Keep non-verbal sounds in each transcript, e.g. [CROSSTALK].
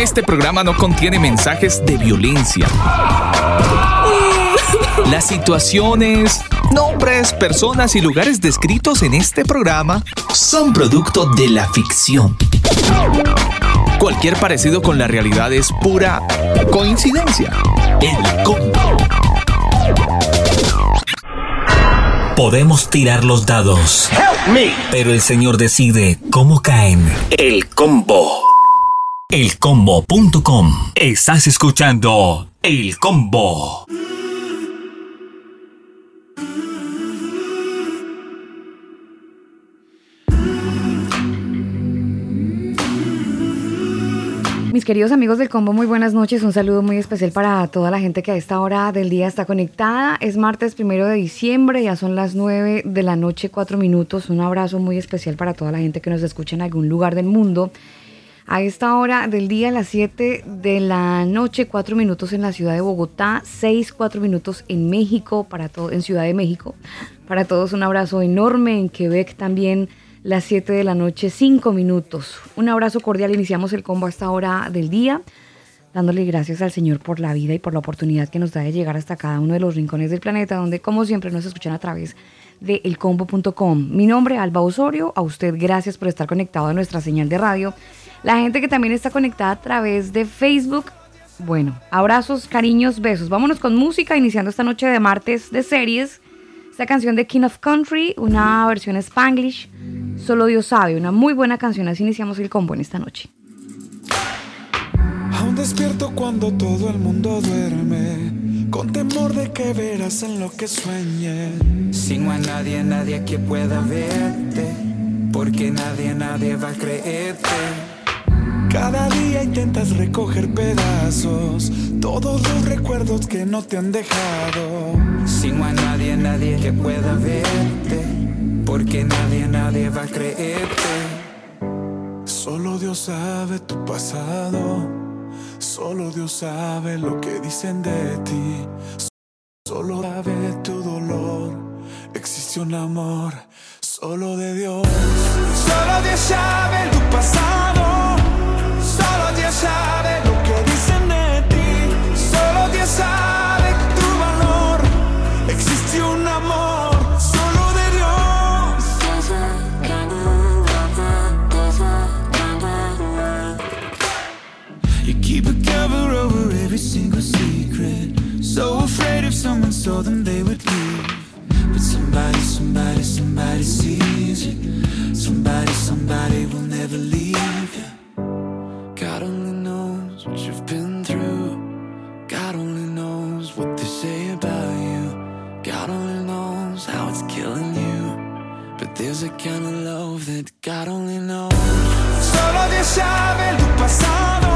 Este programa no contiene mensajes de violencia. Las situaciones, nombres, personas y lugares descritos en este programa son producto de la ficción. Cualquier parecido con la realidad es pura coincidencia. El combo. Podemos tirar los dados. Pero el señor decide cómo caen. El combo. Elcombo.com. Estás escuchando El Combo. Mis queridos amigos del combo, muy buenas noches. Un saludo muy especial para toda la gente que a esta hora del día está conectada. Es martes primero de diciembre, ya son las 9 de la noche, 4 minutos. Un abrazo muy especial para toda la gente que nos escucha en algún lugar del mundo. A esta hora del día, las 7 de la noche, 4 minutos en la ciudad de Bogotá, 6, 4 minutos en México, para todo, en Ciudad de México. Para todos un abrazo enorme en Quebec también las 7 de la noche, 5 minutos. Un abrazo cordial, iniciamos el combo a esta hora del día, dándole gracias al Señor por la vida y por la oportunidad que nos da de llegar hasta cada uno de los rincones del planeta, donde como siempre nos escuchan a través de elcombo.com. Mi nombre es Alba Osorio, a usted gracias por estar conectado a nuestra señal de radio. La gente que también está conectada a través de Facebook, bueno, abrazos, cariños, besos. Vámonos con música, iniciando esta noche de martes de series. Esta canción de King of Country, una versión Spanglish, Solo Dios sabe, una muy buena canción. Así iniciamos el combo en esta noche. Aún despierto cuando todo el mundo duerme, con temor de que verás en lo que sueñe. Sin a nadie, nadie que pueda verte, porque nadie, nadie va a creerte. Cada día intentas recoger pedazos, todos los recuerdos que no te han dejado. Sin a nadie, nadie que pueda verte, porque nadie, nadie va a creerte. Solo Dios sabe tu pasado, solo Dios sabe lo que dicen de ti. Solo sabe tu dolor, existe un amor solo de Dios. Solo Dios sabe tu pasado, Somebody, somebody will never leave you. God only knows what you've been through. God only knows what they say about you. God only knows how it's killing you. But there's a kind of love that God only knows. Solo Dios sabe tu pasado,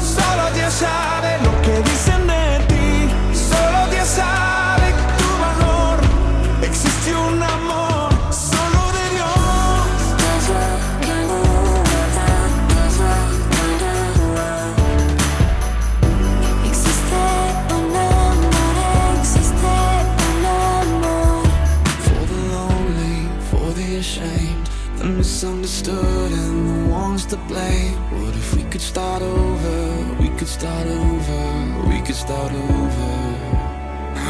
solo Dios sabe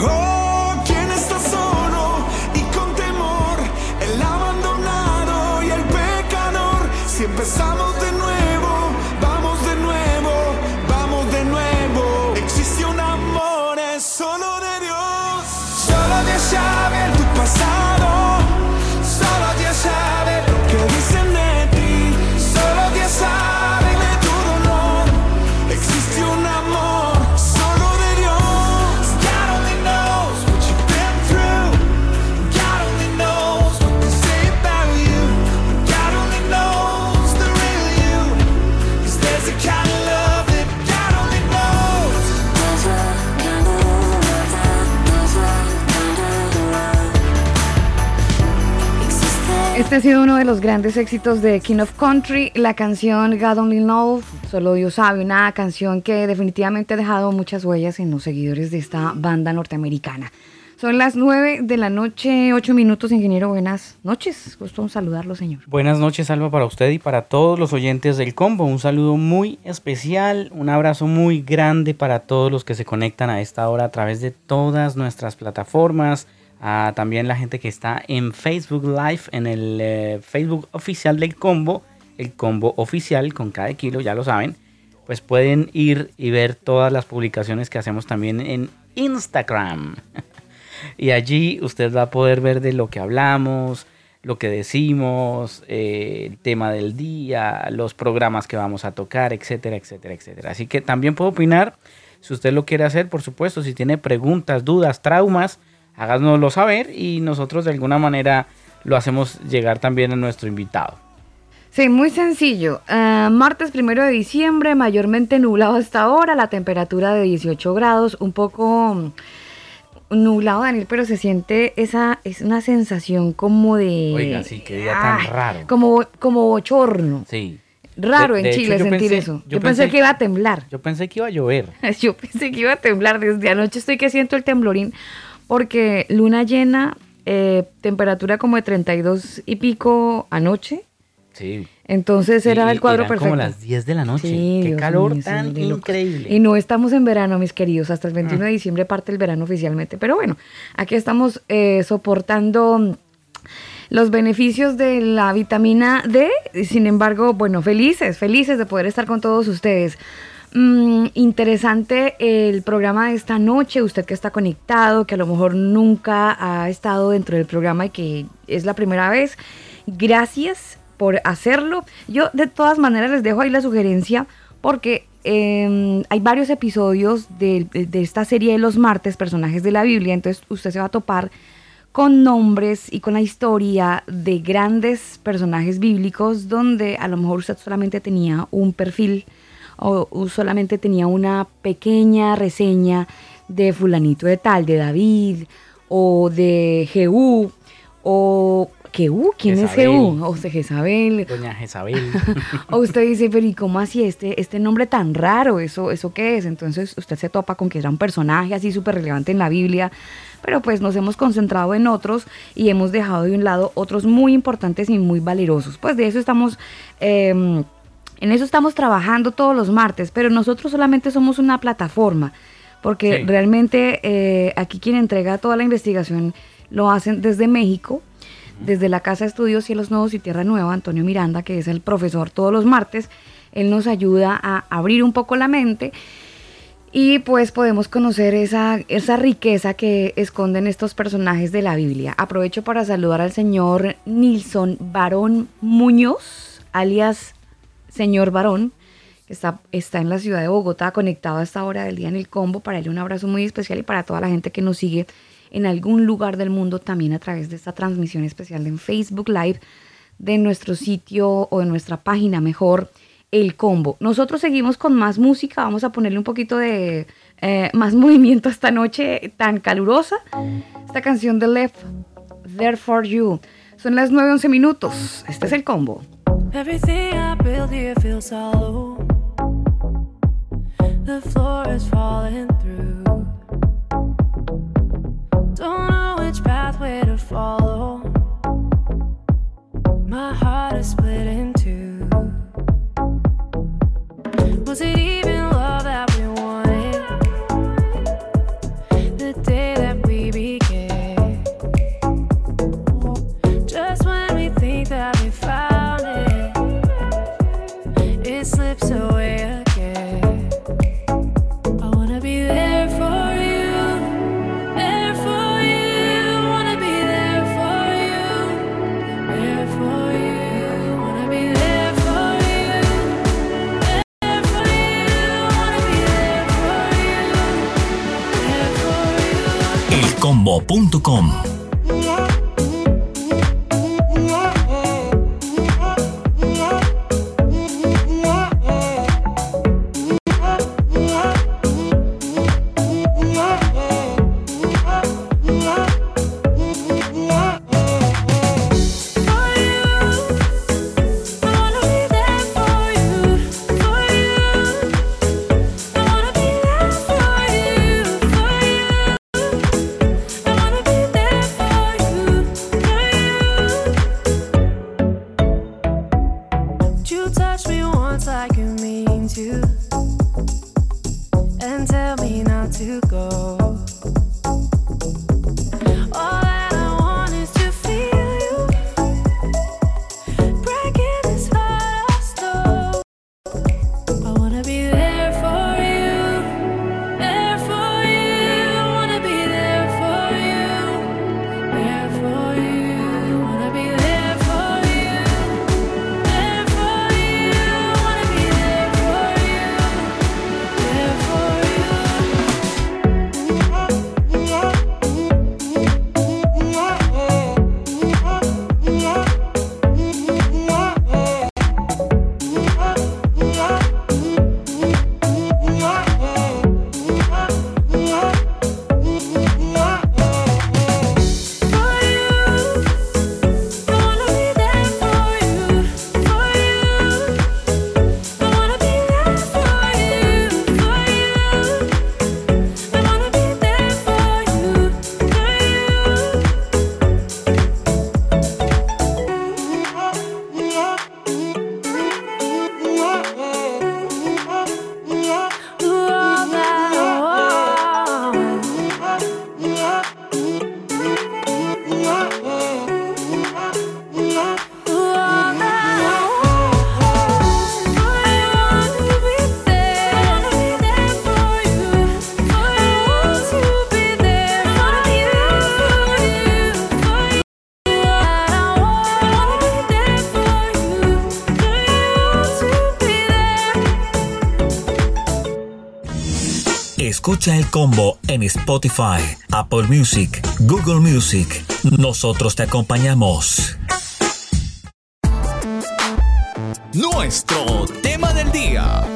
Oh, quien está solo y con temor, el abandonado y el pecador. Si empezamos Este ha sido uno de los grandes éxitos de King of Country, la canción God Only Knows, solo Dios sabe, una canción que definitivamente ha dejado muchas huellas en los seguidores de esta banda norteamericana. Son las 9 de la noche, 8 minutos, ingeniero. Buenas noches. Gusto en saludarlo, señor. Buenas noches, Alba, para usted y para todos los oyentes del combo. Un saludo muy especial, un abrazo muy grande para todos los que se conectan a esta hora a través de todas nuestras plataformas. También la gente que está en Facebook Live, en el eh, Facebook oficial del combo, el combo oficial con cada kilo, ya lo saben. Pues pueden ir y ver todas las publicaciones que hacemos también en Instagram. [LAUGHS] Y allí usted va a poder ver de lo que hablamos, lo que decimos, eh, el tema del día, los programas que vamos a tocar, etcétera, etcétera, etcétera. Así que también puede opinar, si usted lo quiere hacer, por supuesto, si tiene preguntas, dudas, traumas, háganoslo saber y nosotros de alguna manera lo hacemos llegar también a nuestro invitado. Sí, muy sencillo. Ah, martes primero de diciembre, mayormente nublado hasta ahora, la temperatura de 18 grados, un poco mm, nublado, Daniel, pero se siente esa, es una sensación como de... Oiga, sí, qué día tan raro. Como, como bochorno. Sí. Raro De- en de Chile sentir pensé- eso. yo Yo, pensé, pensé- que iba a temblar. Yo pensé que iba a llover. [LAUGHS] Yo pensé que iba a temblar desde anoche. Estoy que siento el temblorín porque luna llena, eh, temperatura como de 32 y pico anoche. Sí. Entonces era y el cuadro eran perfecto. como las 10 de la noche. Sí, Qué Dios calor mío, tan increíble. Ah. Y no estamos en verano, mis queridos. Hasta el 21 de diciembre parte el verano oficialmente. Pero bueno, aquí estamos eh, soportando los beneficios de la vitamina D. Sin embargo, bueno, felices, felices de poder estar con todos ustedes. Mm, interesante el programa de esta noche, usted que está conectado, que a lo mejor nunca ha estado dentro del programa y que es la primera vez. Gracias por hacerlo. Yo de todas maneras les dejo ahí la sugerencia porque eh, hay varios episodios de esta serie de los martes, personajes de la Biblia, entonces usted se va a topar con nombres y con la historia de grandes personajes bíblicos donde a lo mejor usted solamente tenía un perfil o, o solamente tenía una pequeña reseña de fulanito de tal, de David o de Jehú o Jehú, ¿quién es. Jehú? O de Jezabel. Doña Jezabel. [LAUGHS] O usted dice, pero ¿y cómo así este, este nombre tan raro? ¿Eso, ¿Eso qué es? Entonces usted se topa con que era un personaje así súper relevante en la Biblia, pero pues nos hemos concentrado en otros y hemos dejado de un lado otros muy importantes y muy valerosos. Pues de eso estamos... em, en eso estamos trabajando todos los martes, pero nosotros solamente somos una plataforma, porque Sí. realmente eh, aquí quien entrega toda la investigación lo hacen desde México, desde la Casa de Estudios Cielos Nuevos y Tierra Nueva, Antonio Miranda, que es el profesor todos los martes. Él nos ayuda a abrir un poco la mente y pues podemos conocer esa, esa riqueza que esconden estos personajes de la Biblia. Aprovecho para saludar al señor Nilson Barón Muñoz, alias señor Barón, que está, está en la ciudad de Bogotá, conectado a esta hora del día en el combo. Para él un abrazo muy especial y para toda la gente que nos sigue en algún lugar del mundo también a través de esta transmisión especial en Facebook Live de nuestro sitio o de nuestra página mejor, El Combo. Nosotros seguimos con más música, vamos a ponerle un poquito de eh, más [LAUGHS] movimiento esta noche tan calurosa. Esta canción de Left There For You. Son las 9.11 minutos. Este es El Combo. Everything I build here feels hollow. The floor is falling through. Don't know which pathway to follow. My heart is split in two. Was it even you. Escucha el combo en Spotify, Apple Music, Google Music. Nosotros te acompañamos. Nuestro tema del día.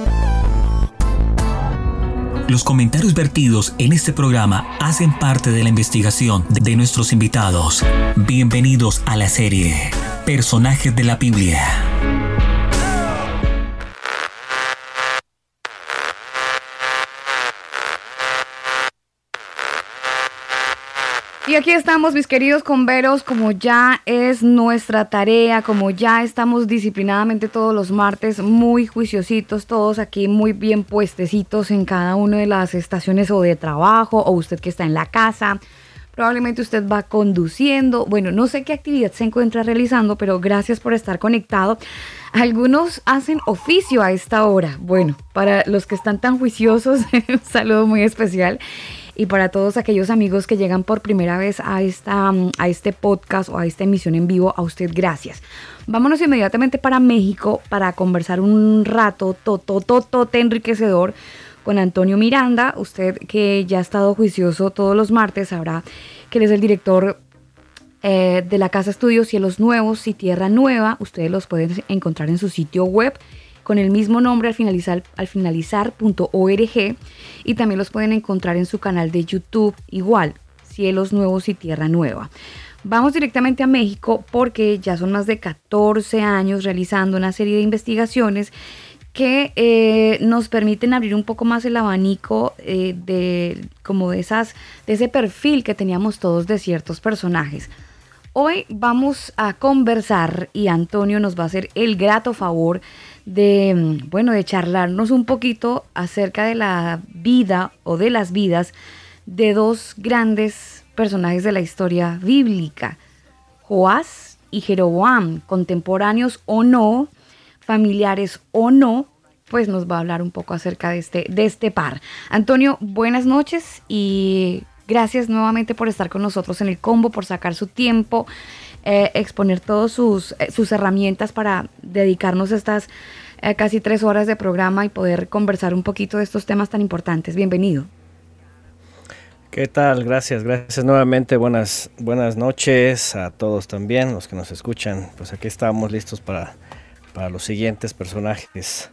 Los comentarios vertidos en este programa hacen parte de la investigación de nuestros invitados. Bienvenidos a la serie Personajes de la Biblia. Aquí estamos, mis queridos converos, como ya es nuestra tarea, como ya estamos disciplinadamente todos los martes, muy juiciositos, todos aquí muy bien puestecitos en cada una de las estaciones o de trabajo, o usted que está en la casa. Probablemente usted va conduciendo. Bueno, no sé qué actividad se encuentra realizando, pero gracias por estar conectado. Algunos hacen oficio a esta hora. Bueno, para los que están tan juiciosos, [LAUGHS] un saludo muy especial. Y para todos aquellos amigos que llegan por primera vez a, esta, mm, a este podcast o a esta emisión en vivo, a usted gracias. Vámonos inmediatamente para México para conversar un rato totototote enriquecedor con Antonio Miranda. Usted que ya ha estado juicioso todos los martes sabrá que él es el director eh, de la Casa Estudio Cielos Nuevos y Tierra Nueva. Ustedes los pueden encontrar en su sitio web con el mismo nombre al finalizar, al finalizar.org y también los pueden encontrar en su canal de YouTube igual, Cielos Nuevos y Tierra Nueva. Vamos directamente a México porque ya son más de 14 años realizando una serie de investigaciones que eh, nos permiten abrir un poco más el abanico eh, de como de esas de ese perfil que teníamos todos de ciertos personajes. Hoy vamos a conversar y Antonio nos va a hacer el grato favor de, mm, bueno, de charlarnos un poquito acerca de la vida o de las vidas de dos grandes personajes de la historia bíblica, Joás y Jeroboam, contemporáneos o no, familiares o no, pues nos va a hablar un poco acerca de este, de este par. Antonio, buenas noches y gracias nuevamente por estar con nosotros en el combo, por sacar su tiempo, eh, exponer todas sus, eh, sus herramientas para dedicarnos estas eh, casi tres horas de programa y poder conversar un poquito de estos temas tan importantes. Bienvenido. ¿Qué tal? Gracias, gracias nuevamente. Buenas, buenas noches a todos también, los que nos escuchan. Pues aquí estamos listos para, para los siguientes personajes.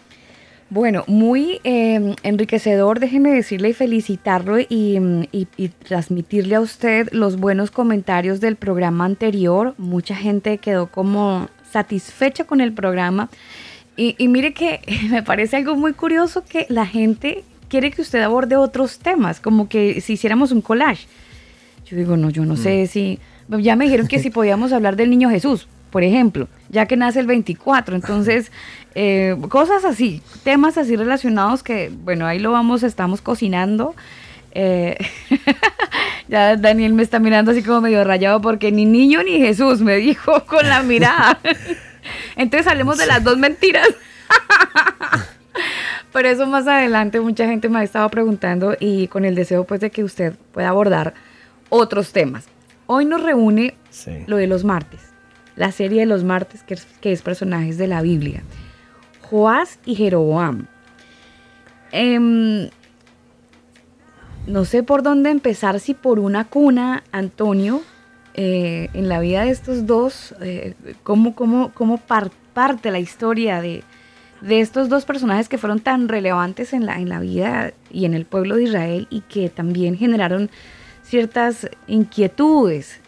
Bueno, muy eh, enriquecedor, déjeme decirle y felicitarlo y, mm, y- y transmitirle a usted los buenos comentarios del programa anterior. Mucha gente quedó como satisfecha con el programa. Y, y mire que [LAUGHS] me parece algo muy curioso que la gente quiere que usted aborde otros temas, como que si hiciéramos un collage. Yo digo, no, yo no sé si... Ya me dijeron que si podíamos hablar del niño Jesús, por ejemplo, ya que nace el 24. Entonces, [LAUGHS] eh, cosas así, temas así relacionados que, bueno, ahí lo vamos, estamos cocinando. Eh, [LAUGHS] ya Daniel me está mirando así como medio rayado porque ni niño ni Jesús me dijo [LAUGHS] con la mirada. Entonces salimos de las dos mentiras. Pero eso más adelante mucha gente me ha estado preguntando y con el deseo pues de que usted pueda abordar otros temas. Hoy nos reúne Sí. lo de los martes, la serie de los martes que es, que es personajes de la Biblia. Joás y Jeroboam. Em, no sé por dónde empezar, si por una cuna, Antonio, eh, en la vida de estos dos, eh, cómo, cómo- cómo par- parte la historia de, de estos dos personajes que fueron tan relevantes en la, en la vida y en el pueblo de Israel y que también generaron ciertas inquietudes.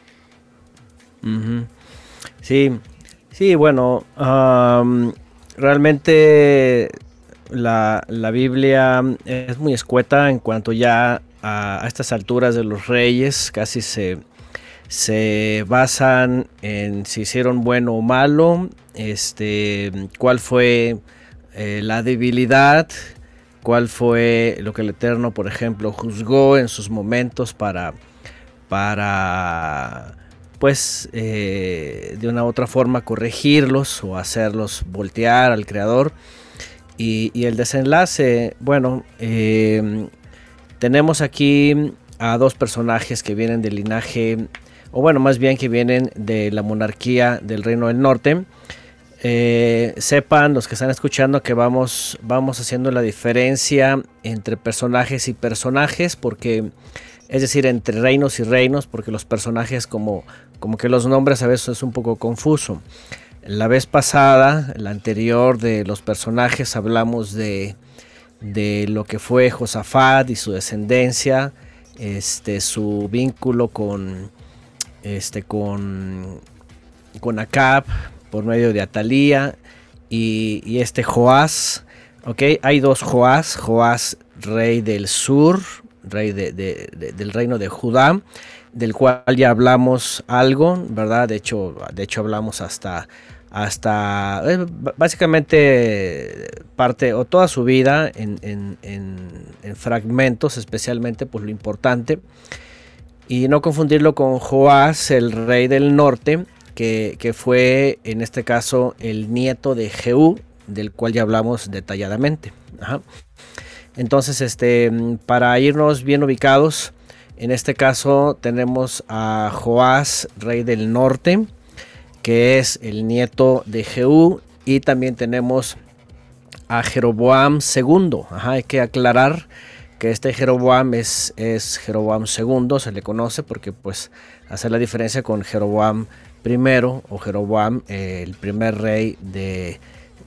Sí, sí, bueno, realmente la, la Biblia es muy escueta en cuanto ya a, a estas alturas de los reyes casi se, se basan en si hicieron bueno o malo, este, cuál fue eh, la debilidad, cuál fue lo que el Eterno, por ejemplo, juzgó en sus momentos para, para pues eh, de una u otra forma corregirlos o hacerlos voltear al creador. Y, el desenlace, bueno, eh, tenemos aquí a dos personajes que vienen del linaje, o bueno, más bien que vienen de la monarquía del Reino del Norte. Eh, sepan los que están escuchando que vamos, vamos haciendo la diferencia entre personajes y personajes, porque es decir, entre reinos y reinos, porque los personajes como, como que los nombres a veces es un poco confuso. La vez pasada, la anterior de los personajes, hablamos de, de lo que fue Josafat y su descendencia, este, su vínculo con, este, con, con Acab por medio de Atalía y, y este Joás. ¿ok? Hay dos Joás, Joás rey del sur, rey de, del reino de Judá, del cual ya hablamos algo, ¿verdad? De hecho, de hecho hablamos hasta, hasta eh, básicamente parte o toda su vida en, en, en, en, fragmentos, especialmente por lo importante. Y no confundirlo con Joás, el rey del norte, que, que fue en este caso el nieto de Jehú, del cual ya hablamos detalladamente. Entonces, este, para irnos bien ubicados, en este caso tenemos a Joás, rey del norte, que es el nieto de Jehú, y también tenemos a Jeroboam II. Ajá, hay que aclarar que este Jeroboam es, Jeroboam II, se le conoce porque pues hace la diferencia con Jeroboam I o Jeroboam, eh, el primer rey de,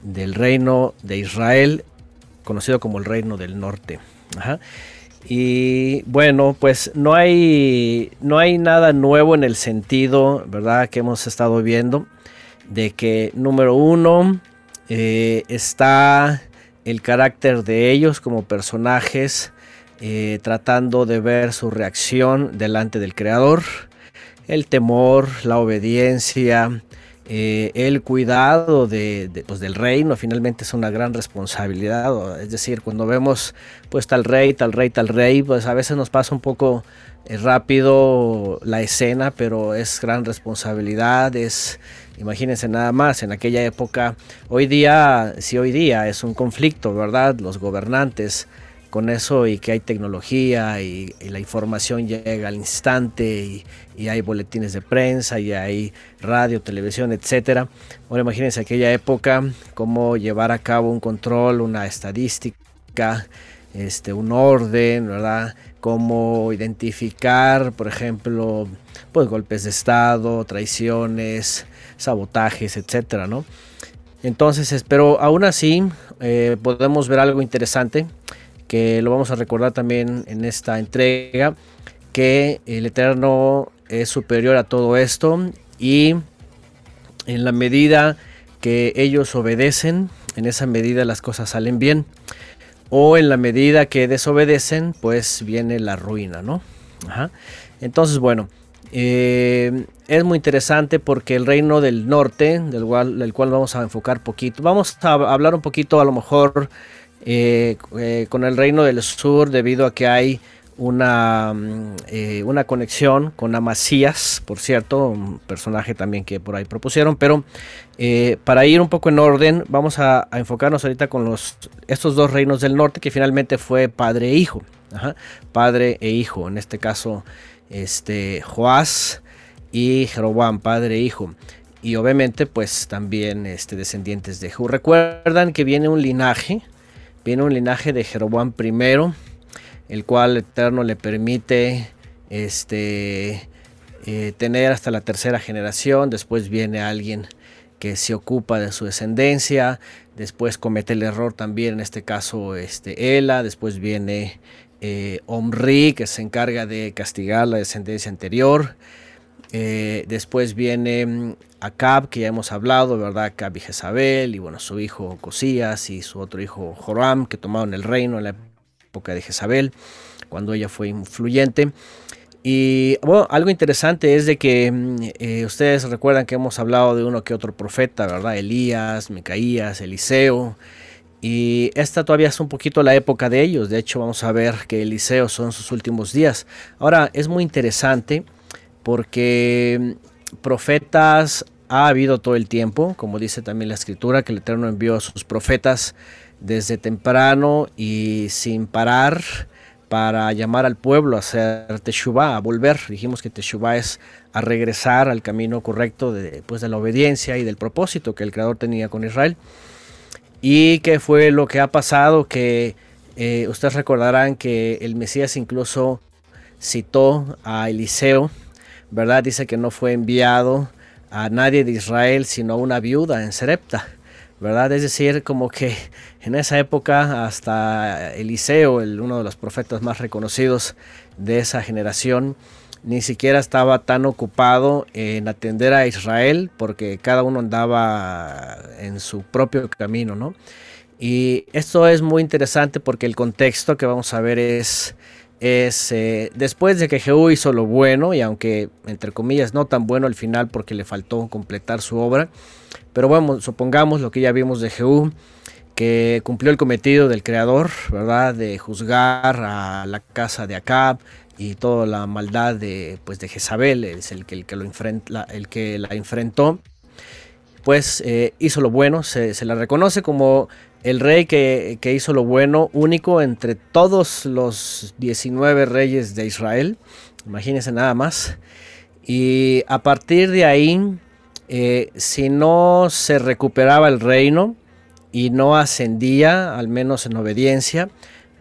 del reino de Israel, conocido como el reino del norte. Ajá. Y bueno, pues no hay, no hay nada nuevo en el sentido, ¿verdad? Que hemos estado viendo de que, número uno, eh, está el carácter de ellos como personajes, eh, tratando de ver su reacción delante del Creador, el temor, la obediencia, eh, el cuidado de, pues, del reino finalmente es una gran responsabilidad. Es decir, cuando vemos pues tal rey, tal rey, tal rey, pues a veces nos pasa un poco eh, rápido la escena, pero es gran responsabilidad, es, imagínense nada más, en aquella época, hoy día, si hoy día es un conflicto, ¿verdad? Los gobernantes con eso y que hay tecnología y, la información llega al instante y, hay boletines de prensa y hay radio, televisión, etcétera. Bueno, imagínense aquella época cómo llevar a cabo un control, una estadística, este, un orden, ¿verdad? Cómo identificar, por ejemplo, pues golpes de estado, traiciones, sabotajes, etcétera, ¿no? Entonces, pero aún así eh, podemos ver algo interesante que lo vamos a recordar también en esta entrega, que el Eterno es superior a todo esto y en la medida que ellos obedecen, en esa medida las cosas salen bien. O en la medida que desobedecen, pues viene la ruina, ¿no? Entonces, bueno, Eh, es muy interesante porque el reino del norte, del cual, del cual vamos a enfocar poquito, vamos a hablar un poquito a lo mejor eh, eh, con el reino del sur debido a que hay una, mm, eh, una conexión con Amasías, por cierto, un personaje también que por ahí propusieron, pero para ir un poco en orden, vamos a, a enfocarnos ahorita con los, estos dos reinos del norte que finalmente fue padre e hijo, padre e hijo, en este caso este, Joás y Jeroboam, padre e hijo. Y obviamente pues también este, descendientes de Jehú. Recuerdan que viene un linaje, viene un linaje de Jeroboam primero, el cual el Eterno le permite este, eh, tener hasta la tercera generación. Después viene alguien que se ocupa de su descendencia. Después comete el error también, en este caso, este, Ela. Después viene eh, Omri, que se encarga de castigar la descendencia anterior. Eh, después viene mm, Acab, que ya hemos hablado, ¿verdad? Acab y Jezabel, y bueno, su hijo Cosías y su otro hijo Joram, que tomaron el reino en la época de Jezabel, cuando ella fue influyente. Y bueno, algo interesante es de que mm, eh, ustedes recuerdan que hemos hablado de uno que otro profeta, ¿verdad? Elías, Micaías, Eliseo. Y esta todavía es un poquito la época de ellos. De hecho, vamos a ver que Eliseo son sus últimos días. Ahora, es muy interesante porque mm, profetas ha habido todo el tiempo, como dice también la escritura, que el Eterno envió a sus profetas desde temprano y sin parar para llamar al pueblo a hacer teshuvah, a volver. Dijimos que teshuvah es a regresar al camino correcto de, pues, de la obediencia y del propósito que el Creador tenía con Israel. Y que fue lo que ha pasado, que eh, ustedes recordarán que el Mesías incluso citó a Eliseo, ¿verdad? Dice que no fue enviado a nadie de Israel, sino a una viuda en Serepta. ¿verdad? Es decir, como que en esa época hasta Eliseo, el, uno de los profetas más reconocidos de esa generación, ni siquiera estaba tan ocupado en atender a Israel porque cada uno andaba en su propio camino, ¿no? Y esto es muy interesante porque el contexto que vamos a ver es, es eh, después de que Jehú hizo lo bueno, y aunque entre comillas no tan bueno al final porque le faltó completar su obra, pero bueno, supongamos lo que ya vimos de Jehú, que cumplió el cometido del Creador, ¿verdad? De juzgar a la casa de Acab y toda la maldad de, pues, de Jezabel, es el que, el que, lo enfrenta, el que la enfrentó. Pues eh, hizo lo bueno, se, se, la reconoce como el rey que, que hizo lo bueno, único entre todos los 19 reyes de Israel. Imagínense nada más. Y a partir de ahí, eh, si no se recuperaba el reino y no ascendía, al menos en obediencia,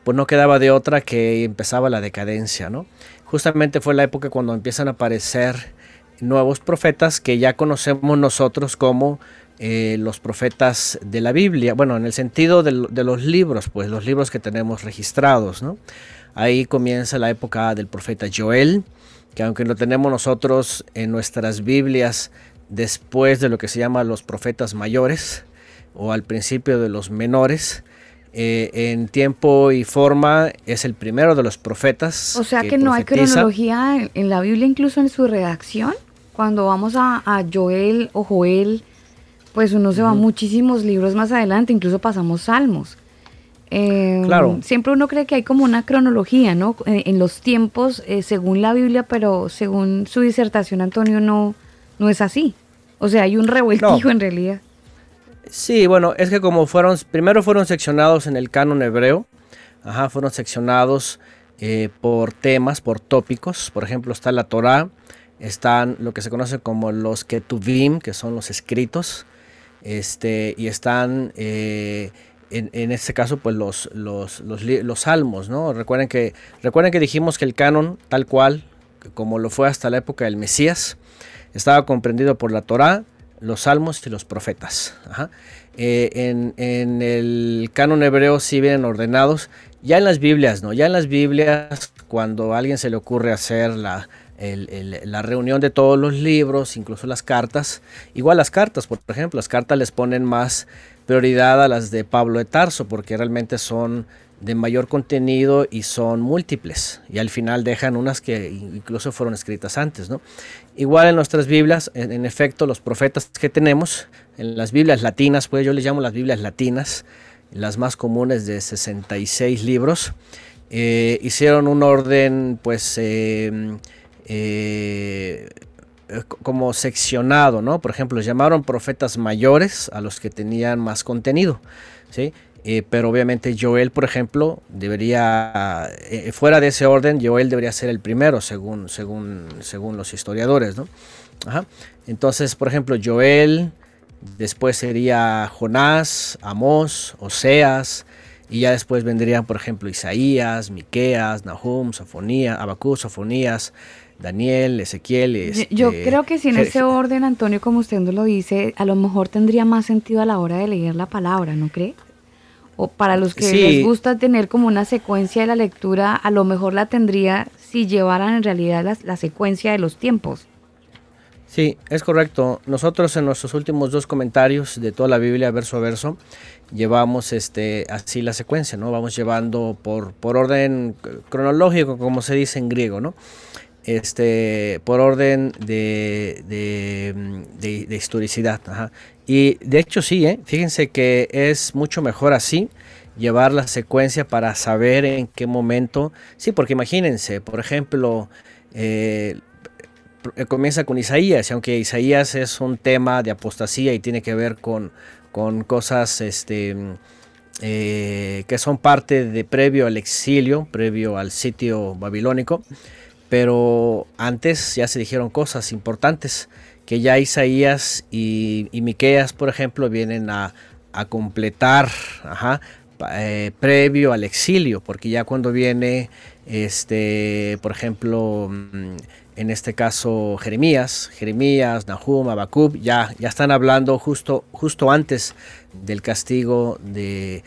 pues no quedaba de otra que empezaba la decadencia, ¿no? Justamente fue la época cuando empiezan a aparecer nuevos profetas que ya conocemos nosotros como eh, los profetas de la Biblia, bueno, en el sentido de, de, los libros, pues los libros que tenemos registrados, ¿no? Ahí comienza la época del profeta Joel, que aunque lo tenemos nosotros en nuestras Biblias después de lo que se llama los profetas mayores o al principio de los menores. Eh, en tiempo y forma es el primero de los profetas. O sea que, que no hay cronología en, en, la Biblia, incluso en su redacción. Cuando vamos a, a Joel o Joel, pues uno se va uh -huh. muchísimos libros más adelante, incluso pasamos salmos. Eh, claro. Siempre uno cree que hay como una cronología, ¿no? En, en los tiempos, eh, según la Biblia, pero según su disertación, Antonio, no, no es así. O sea, hay un revueltijo no. en realidad. Sí, bueno, es que como fueron, primero fueron seccionados en el canon hebreo, ajá, fueron seccionados eh, por temas, por tópicos. Por ejemplo, está la Torah, están lo que se conoce como los Ketuvim, que son los escritos, este, y están eh, en, en, este caso, pues los, los, los, los, salmos, ¿no? Recuerden que, recuerden que dijimos que el canon, tal cual, como lo fue hasta la época del Mesías, estaba comprendido por la Torá, los salmos y los profetas. Ajá. Eh, en, en, el canon hebreo sí vienen ordenados, ya en las Biblias, ¿no? Ya en las Biblias, cuando a alguien se le ocurre hacer la, la reunión de todos los libros, incluso las cartas. Igual las cartas, por ejemplo, las cartas les ponen más prioridad a las de Pablo de Tarso, porque realmente son de mayor contenido y son múltiples. Y al final dejan unas que incluso fueron escritas antes, ¿no? Igual en nuestras Biblias, en, efecto, los profetas que tenemos, en las Biblias latinas, pues yo les llamo las Biblias latinas, las más comunes de 66 libros, eh, hicieron un orden, pues, eh, eh, co- como seccionado, ¿no? Por ejemplo, llamaron profetas mayores a los que tenían más contenido, ¿sí? Eh, pero obviamente Joel, por ejemplo, debería, eh, fuera de ese orden, Joel debería ser el primero, según, según, según los historiadores, ¿no? Entonces, por ejemplo, Joel, después sería Jonás, Amós, Oseas, y ya después vendrían, por ejemplo, Isaías, Miqueas, Nahum, Sofonía, Abacú, Sofonías, Daniel, Ezequiel. Yo- Yo este, creo que si en ese orden, Antonio, como usted nos lo dice, a lo mejor tendría más sentido a la hora de leer la palabra, ¿no cree? O para los que Sí. les gusta tener como una secuencia de la lectura, a lo mejor la tendría si llevaran en realidad la, la secuencia de los tiempos. Sí, es correcto. Nosotros en nuestros últimos dos comentarios de toda la Biblia, verso a verso, llevamos este así la secuencia, ¿no? Vamos llevando por, por orden cronológico, como se dice en griego, ¿no? Este, por orden de, de, historicidad. Y de hecho sí, ¿eh? fíjense que es mucho mejor así llevar la secuencia para saber en qué momento. Sí, porque imagínense, por ejemplo, eh, comienza con Isaías, y aunque Isaías es un tema de apostasía y tiene que ver con, con cosas este, eh, que son parte de previo al exilio, previo al sitio babilónico, pero antes ya se dijeron cosas importantes que ya Isaías y, y Miqueas, por ejemplo, vienen a, completar, ajá, eh, previo al exilio, porque ya cuando viene, este, por ejemplo, mm, en este caso Jeremías, Jeremías, Nahum, Abacub, ya, ya están hablando justo, justo antes del castigo de,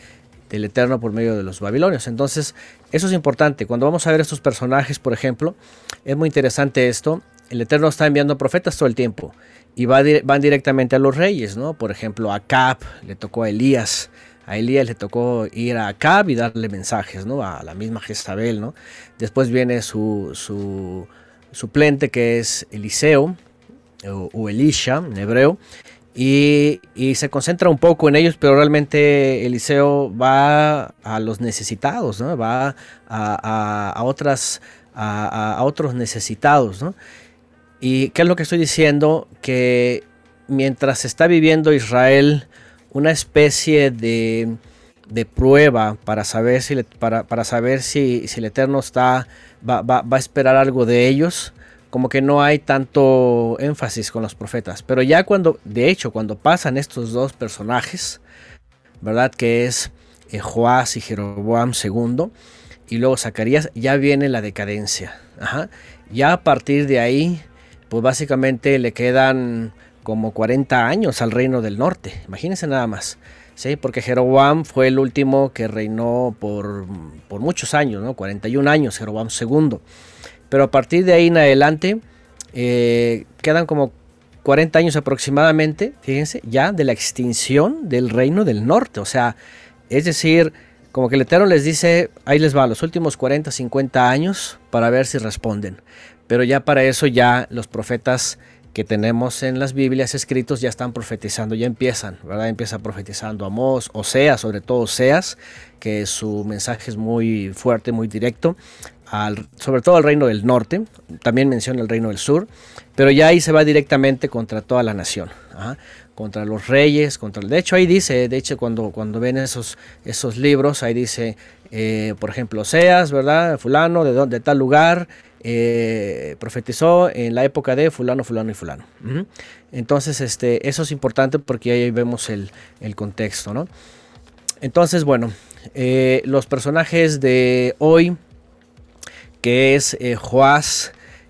del Eterno por medio de los babilonios. Entonces, eso es importante. Cuando vamos a ver estos personajes, por ejemplo, es muy interesante esto. El Eterno está enviando profetas todo el tiempo y va van directamente a los reyes, ¿no? Por ejemplo, a Acab le tocó a Elías. A Elías le tocó ir a Acab y darle mensajes, ¿no? A la misma Jezabel, ¿no? Después viene su, su suplente que es Eliseo o Elisha en hebreo y, se concentra un poco en ellos, pero realmente Eliseo va a los necesitados, ¿no? va a, otras, a, otros necesitados. ¿no? ¿Y qué es lo que estoy diciendo? Que mientras está viviendo Israel una especie de, de prueba para saber si, para, para saber si, si el Eterno está, va, va- va a esperar algo de ellos, como que no hay tanto énfasis con los profetas. Pero ya cuando, de hecho, cuando pasan estos dos personajes, ¿verdad? Que es eh, Joás y Jeroboam II, y luego Zacarías, ya viene la decadencia. Ajá. Ya a partir de ahí, pues básicamente le quedan como 40 años al reino del norte. Imagínense nada más. Sí, porque Jeroboam fue el último que reinó por, por muchos años, ¿no? 41 años, Jeroboam II. Pero a partir de ahí en adelante, eh, quedan como 40 años aproximadamente, fíjense, ya de la extinción del reino del norte. O sea, es decir, como que el Eterno les dice, ahí les va, los últimos 40, 50 años para ver si responden. Pero ya para eso ya los profetas que tenemos en las Biblias escritos ya están profetizando, ya empiezan, ¿verdad? Empieza profetizando Amós, Oseas, sobre todo Oseas, que su mensaje es muy fuerte, muy directo, sobre todo al reino del norte, también menciona el reino del sur, pero ya ahí se va directamente contra toda la nación, contra los reyes, contra de hecho ahí dice, de hecho cuando, cuando ven esos, esos libros, ahí dice, eh, por ejemplo, Oseas, ¿verdad? Fulano, de, de tal lugar, eh, profetizó en la época de fulano, fulano y fulano. Entonces, este, eso es importante porque ahí vemos el, el contexto, ¿no? Entonces, bueno, eh, los personajes de hoy, que es eh,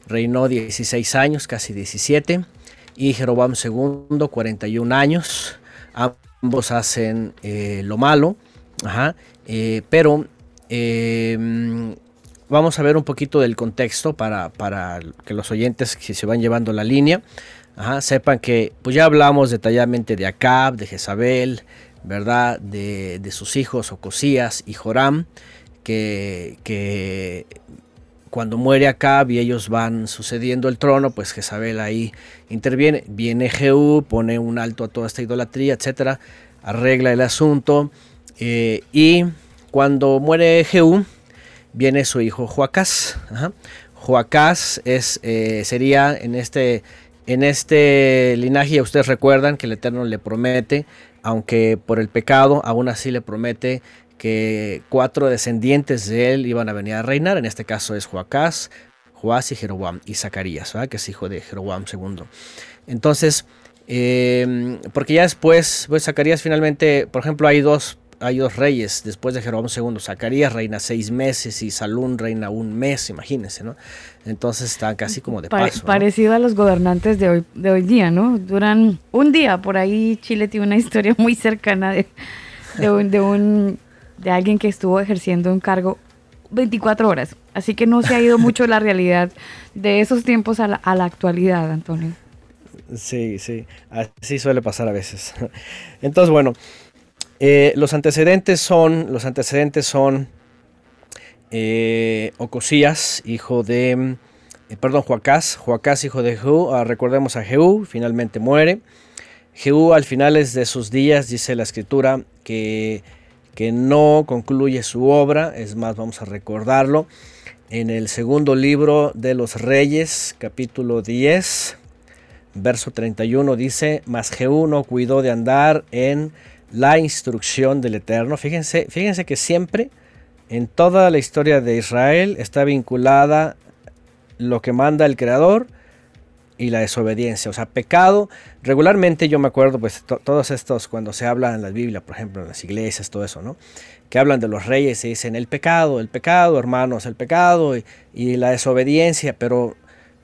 reinó 16 años, casi 17, y Jeroboam II, 41 años. Ambos hacen eh, lo malo, ajá, eh, pero eh, vamos a ver un poquito del contexto para, para que los oyentes que se van llevando la línea ajá, sepan que pues ya hablamos detalladamente de Acab, de Jezabel, ¿verdad? De, de sus hijos Ocosías y Joram, que, que cuando muere Acab y ellos van sucediendo el trono, pues Jezabel ahí interviene. Viene Jehú, pone un alto a toda esta idolatría, etcétera, arregla el asunto. eh, y cuando muere Jehú, viene su hijo Joacás. Joacás es, eh, sería en este, en este linaje, ustedes recuerdan que el Eterno le promete, aunque por el pecado, aún así le promete que cuatro descendientes de él iban a venir a reinar. En este caso es Joacás, Joás y Jeroboam y Zacarías, ¿verdad? que es hijo de Jeroboam II. Entonces, eh, porque ya después, pues Zacarías finalmente, por ejemplo, hay dos, hay dos reyes después de Jeroboam II. Zacarías reina seis meses y Salún reina un mes, imagínense, ¿no? Entonces están casi como de paso. ¿no? Parecido a los gobernantes de hoy, de hoy día, ¿no? Duran un día, por ahí Chile tiene una historia muy cercana de, de, un, de, un- de alguien que estuvo ejerciendo un cargo 24 horas. Así que no se ha ido mucho la realidad de esos tiempos a la, actualidad, Antonio. Sí, sí, así suele pasar a veces. [LAUGHS] Entonces, bueno, eh, los antecedentes son, los antecedentes son eh, Ocosías, hijo de, eh, perdón, Joacás, Joacás, hijo de Jehú, ah, recordemos a Jehú, finalmente muere. Jehú al finales de sus días, dice la escritura, que, que no concluye su obra, es más, vamos a recordarlo, en el segundo libro de los Reyes, capítulo 10, verso 31 dice, mas Jehú no cuidó de andar en la instrucción del Eterno. Fíjense, fíjense que siempre en toda la historia de Israel está vinculada lo que manda el Creador y la desobediencia, o sea, pecado. Regularmente yo me acuerdo, pues to- todos estos, cuando se habla en la Biblia, por ejemplo, en las iglesias, todo eso, ¿no? Que hablan de los reyes y dicen el pecado, el pecado, hermanos, el pecado y, y la desobediencia, pero,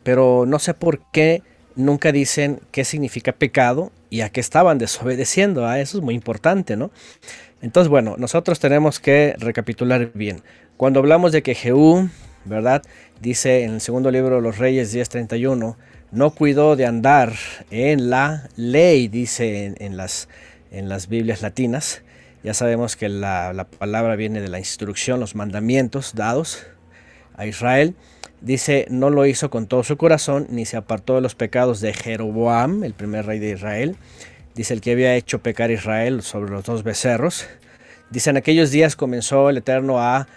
pero no sé por qué nunca dicen qué significa pecado y a qué estaban desobedeciendo. ¿ah? Eso es muy importante, ¿no? Entonces, bueno, nosotros tenemos que recapitular bien. Cuando hablamos de que Jehú, ¿verdad? Dice en el segundo libro de los Reyes 10:31, no cuidó de andar en la ley, dice en, las, en las Biblias latinas. Ya sabemos que la, la palabra viene de la instrucción, los mandamientos dados a Israel. Dice, no lo hizo con todo su corazón, ni se apartó de los pecados de Jeroboam, el primer rey de Israel. Dice el que había hecho pecar a Israel sobre los dos becerros. Dice, en aquellos días comenzó el Eterno a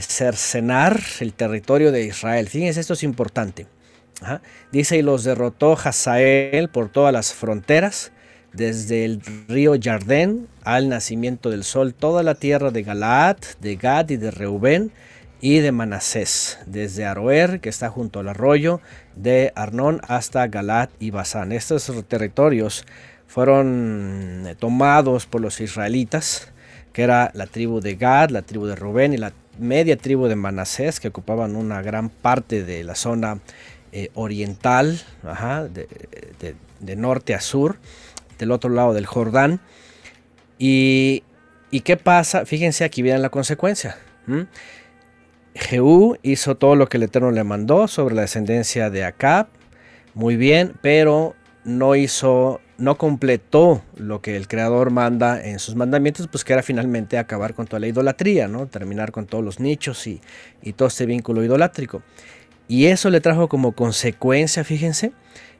cercenar el territorio de Israel. Fíjense, esto es importante. Dice, y los derrotó Hazael por todas las fronteras, desde el río Jardén al nacimiento del sol, toda la tierra de Galaad, de Gad y de Reubén y de Manasés, desde Aroer, que está junto al arroyo, de Arnón hasta Galat y Basán. Estos territorios fueron eh, tomados por los israelitas, que era la tribu de Gad, la tribu de Rubén y la media tribu de Manasés, que ocupaban una gran parte de la zona eh, oriental, de, norte a sur, del otro lado del Jordán. Y, ¿y qué pasa? Fíjense, aquí viene la consecuencia. Jehú hizo todo lo que el Eterno le mandó sobre la descendencia de Acab, muy bien, pero no hizo, no completó lo que el Creador manda en sus mandamientos, pues que era finalmente acabar con toda la idolatría, ¿no? Terminar con todos los nichos y, y todo este vínculo idolátrico. Y eso le trajo como consecuencia, fíjense,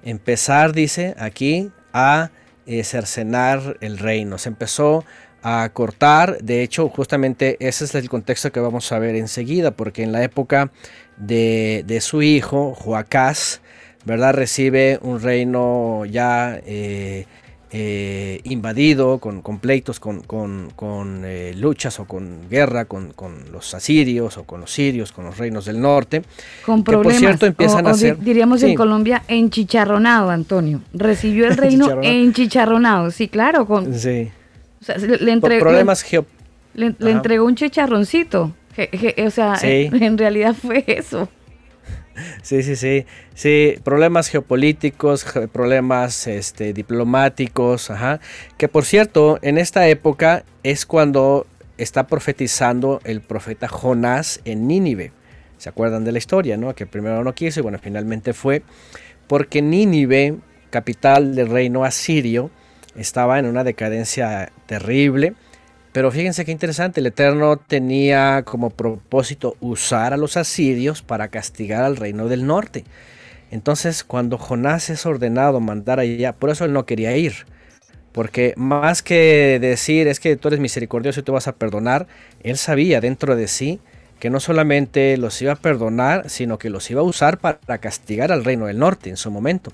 empezar, dice aquí, a eh, cercenar el reino. Se empezó a cortar, de hecho, justamente ese es el contexto que vamos a ver enseguida, porque en la época de, de su hijo, Joacás, ¿verdad? Recibe un reino ya eh, eh, invadido, con, con pleitos, con, con- con, eh, luchas o con guerra con, con los asirios o con los sirios, con los reinos del norte. Con Que, por problemas. cierto, empiezan o- a o di- ser- diríamos en. Colombia, enchicharronado, Antonio. Recibió el [LAUGHS] reino Enchicharronado. enchicharronado. Sí, claro. Con, Sí. o sea, le, le Por entregó- problemas le, le entregó un chicharroncito. Je- je- o sea, Sí. en, [LAUGHS] en realidad fue eso. Sí, sí, sí. Sí, problemas geopolíticos, ge- problemas este, diplomáticos, ajá. Que por cierto, en esta época es cuando está profetizando el profeta Jonás en Nínive. se acuerdan de la historia, ¿no? Que primero no quiso y bueno, finalmente fue porque Nínive, capital del reino asirio, estaba en una decadencia terrible. Pero fíjense qué interesante, el Eterno tenía como propósito usar a los asirios para castigar al reino del norte. Entonces, cuando Jonás es ordenado mandar allá, por eso él no quería ir. Porque más que decir es que tú eres misericordioso y tú vas a perdonar, él sabía dentro de sí que no solamente los iba a perdonar, sino que los iba a usar para castigar al reino del norte en su momento.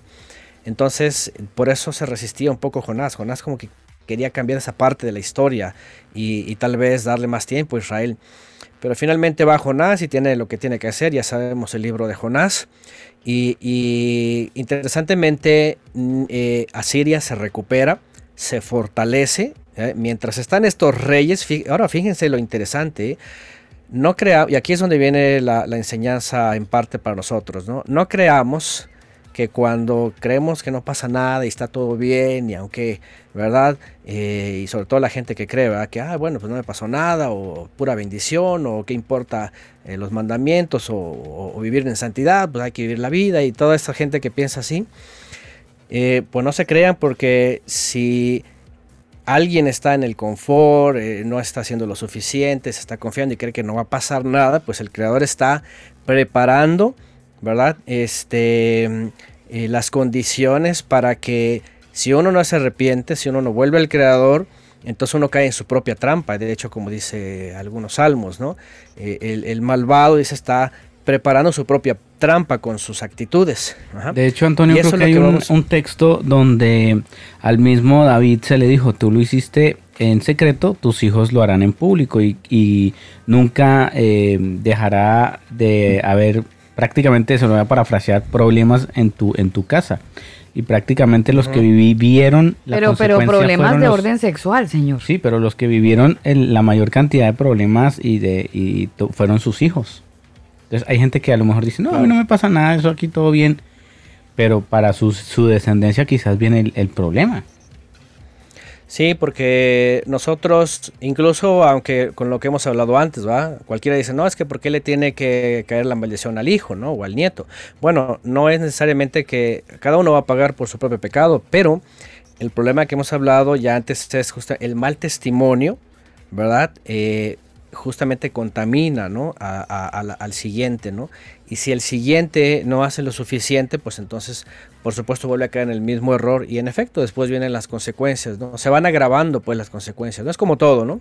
Entonces, por eso se resistía un poco Jonás. Jonás como que quería cambiar esa parte de la historia y, tal vez darle más tiempo a Israel. Pero finalmente va Jonás y tiene lo que tiene que hacer, ya sabemos el libro de Jonás. Y, interesantemente, mm, eh, Asiria se recupera, se fortalece. ¿eh? mientras están estos reyes, ahora fíjense lo interesante, no crea, y aquí es donde viene la, la, enseñanza en parte para nosotros, ¿no? No creamos que cuando creemos que no pasa nada y está todo bien, y aunque, ¿verdad? Eh, y sobre todo la gente que cree, ¿verdad? Que, ah, bueno, pues no me pasó nada, o pura bendición, o qué importa eh, los mandamientos, o, vivir en santidad, pues hay que vivir la vida, y toda esta gente que piensa así, eh, pues no se crean porque si alguien está en el confort, no está haciendo lo suficiente, se está confiando y cree que no va a pasar nada, pues el creador está preparando ¿verdad? Este, eh, las condiciones para que si uno no se arrepiente, si uno no vuelve al Creador, entonces uno cae en su propia trampa. De hecho, como dice algunos salmos, ¿no? Eh, el, malvado dice está preparando su propia trampa con sus actitudes. De hecho, Antonio, creo que hay un, texto donde al mismo David se le dijo, tú lo hiciste en secreto, tus hijos lo harán en público y, nunca eh, dejará de haber prácticamente se lo voy a parafrasear, problemas en tu, en tu casa. Y prácticamente los que vivieron la Pero, pero problemas de orden sexual, señor. Sí, pero los que vivieron la mayor cantidad de problemas y de y fueron sus hijos. Entonces hay gente que a lo mejor dice, no, a mí no me pasa nada, eso aquí todo bien. Pero para su, su descendencia quizás viene el problema. Sí, porque nosotros, incluso aunque con lo que hemos hablado antes, ¿va? Cualquiera dice, no, es que ¿por qué le tiene que caer la maldición al hijo, ¿no? O al nieto. Bueno, no es necesariamente que cada uno va a pagar por su propio pecado, pero el problema que hemos hablado ya antes es justo el mal testimonio, ¿verdad? Eh, justamente contamina ¿no? al siguiente, ¿no? Y si el siguiente no hace lo suficiente, pues entonces, por supuesto, vuelve a caer en el mismo error y en efecto después vienen las consecuencias, ¿no? Se van agravando pues las consecuencias, ¿no? Es como todo, ¿no?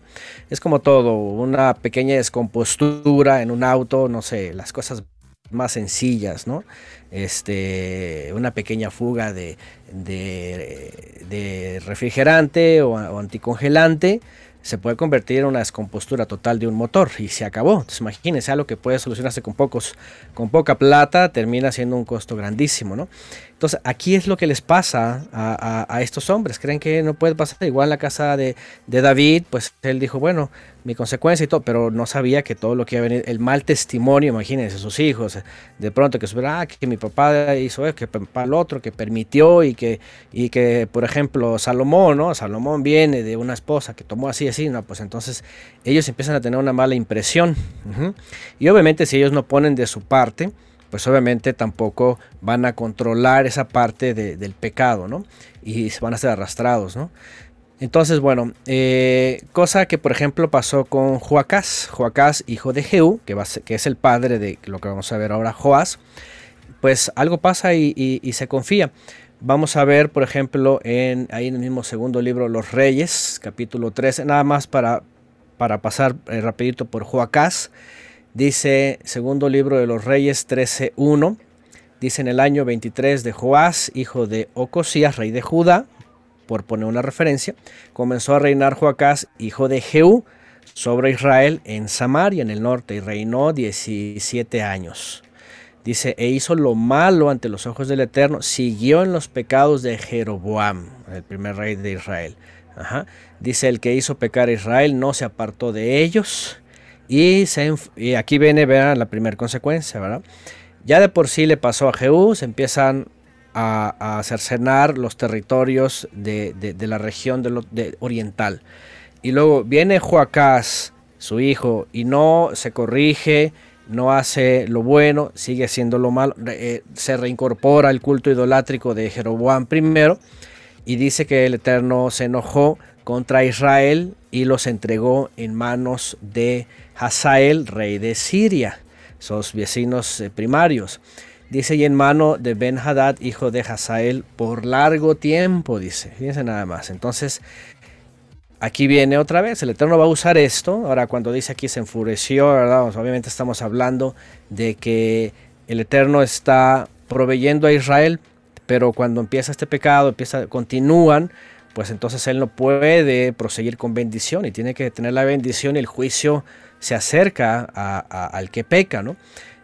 Es como todo, una pequeña descompostura en un auto, no sé, las cosas más sencillas, ¿no? Este, una pequeña fuga de, de, refrigerante o, o anticongelante, se puede convertir en una descompostura total de un motor y se acabó. Entonces imagínense algo que puede solucionarse con pocos, con poca plata, termina siendo un costo grandísimo, ¿no? Entonces, aquí es lo que les pasa a, estos hombres. Creen que no puede pasar igual en la casa de, David, pues él dijo, bueno, mi consecuencia y todo, pero no sabía que todo lo que iba a venir, el mal testimonio, imagínense, sus hijos, de pronto que supiera, ah, que mi papá hizo eso, que papá el otro, que permitió y que, y que, por ejemplo, Salomón, ¿no? Salomón viene de una esposa que tomó así, así, ¿no? Pues entonces ellos empiezan a tener una mala impresión. Y obviamente si ellos no ponen de su parte, pues obviamente tampoco van a controlar esa parte del pecado, ¿no? Y se van a ser arrastrados, ¿no? Entonces, bueno, eh, cosa que por ejemplo pasó con Joacás, Joacás, hijo de que, que es el padre de lo que vamos a ver ahora, Joás, pues algo pasa y, se confía. Vamos a ver, por ejemplo, en, ahí en el mismo segundo libro, Los Reyes, capítulo 13, nada más para, para pasar eh, rapidito por Joacás. Dice, segundo libro de los Reyes 13.1, dice en el año 23 de Joás, hijo de Ocosías, rey de Judá, por poner una referencia, comenzó a reinar Joacás, hijo de Jehú, sobre Israel en Samaria, en el norte, y reinó 17 años. Dice, e hizo lo malo ante los ojos del Eterno, siguió en los pecados de Jeroboam, el primer rey de Israel. Dice, el que hizo pecar a Israel no se apartó de ellos, y, aquí viene vean, la primera consecuencia, ¿verdad? Ya de por sí le pasó a Jehú, se empiezan a, a cercenar los territorios de, la región de oriental. Y luego viene Joacás, su hijo, y no se corrige, no hace lo bueno, sigue haciendo lo malo, eh, se reincorpora el culto idolátrico de Jeroboam I y dice que el Eterno se enojó contra Israel y los entregó en manos de Hazael, rey de Siria, sus vecinos eh, primarios. Dice, y en mano de Ben Hadad, hijo de Hazael, por largo tiempo, dice. Fíjense nada más. Entonces, aquí viene otra vez, el Eterno va a usar esto. Ahora, cuando dice aquí se enfureció, ¿verdad? obviamente estamos hablando de que el Eterno está proveyendo a Israel, pero cuando empieza este pecado, empieza, continúan, pues entonces él no puede proseguir con bendición y tiene que tener la bendición y el juicio se acerca al que peca, ¿no?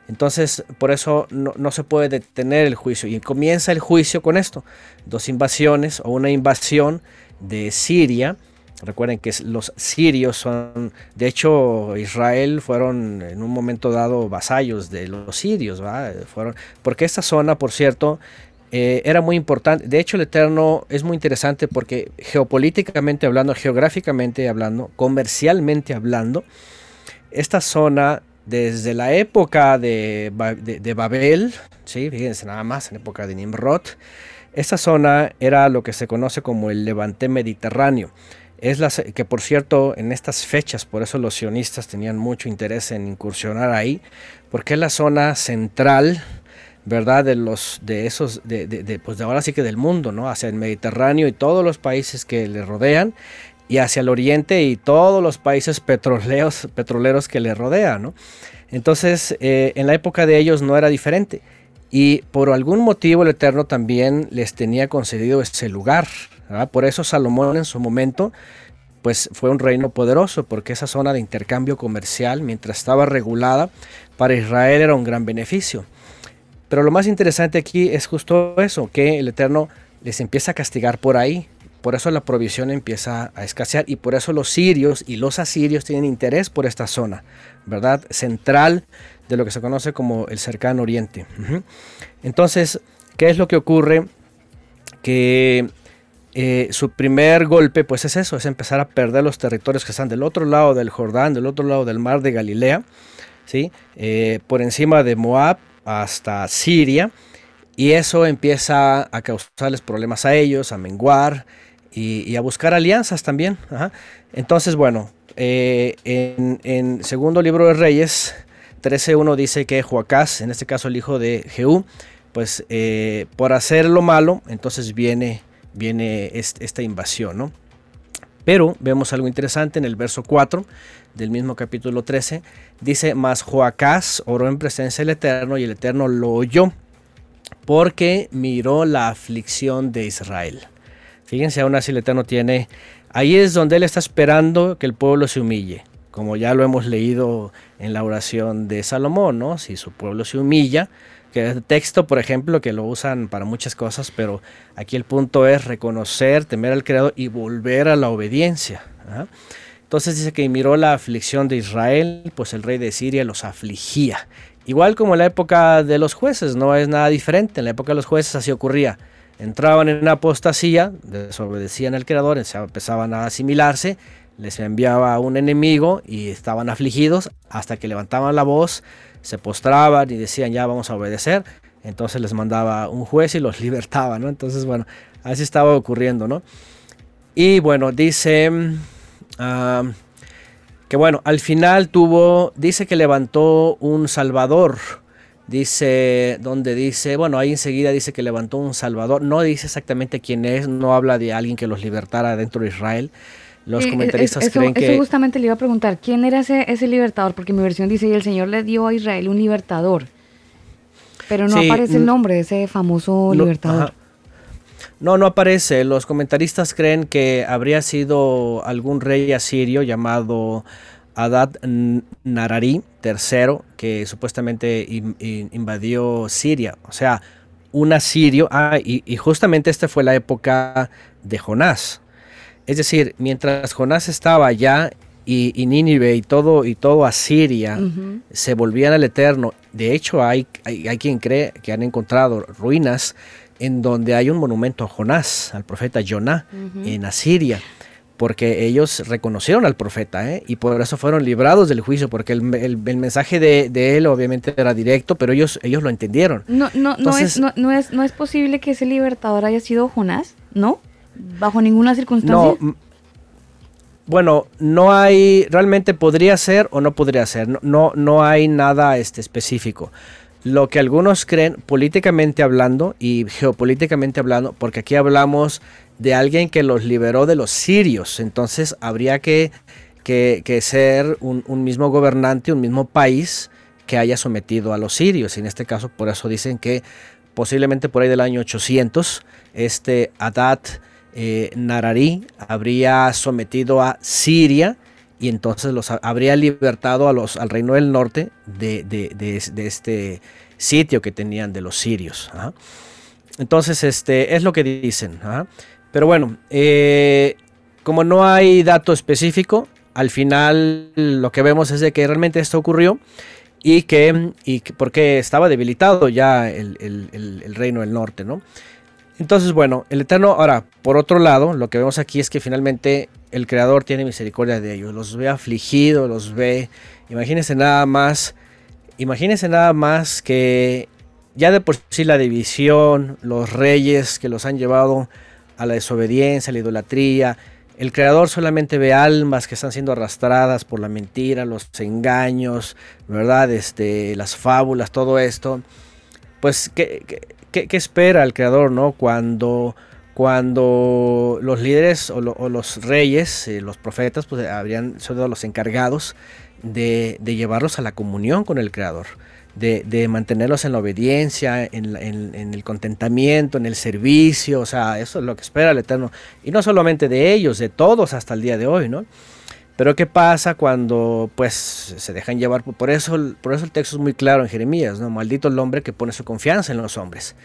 Entonces, por eso no, se puede detener el juicio. Y comienza el juicio con esto. Dos invasiones o una invasión de Siria Recuerden que los sirios son, de hecho, Israel fueron en un momento dado vasallos de los sirios, Fueron, porque esta zona, por cierto, eh, era muy importante. De hecho, el Eterno es muy interesante porque geopolíticamente hablando, geográficamente hablando, comercialmente hablando, esta zona desde la época de, de, Babel, ¿sí? fíjense nada más, en época de Nimrod, esta zona era lo que se conoce como el Levante Mediterráneo. Es la, que por cierto, en estas fechas, por eso los sionistas tenían mucho interés en incursionar ahí, porque es la zona central, ¿verdad? De los, de esos, de, de, pues de ahora sí que del mundo, ¿no? Hacia el Mediterráneo y todos los países que le rodean, y hacia el oriente y todos los países petroleros, que le rodean, ¿no? Entonces, eh, en la época de ellos no era diferente. Y por algún motivo el Eterno también les tenía concedido ese lugar, por eso Salomón en su momento pues fue un reino poderoso, porque esa zona de intercambio comercial, mientras estaba regulada, para Israel era un gran beneficio. Pero lo más interesante aquí es justo eso, que el Eterno les empieza a castigar por ahí. Por eso la provisión empieza a escasear y por eso los sirios y los asirios tienen interés por esta zona, ¿verdad? Central de lo que se conoce como el cercano oriente. Entonces, ¿qué es lo que ocurre? Que eh, su primer golpe pues es eso, es empezar a perder los territorios que están del otro lado del Jordán, del otro lado del mar de Galilea, ¿sí? Eh, por encima de Moab hasta Siria, y eso empieza a causarles problemas a ellos, a menguar y, a buscar alianzas también. Entonces, bueno, eh, en, en, segundo libro de Reyes 13.1 dice que Joacás, en este caso el hijo de Jehú, pues por hacer lo malo, entonces viene viene esta invasión, ¿no? Pero vemos algo interesante en el verso 4 del mismo capítulo 13. Dice, mas Joacás oró en presencia del Eterno y el Eterno lo oyó porque miró la aflicción de Israel. Fíjense, aún así el Eterno tiene... Ahí es donde Él está esperando que el pueblo se humille. Como ya lo hemos leído en la oración de Salomón, ¿no? Si su pueblo se humilla, que texto, por ejemplo, que lo usan para muchas cosas, pero aquí el punto es reconocer, temer al Creador y volver a la obediencia. ¿ah? Entonces dice que miró la aflicción de Israel, pues el rey de Siria los afligía. Igual como en la época de los jueces, no es nada diferente. En la época de los jueces así ocurría. Entraban en apostasía, desobedecían al Creador, empezaban a asimilarse, les enviaba un enemigo y estaban afligidos hasta que levantaban la voz se postraban y decían ya vamos a obedecer, entonces les mandaba un juez y los [LAUGHS] libertaba. Entonces, bueno, así estaba ocurriendo, ¿no? Y bueno, dice que bueno, al final tuvo, dice que levantó un salvador, dice, donde dice, bueno, ahí enseguida dice que levantó un salvador, no dice exactamente quién es, no habla de alguien que los libertara dentro de Israel, los comentaristas creen que... Eso justamente le iba a preguntar, ¿quién era ese, ese libertador? Porque mi versión dice, y el Señor le dio a Israel un libertador. Pero no aparece el nombre de ese famoso libertador. No, no aparece. Los comentaristas creen que habría sido algún rey asirio llamado Adad Narari III, que supuestamente invadió Siria. O sea, un asirio. Ah, y, y justamente esta fue la época de Jonás. Es decir, mientras Jonás estaba allá y, Nínive y todo, y todo Asiria se volvían al Eterno, de hecho hay, hay, quien cree que han encontrado ruinas en donde hay un monumento a Jonás, al profeta Jonás, en Asiria. Porque ellos reconocieron al profeta ¿eh? y por eso fueron librados del juicio, porque el, el- el mensaje de, de él obviamente era directo, pero ellos, ellos lo entendieron. No, no, no, es, no, no es, no es posible que ese libertador haya sido Jonás, ¿no? Bajo ninguna No, circunstancia. m- bueno, no hay, realmente podría ser o no podría ser, no, no, no hay nada este, específico. Lo que algunos creen políticamente hablando y geopolíticamente hablando, porque aquí hablamos de alguien que los liberó de los sirios, entonces habría que, que, ser un, mismo gobernante, un mismo país que haya sometido a los sirios. Y en este caso, por eso dicen que posiblemente por ahí del año 800, este Adad eh, Narari habría sometido a Siria y entonces los ha- habría libertado a los, al reino del norte de, de- de es- de este sitio que tenían de los sirios. Entonces, este es lo que dicen. Pero bueno, eh, como no hay dato específico, al final lo que vemos es de que realmente esto ocurrió y que, y que- porque estaba debilitado ya el- el reino del norte, ¿no? Entonces, bueno, el Eterno, ahora, por otro lado, lo que vemos aquí es que finalmente el Creador tiene misericordia de ellos, los ve afligidos, los ve, imagínense nada más, imagínense nada más que ya de por sí la división, los reyes que los han llevado a la desobediencia, a la idolatría, el Creador solamente ve almas que están siendo arrastradas por la mentira, los engaños, ¿verdad? Este, las fábulas, todo esto. Pues, ¿qué, qué- qué- espera el Creador, no? Cuando, cuando los líderes o, lo- o los reyes, eh, los profetas, pues habrían sido los encargados de llevarlos a la comunión con el Creador. De, mantenerlos en la obediencia, en el contentamiento, en el servicio, o sea, eso es lo que espera el Eterno. Y no solamente de ellos, de todos hasta el día de hoy, ¿no? Pero ¿qué pasa cuando pues se dejan llevar? Por eso, por eso el texto es muy claro en Jeremías, ¿no? Maldito el hombre que pone su confianza en los hombres.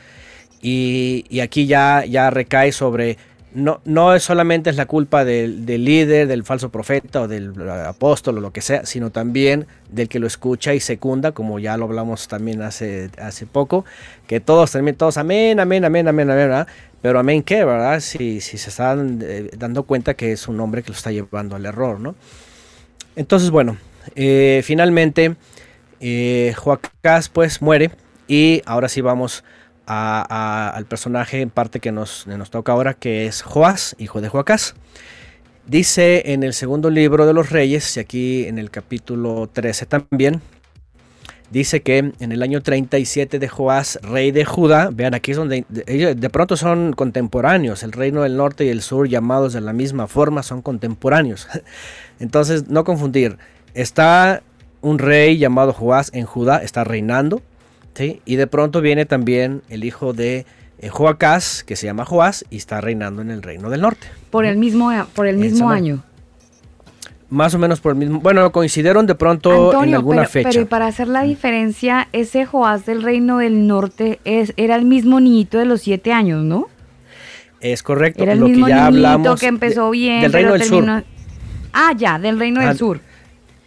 Y, y aquí ya, ya recae sobre, no, no es solamente es la culpa del, del líder, del falso profeta o del apóstol o lo que sea, sino también del que lo escucha y secunda, como ya lo hablamos también hace, hace poco, que todos también, todos amén, amén, amén, amén, amén, ¿verdad? Pero amén qué, ¿verdad? Si, si se están eh, dando cuenta que es un hombre que lo está llevando al error, ¿no? Entonces, bueno, eh, finalmente eh, pues muere y ahora sí vamos a- al personaje en parte que nos, toca ahora, que es Joás, hijo de Joacás. Dice en el segundo libro de los reyes, y aquí en el capítulo 13 también, dice que en el año 37 de Joás, rey de Judá, vean aquí es donde de pronto son contemporáneos, el reino del norte y el sur llamados de la misma forma son contemporáneos. [LAUGHS] Entonces, no confundir, está un rey llamado Joás en Judá, está reinando, ¿sí? y de pronto viene también el hijo de eh, Joacás, que se llama Joás, y está reinando en el reino del norte. por el mismo, por el mismo año. Más o menos por el mismo, bueno, coincidieron de pronto en alguna pero, fecha. pero y para hacer la diferencia, ese Joás del Reino del Norte es, era el mismo niñito de los siete años, ¿no? Es correcto, Era el lo mismo que ya niñito hablamos que empezó bien, del reino del sur. Ah, ya, del Reino Ah, del Sur.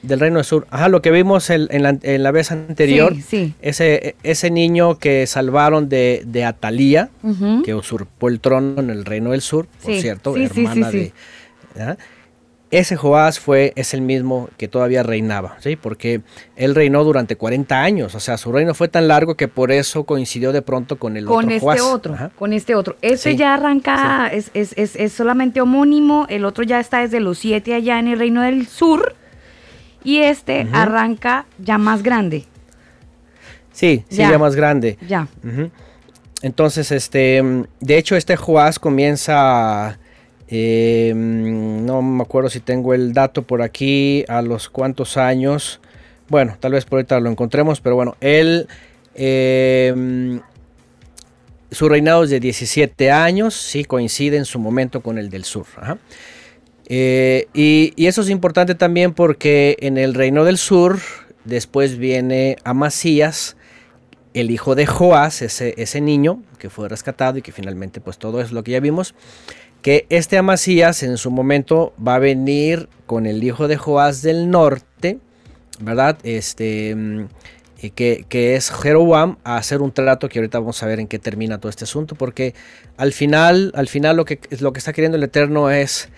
Del Reino del Sur. Ajá, lo que vimos en, la, en la vez anterior. Sí, sí. Ese, ese niño que salvaron de, de Atalía, que usurpó el trono en el Reino del Sur, por Sí, cierto, hermana de. ¿ah? Ese Joás fue, es el mismo que todavía reinaba, ¿sí? Porque él reinó durante 40 años, o sea, su reino fue tan largo que por eso coincidió de pronto con el Con otro este Joás. otro, Ajá. con este otro. Este Sí, ya arranca, es, es, es, es solamente homónimo, el otro ya está desde los siete allá en el Reino del Sur, y este arranca ya más grande. Sí, sí, Ya. ya más grande. Ya. Entonces, este, de hecho, este Joás comienza, eh, mm, no me acuerdo si tengo el dato por aquí, a los cuantos años. Bueno, tal vez por ahorita lo encontremos, pero bueno, él, eh, mm, su reinado es de 17 años, sí, coincide en su momento con el del sur. ajá. Eh, y, eso es importante también porque en el reino del sur, después viene Amasías, el hijo de Joás, ese, ese niño que fue rescatado y que finalmente pues todo es lo que ya vimos, que este Amasías en su momento va a venir con el hijo de Joás del norte, ¿verdad? Este, mm, que, que es Jeroboam, a hacer un trato que ahorita vamos a ver en qué termina todo este asunto, porque al final, al final lo que, lo que está queriendo el Eterno es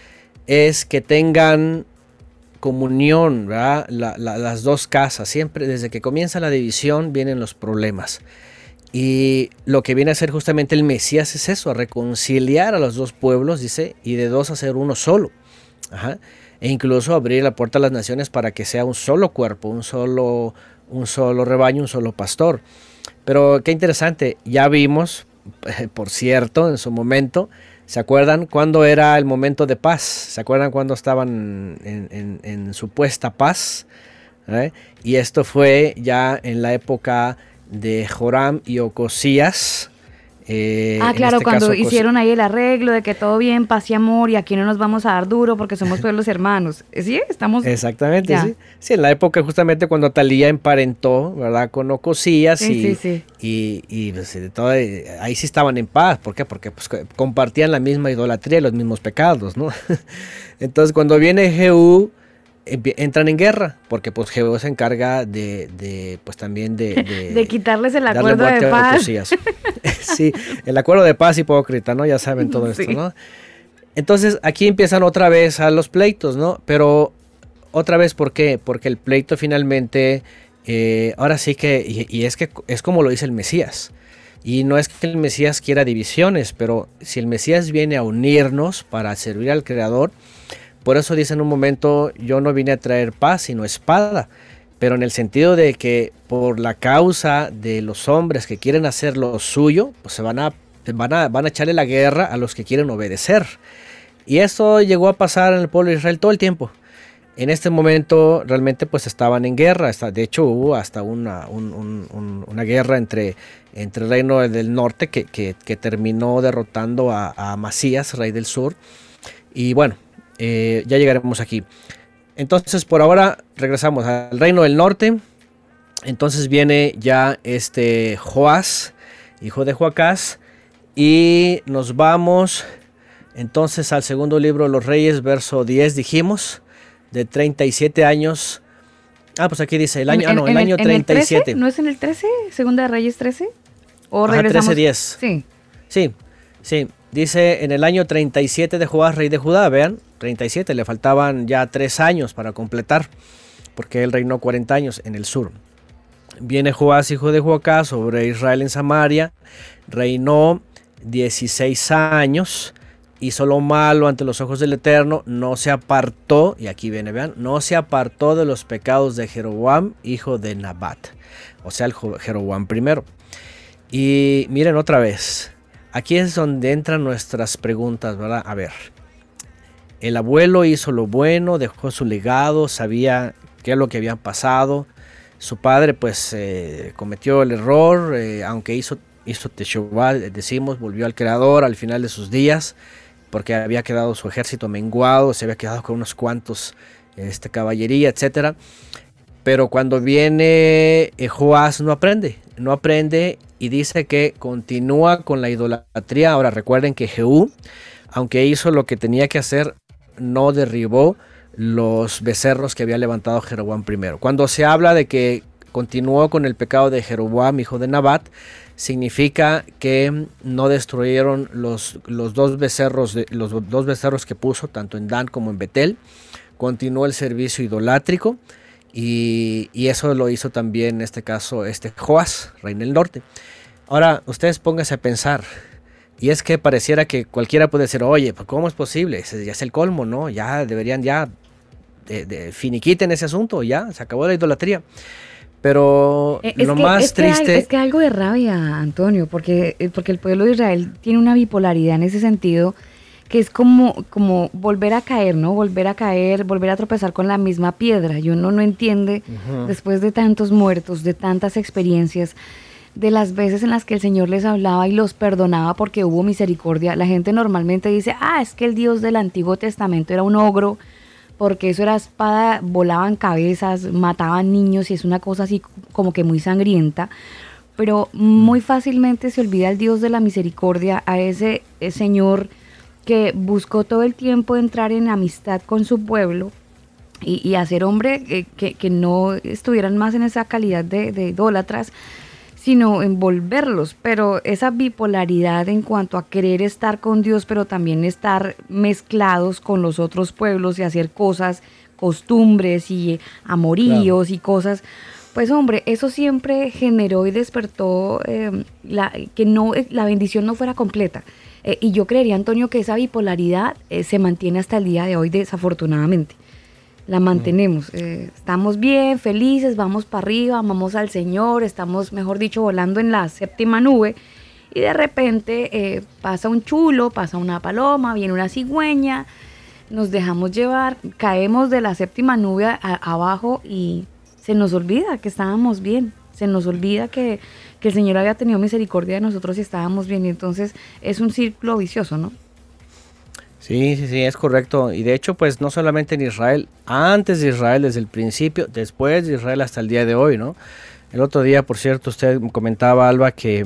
es que tengan comunión, ¿verdad? La- la- las dos casas. Siempre desde que comienza la división vienen los problemas. Y lo que viene a hacer justamente el Mesías es eso, a reconciliar a los dos pueblos, dice, y de dos hacer uno solo. E incluso abrir la puerta a las naciones para que sea un solo cuerpo, un solo, un solo rebaño, un solo pastor. Pero qué interesante, ya vimos, [LAUGHS] por cierto, en su momento, ¿se acuerdan cuándo era el momento de paz? ¿Se acuerdan cuándo estaban en supuesta paz? ¿Eh? Y esto fue ya en la época de Joram y Ocosías. Eh, ah, claro, este cuando caso, hicieron ahí el arreglo de que todo bien, paz y amor, y aquí no nos vamos a dar duro porque somos pueblos [LAUGHS] hermanos. ¿Sí? Estamos... Exactamente, Ya. sí. Sí, en la época justamente cuando Talía emparentó, ¿verdad? Con Ocosías Sí, y, sí, sí. y, y, pues, de todo, eh, ahí sí estaban en paz. ¿Por qué? Porque pues, co- compartían la misma idolatría y los mismos pecados, ¿no? [LAUGHS] Entonces cuando viene Jehú, entran en guerra, porque pues Jehú se encarga de, de, pues también de... De, [LAUGHS] De quitarles el acuerdo de paz. [LAUGHS] [LAUGHS] Sí, el acuerdo de paz hipócrita, ¿no? Ya saben todo esto. ¿no? Entonces aquí empiezan otra vez a los pleitos, ¿no? Pero otra vez, ¿por qué? Porque el pleito finalmente, eh, ahora sí que, y, y es que es como lo dice el Mesías. Y no es que el Mesías quiera divisiones, pero si el Mesías viene a unirnos para servir al Creador, por eso dice en un momento, yo no vine a traer paz, sino espada. Pero en el sentido de que por la causa de los hombres que quieren hacer lo suyo, pues se van a, van a, van a echarle la guerra a los que quieren obedecer. Y esto llegó a pasar en el pueblo de Israel todo el tiempo. En este momento realmente pues estaban en guerra. De hecho hubo hasta una, un- un- un- una guerra entre, entre el reino del norte que, que- terminó derrotando a, Amasías, rey del sur. Y bueno, eh, ya llegaremos aquí. Entonces por ahora regresamos al reino del norte. Entonces viene ya este Joás, hijo de Joacás. Y nos vamos entonces al segundo libro de los reyes, verso 10 dijimos, de 37 años. Ah, pues aquí dice el año, ah, no, el año en el 37. 13? ¿No es en el 13? ¿Segunda de Reyes 13? ¿O Ajá, regresamos? 13:10. Sí. Sí, sí. Dice en el año 37 de Joás, rey de Judá, vean, 37, le faltaban ya tres años para completar, porque él reinó 40 años en el sur. Viene Joás, hijo de Joacás, sobre Israel en Samaria, reinó 16 años, hizo lo malo ante los ojos del Eterno, no se apartó, y aquí viene, vean, no se apartó de los pecados de Jeroboam, hijo de Nabat, o sea, el Jeroboam primero. Y miren otra vez, aquí es donde entran nuestras preguntas, ¿verdad? A ver, el abuelo hizo lo bueno, dejó su legado, sabía qué es lo que había pasado. Su padre pues eh, cometió el error, eh, aunque hizo, hizo Teshuvah, decimos, volvió al creador al final de sus días, porque había quedado su ejército menguado, se había quedado con unos cuantos este, caballería, etcétera. Pero cuando viene eh, Joás no aprende, no aprende y dice que continúa con la idolatría. Ahora recuerden que Jehú, aunque hizo lo que tenía que hacer, no derribó los becerros que había levantado Jeroboam primero. Cuando se habla de que continuó con el pecado de Jeroboam, hijo de Nabat, significa que no destruyeron los, los dos becerros los dos becerros que puso tanto en Dan como en Betel. Continuó el servicio idolátrico y, y eso lo hizo también en este caso este Joás, rey del norte. Ahora, ustedes pónganse a pensar. Y es que pareciera que cualquiera puede decir, oye, pues ¿cómo es posible? Ese ya es el colmo, ¿no? Ya deberían ya de, de finiquiten ese asunto, ya, se acabó la idolatría. Pero Eh, Es lo que- más es que triste... es que algo de rabia, Antonio, porque, eh, porque el pueblo de Israel tiene una bipolaridad en ese sentido, que es como, como volver a caer, ¿no? Volver a caer, volver a tropezar con la misma piedra. Y uno no entiende, Ujú. después de tantos muertos, de tantas experiencias, de las veces en las que el Señor les hablaba y los perdonaba porque hubo misericordia. La gente normalmente dice, ah, es que el Dios del Antiguo Testamento era un ogro, porque eso era espada, volaban cabezas, mataban niños y es una cosa así como que muy sangrienta. Pero muy fácilmente se olvida el Dios de la misericordia, a ese eh, Señor que buscó todo el tiempo entrar en amistad con su pueblo y, hacer hombre eh, que, que no estuvieran más en esa calidad de, de idólatras, sino envolverlos, pero esa bipolaridad en cuanto a querer estar con Dios, pero también estar mezclados con los otros pueblos y hacer cosas, costumbres y amoríos y cosas, pues hombre, eso siempre generó y despertó eh, la, que no, la bendición no fuera completa. Eh, y yo creería, Antonio, que esa bipolaridad eh, se mantiene hasta el día de hoy, desafortunadamente. La mantenemos. eh, estamos bien, felices, vamos para arriba, amamos al Señor, estamos, mejor dicho, volando en la séptima nube. Y de repente eh, pasa un chulo, pasa una paloma, viene una cigüeña, nos dejamos llevar, caemos de la séptima nube a- abajo y se nos olvida que estábamos bien, se nos olvida que, que el Señor había tenido misericordia de nosotros y estábamos bien. Y entonces es un círculo vicioso, ¿no? Sí, sí, sí, es correcto. Y de hecho, pues no solamente en Israel, antes de Israel desde el principio, después de Israel hasta el día de hoy, ¿no? El otro día, por cierto, usted comentaba, Alba, que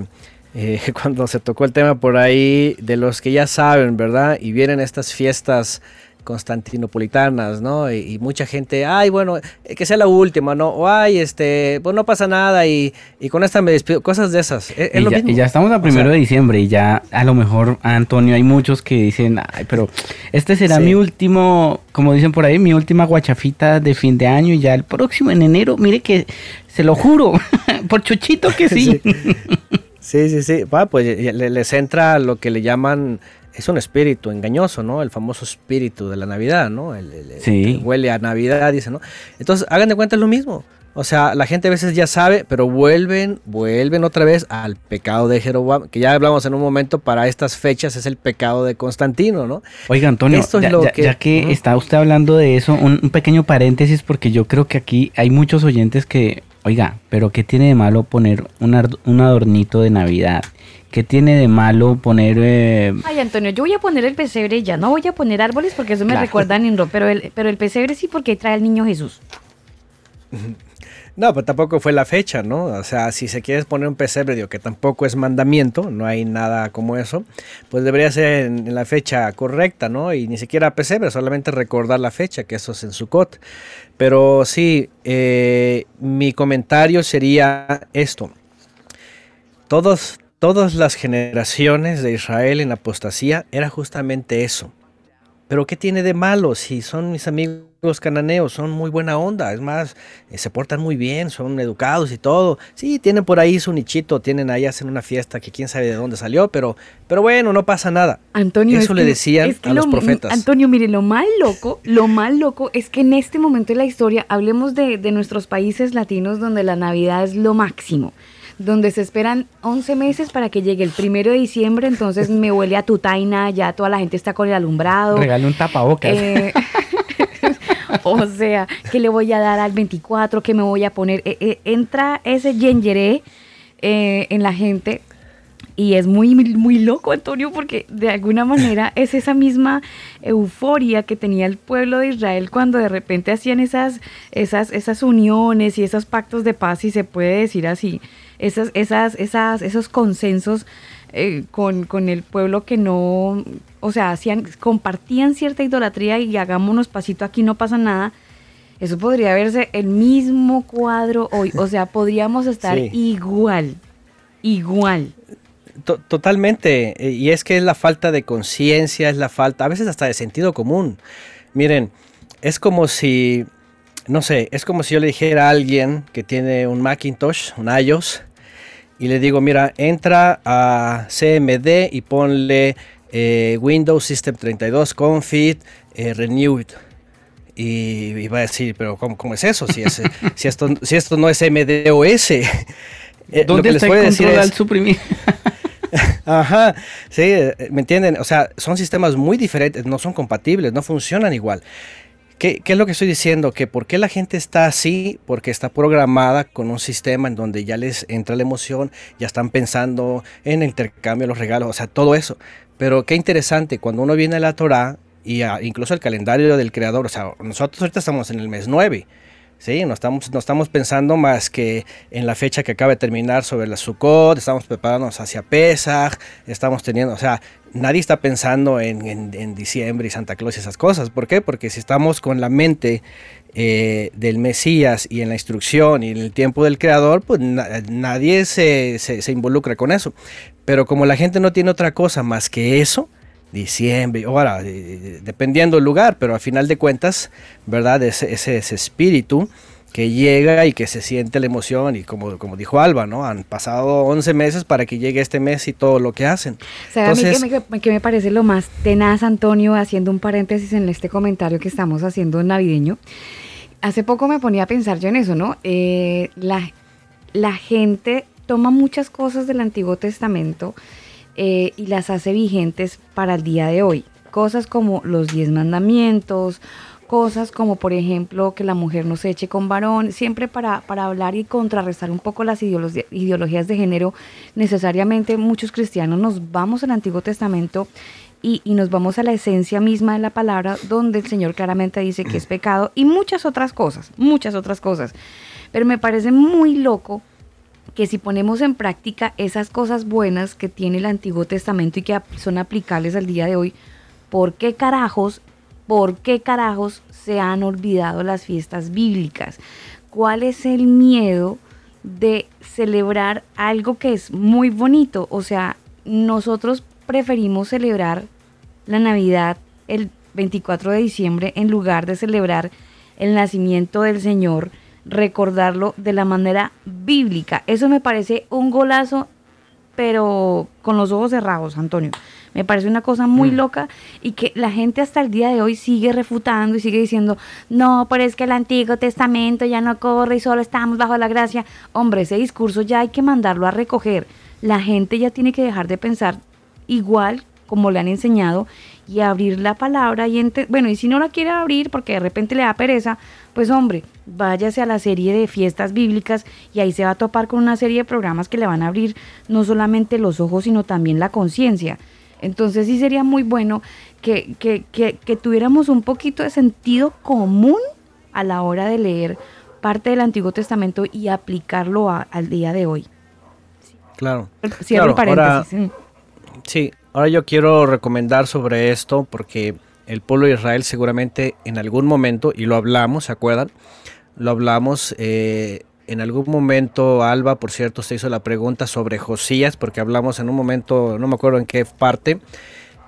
eh, [LAUGHS] cuando se tocó el tema por ahí, de los que ya saben, ¿verdad? Y vienen estas fiestas constantinopolitanas, ¿no? Y, y mucha gente, ay, bueno, eh, que sea la última, ¿no? O ay, este, pues no pasa nada y, y con esta me despido, cosas de esas. Es, es Y lo ya, mismo. y ya estamos a O primero sea, de diciembre y ya a lo mejor, Antonio, hay muchos que dicen, ay, pero este será Sí. mi último, como dicen por ahí, mi última guachafita de fin de año y ya el próximo en enero, mire que se lo juro, [LAUGHS] por chuchito que sí. [LAUGHS] Sí, sí, sí. Pues les entra lo que le llaman, es un espíritu engañoso, ¿no? El famoso espíritu de la Navidad, ¿no? El, el- Sí. huele a Navidad, dice, ¿no? Entonces, hagan de cuenta es lo mismo. O sea, la gente a veces ya sabe, pero vuelven, vuelven otra vez al pecado de Jeroboam, que ya hablamos en un momento, para estas fechas es el pecado de Constantino, ¿no? Oiga, Antonio, Esto es ya, lo ya- que- ya que Ujú. está usted hablando de eso, un, un pequeño paréntesis porque yo creo que aquí hay muchos oyentes que, oiga, pero ¿qué tiene de malo poner un, un adornito de Navidad? ¿Qué tiene de malo poner... eh, Ay, Antonio, yo voy a poner el pesebre ya, no voy a poner árboles porque eso me Claro. recuerda a Ninro, pero el, pero el pesebre sí porque trae al niño Jesús. No, pero tampoco fue la fecha, ¿no? O sea, si se quiere poner un pesebre, digo, que tampoco es mandamiento, no hay nada como eso, pues debería ser en, en la fecha correcta, ¿no? Y ni siquiera pesebre, solamente recordar la fecha, que eso es en Sukkot. Pero sí, eh, mi comentario sería esto. Todos, todas las generaciones de Israel en apostasía era justamente eso. Pero ¿qué tiene de malo si son mis amigos cananeos? Son muy buena onda, es más, eh, se portan muy bien, son educados y todo. Sí, tienen por ahí su nichito, tienen ahí, hacen una fiesta que quién sabe de dónde salió, pero, pero bueno, no pasa nada. Antonio, Eso es le que- decían es que a los lo- profetas. Antonio, mire, lo más loco, lo más loco es que en este momento de la historia hablemos de, de nuestros países latinos donde la Navidad es lo máximo, donde se esperan 11 meses para que llegue el primero de diciembre, entonces me huele a tutaina, ya toda la gente está con el alumbrado. regale un tapabocas. Eh, [LAUGHS] o sea, que le voy a dar al 24, que me voy a poner. Eh, eh, entra ese yengeré en la gente y es muy, muy loco, Antonio, porque de alguna manera [LAUGHS] es esa misma euforia que tenía el pueblo de Israel cuando de repente hacían esas, esas, esas uniones y esos pactos de paz, si se puede decir así, esas, esas, esas, esos consensos eh, con, con el pueblo que no, o sea, hacían, compartían cierta idolatría y hagámonos pasito aquí, no pasa nada. Eso podría verse el mismo cuadro hoy, o sea, podríamos estar Sí. igual, igual. To- Totalmente, y es que es la falta de conciencia, es la falta, a veces hasta de sentido común. Miren, es como si, no sé, es como si yo le dijera a alguien que tiene un Macintosh, un iOS, y le digo, mira, entra a CMD y ponle eh, Windows System 32 Config eh, Renewed. Y, y va a decir, pero ¿cómo, cómo es eso? Si, es, [LAUGHS] si, esto, si esto no es MDOS. [LAUGHS] Eh, ¿Dónde está el decir control es- al suprimir? [LAUGHS] Ajá, sí, eh, ¿me entienden? O sea, son sistemas muy diferentes, no son compatibles, no funcionan igual. ¿Qué, qué es lo que estoy diciendo? Que por qué la gente está así, porque está programada con un sistema en donde ya les entra la emoción, ya están pensando en el intercambio, los regalos, o sea, todo eso. Pero qué interesante, cuando uno viene a la Torah y incluso el calendario del creador, o sea, nosotros ahorita estamos en el mes 9. Sí, no estamos, no estamos pensando más que en la fecha que acaba de terminar sobre la Sukkot, estamos preparándonos hacia Pesach, estamos teniendo, o sea, nadie está pensando en, diciembre y Santa Claus y esas cosas. ¿Por qué? Porque si estamos con la mente eh, del Mesías y en la instrucción y en el tiempo del Creador, pues na- nadie se, se- se involucra con eso. Pero como la gente no tiene otra cosa más que eso, diciembre, ahora, eh, dependiendo del lugar, pero a final de cuentas, ¿verdad? Ese, ese, ese espíritu que llega y que se siente la emoción y como, como dijo Alba, ¿no? Han pasado 11 meses para que llegue este mes y todo lo que hacen. ¿Sabe a mí Entonces- que me, que me parece lo más tenaz, Antonio, haciendo un paréntesis en este comentario que estamos haciendo navideño? Hace poco me ponía a pensar yo en eso, ¿no? Eh, la, la gente toma muchas cosas del Antiguo Testamento eh, y las hace vigentes para el día de hoy. Cosas como los diez mandamientos, cosas como por ejemplo que la mujer no se eche con varón, siempre para, para hablar y contrarrestar un poco las ideolo- ideologías de género, necesariamente muchos cristianos nos vamos al Antiguo Testamento y, y nos vamos a la esencia misma de la palabra, donde el Señor claramente dice que es pecado y muchas otras cosas, muchas otras cosas. Pero me parece muy loco que si ponemos en práctica esas cosas buenas que tiene el Antiguo Testamento y que son aplicables al día de hoy, ¿por qué carajos, por qué carajos se han olvidado las fiestas bíblicas? ¿Cuál es el miedo de celebrar algo que es muy bonito? O sea, nosotros preferimos celebrar la Navidad el 24 de diciembre en lugar de celebrar el nacimiento del Señor, recordarlo de la manera bíblica. Eso me parece un golazo, pero con los ojos cerrados, Antonio. Me parece una cosa muy loca y que la gente hasta el día de hoy sigue refutando y sigue diciendo, no, pero es que el Antiguo Testamento ya no corre y solo estamos bajo la gracia. Hombre, ese discurso ya hay que mandarlo a recoger. La gente ya tiene que dejar de pensar igual como le han enseñado y abrir la palabra y ente- bueno y si no la quiere abrir porque de repente le da pereza pues hombre váyase a la serie de fiestas bíblicas y ahí se va a topar con una serie de programas que le van a abrir no solamente los ojos sino también la conciencia entonces sí sería muy bueno que, que, que, que tuviéramos un poquito de sentido común a la hora de leer parte del Antiguo Testamento y aplicarlo a- al día de hoy Claro. cierro Claro, paréntesis. Sí, ahora yo quiero recomendar sobre esto porque el pueblo de Israel seguramente en algún momento, y lo hablamos, ¿se acuerdan? Lo hablamos, eh, en algún momento Alba, por cierto, se hizo la pregunta sobre Josías, porque hablamos en un momento, no me acuerdo en qué parte,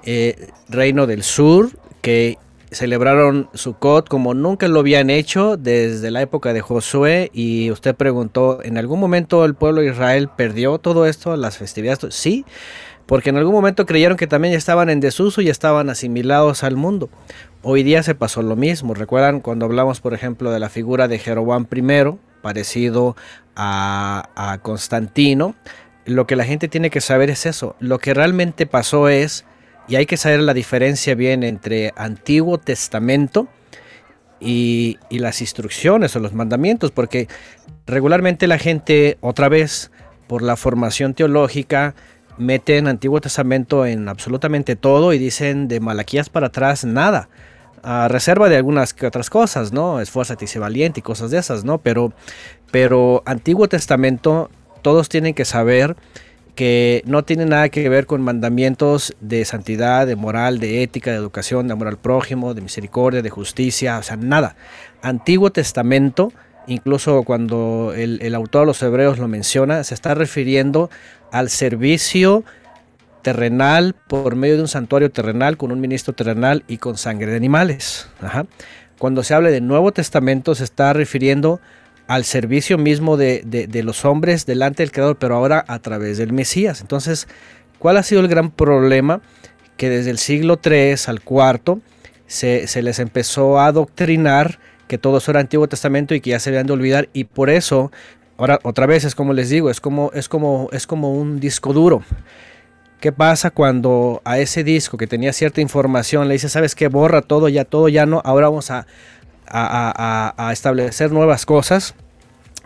eh, Reino del Sur, que celebraron Sukkot como nunca lo habían hecho desde la época de Josué y usted preguntó, ¿en algún momento el pueblo de Israel perdió todo esto, las festividades? Sí, porque en algún momento creyeron que también estaban en desuso y estaban asimilados al mundo. Hoy día se pasó lo mismo. ¿Recuerdan cuando hablamos, por ejemplo, de la figura de Jeroboam I, parecido a, Constantino? Lo que la gente tiene que saber es eso. Lo que realmente pasó es, y hay que saber la diferencia bien entre Antiguo Testamento y las instrucciones o los mandamientos, porque regularmente la gente, otra vez, por la formación teológica, meten Antiguo Testamento en absolutamente todo y dicen de Malaquías para atrás nada. A reserva de algunas que otras cosas, ¿no? Esfuérzate y sé valiente y cosas de esas, ¿no? Pero, pero Antiguo Testamento, todos tienen que saber que no tiene nada que ver con mandamientos de santidad, de moral, de ética, de educación, de amor al prójimo, de misericordia, de justicia, o sea, nada. Antiguo Testamento, incluso cuando el, el autor de los hebreos lo menciona, se está refiriendo al servicio terrenal por medio de un santuario terrenal, con un ministro terrenal y con sangre de animales. Cuando se habla de Nuevo Testamento se está refiriendo al servicio mismo de, de, los hombres delante del Creador, pero ahora a través del Mesías. Entonces, ¿cuál ha sido el gran problema? Que desde el siglo III al IV se, se les empezó a adoctrinar que todo eso era Antiguo Testamento y que ya se habían de olvidar y por eso ahora otra vez es como les digo es como es como es como un disco duro. Qué pasa cuando a ese disco que tenía cierta información le dice sabes qué borra todo ya todo ya no ahora vamos a a, a, a establecer nuevas cosas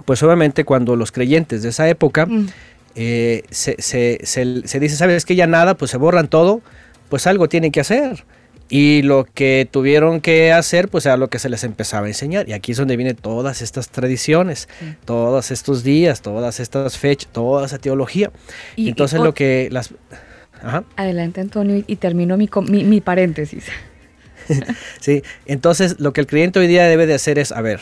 pues obviamente cuando los creyentes de esa época Mm. eh, se, se, se, se dice sabes que ya nada pues se borran todo pues algo tienen que hacer y lo que tuvieron que hacer, pues era lo que se les empezaba a enseñar. Y aquí es donde vienen todas estas tradiciones, todos estos días, todas estas fechas, toda esa teología. Y- Entonces lo que las... Ajá. Adelante, Antonio, y, termino mi, mi paréntesis. [LAUGHS] sí, entonces lo que el cliente hoy día debe de hacer es, a ver,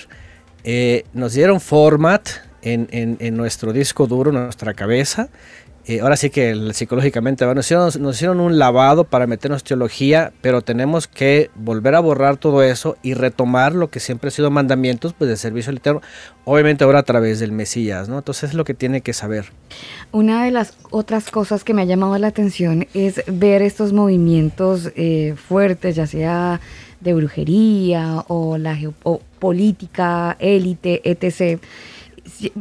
eh, nos dieron format en, en- en nuestro disco duro, en nuestra cabeza. Eh, ahora sí que psicológicamente ¿va? nos hicieron, un lavado para meternos teología, pero tenemos que volver a borrar todo eso y retomar lo que siempre ha sido mandamientos pues, de servicio al Eterno, obviamente ahora a través del Mesías, ¿no? Entonces es lo que tiene que saber. Una de las otras cosas que me ha llamado la atención es ver estos movimientos eh, fuertes, ya sea de brujería o la geopolítica, élite, etc.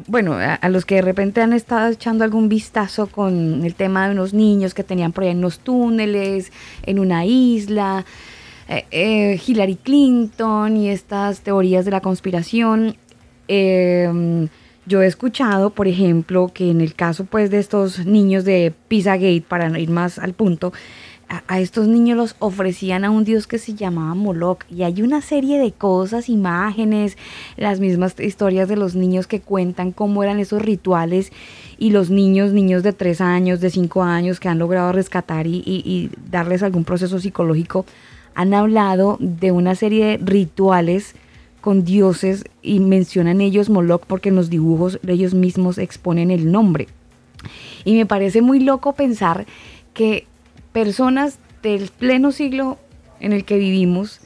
Bueno, a, los que de repente han estado echando algún vistazo con el tema de unos niños que tenían por allá en los túneles, en una isla, eh, eh, Hillary Clinton y estas teorías de la conspiración. Eh, yo he escuchado, por ejemplo, que en el caso pues de estos niños de Pizzagate, para ir más al punto, a, estos niños los ofrecían a un dios que se llamaba Moloch y hay una serie de cosas, imágenes, las mismas historias de los niños que cuentan cómo eran esos rituales y los niños, niños de 3 años, de 5 años que han logrado rescatar y, y- y darles algún proceso psicológico, han hablado de una serie de rituales con dioses y mencionan ellos Moloch porque en los dibujos ellos mismos exponen el nombre. Y me parece muy loco pensar que personas del pleno siglo en el que vivimos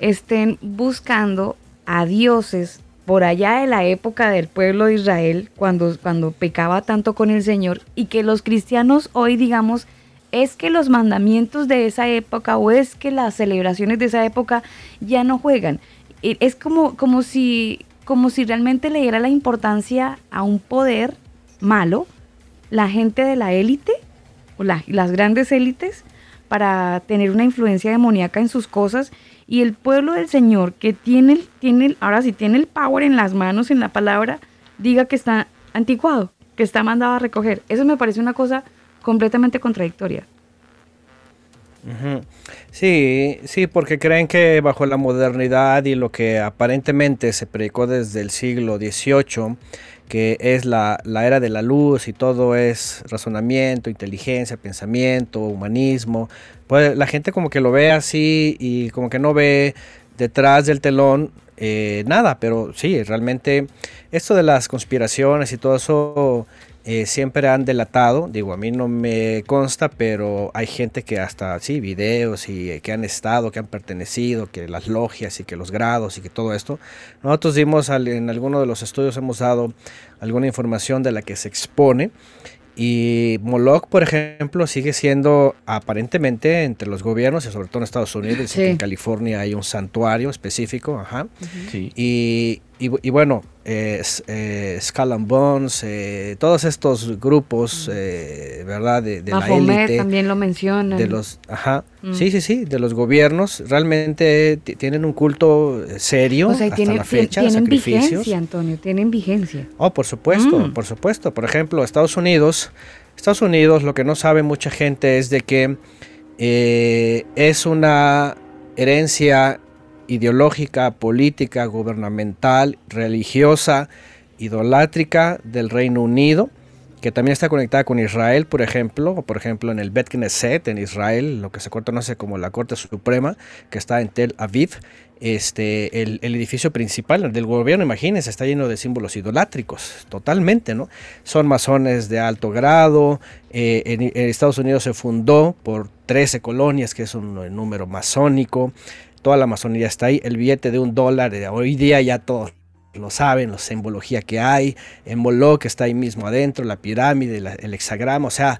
estén buscando a dioses por allá de la época del pueblo de Israel, cuando, cuando pecaba tanto con el Señor, y que los cristianos hoy digamos, es que los mandamientos de esa época o es que las celebraciones de esa época ya no juegan. E- Es como, como, si, como si realmente le diera la importancia a un poder malo, la gente de la élite, las grandes élites, para tener una influencia demoníaca en sus cosas, y el pueblo del Señor, que tiene, tiene ahora sí tiene el power en las manos, en la palabra, diga que está anticuado, que está mandado a recoger. Eso me parece una cosa completamente contradictoria. Sí, sí, porque creen que bajo la modernidad y lo que aparentemente se predicó desde el siglo XVIII, que es la, la era de la luz y todo es razonamiento, inteligencia, pensamiento, humanismo, pues la gente como que lo ve así y como que no ve detrás del telón eh, nada, pero sí, realmente esto de las conspiraciones y todo eso eh, siempre han delatado, digo, a mí no me consta, pero hay gente que hasta, sí, videos y eh, que han estado, que han pertenecido, que las logias y que los grados y que todo esto. Nosotros dimos al- en alguno de los estudios, hemos dado alguna información de la que se expone. Y Moloch, por ejemplo, sigue siendo aparentemente entre los gobiernos, y sobre todo en Estados Unidos, Sí. en California hay un santuario específico, ajá. Sí. Y, y y bueno, eh, eh, Skull and Bones, eh, todos estos grupos, eh, ¿verdad? De, de la élite, también lo mencionan. de los, ajá, Mm. sí, sí, sí, de los gobiernos, realmente ti- tienen un culto serio o sea, hasta tienen, la fecha, tienen sacrificios. vigencia, Antonio, tienen vigencia. Oh, por supuesto, Mm. por supuesto. Por ejemplo, Estados Unidos, Estados Unidos, lo que no sabe mucha gente es de que eh, es una herencia ideológica, política, gubernamental, religiosa, idolátrica del Reino Unido, que también está conectada con Israel, por ejemplo, o por ejemplo en el Bet Knesset en Israel, lo que se conoce como la Corte Suprema, que está en Tel Aviv. Este, el, el edificio principal del gobierno, imagínense, está lleno de símbolos idolátricos, totalmente, ¿no? Son masones de alto grado. eh, en, en Estados Unidos se fundó por 13 colonias, que es un número masónico. Toda la masonería está ahí. El billete de un dólar, hoy día ya todos lo saben, la simbología que hay. En Moloch está ahí mismo adentro, la pirámide, el hexagrama, o sea,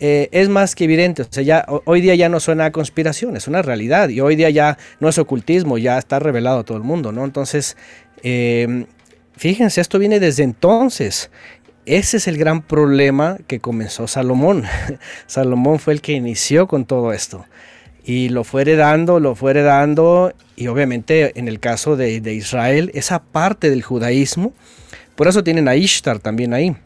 eh, es más que evidente. O sea, ya, ho- hoy día ya no suena a conspiración, es una realidad. Y hoy día ya no es ocultismo, ya está revelado a todo el mundo, ¿no? Entonces, eh, fíjense, esto viene desde entonces. Ese es el gran problema que comenzó Salomón. [LAUGHS] Salomón fue el que inició con todo esto. Y lo fue heredando, lo fue heredando. Y obviamente en el caso de, de Israel, esa parte del judaísmo, por eso tienen a Ishtar también ahí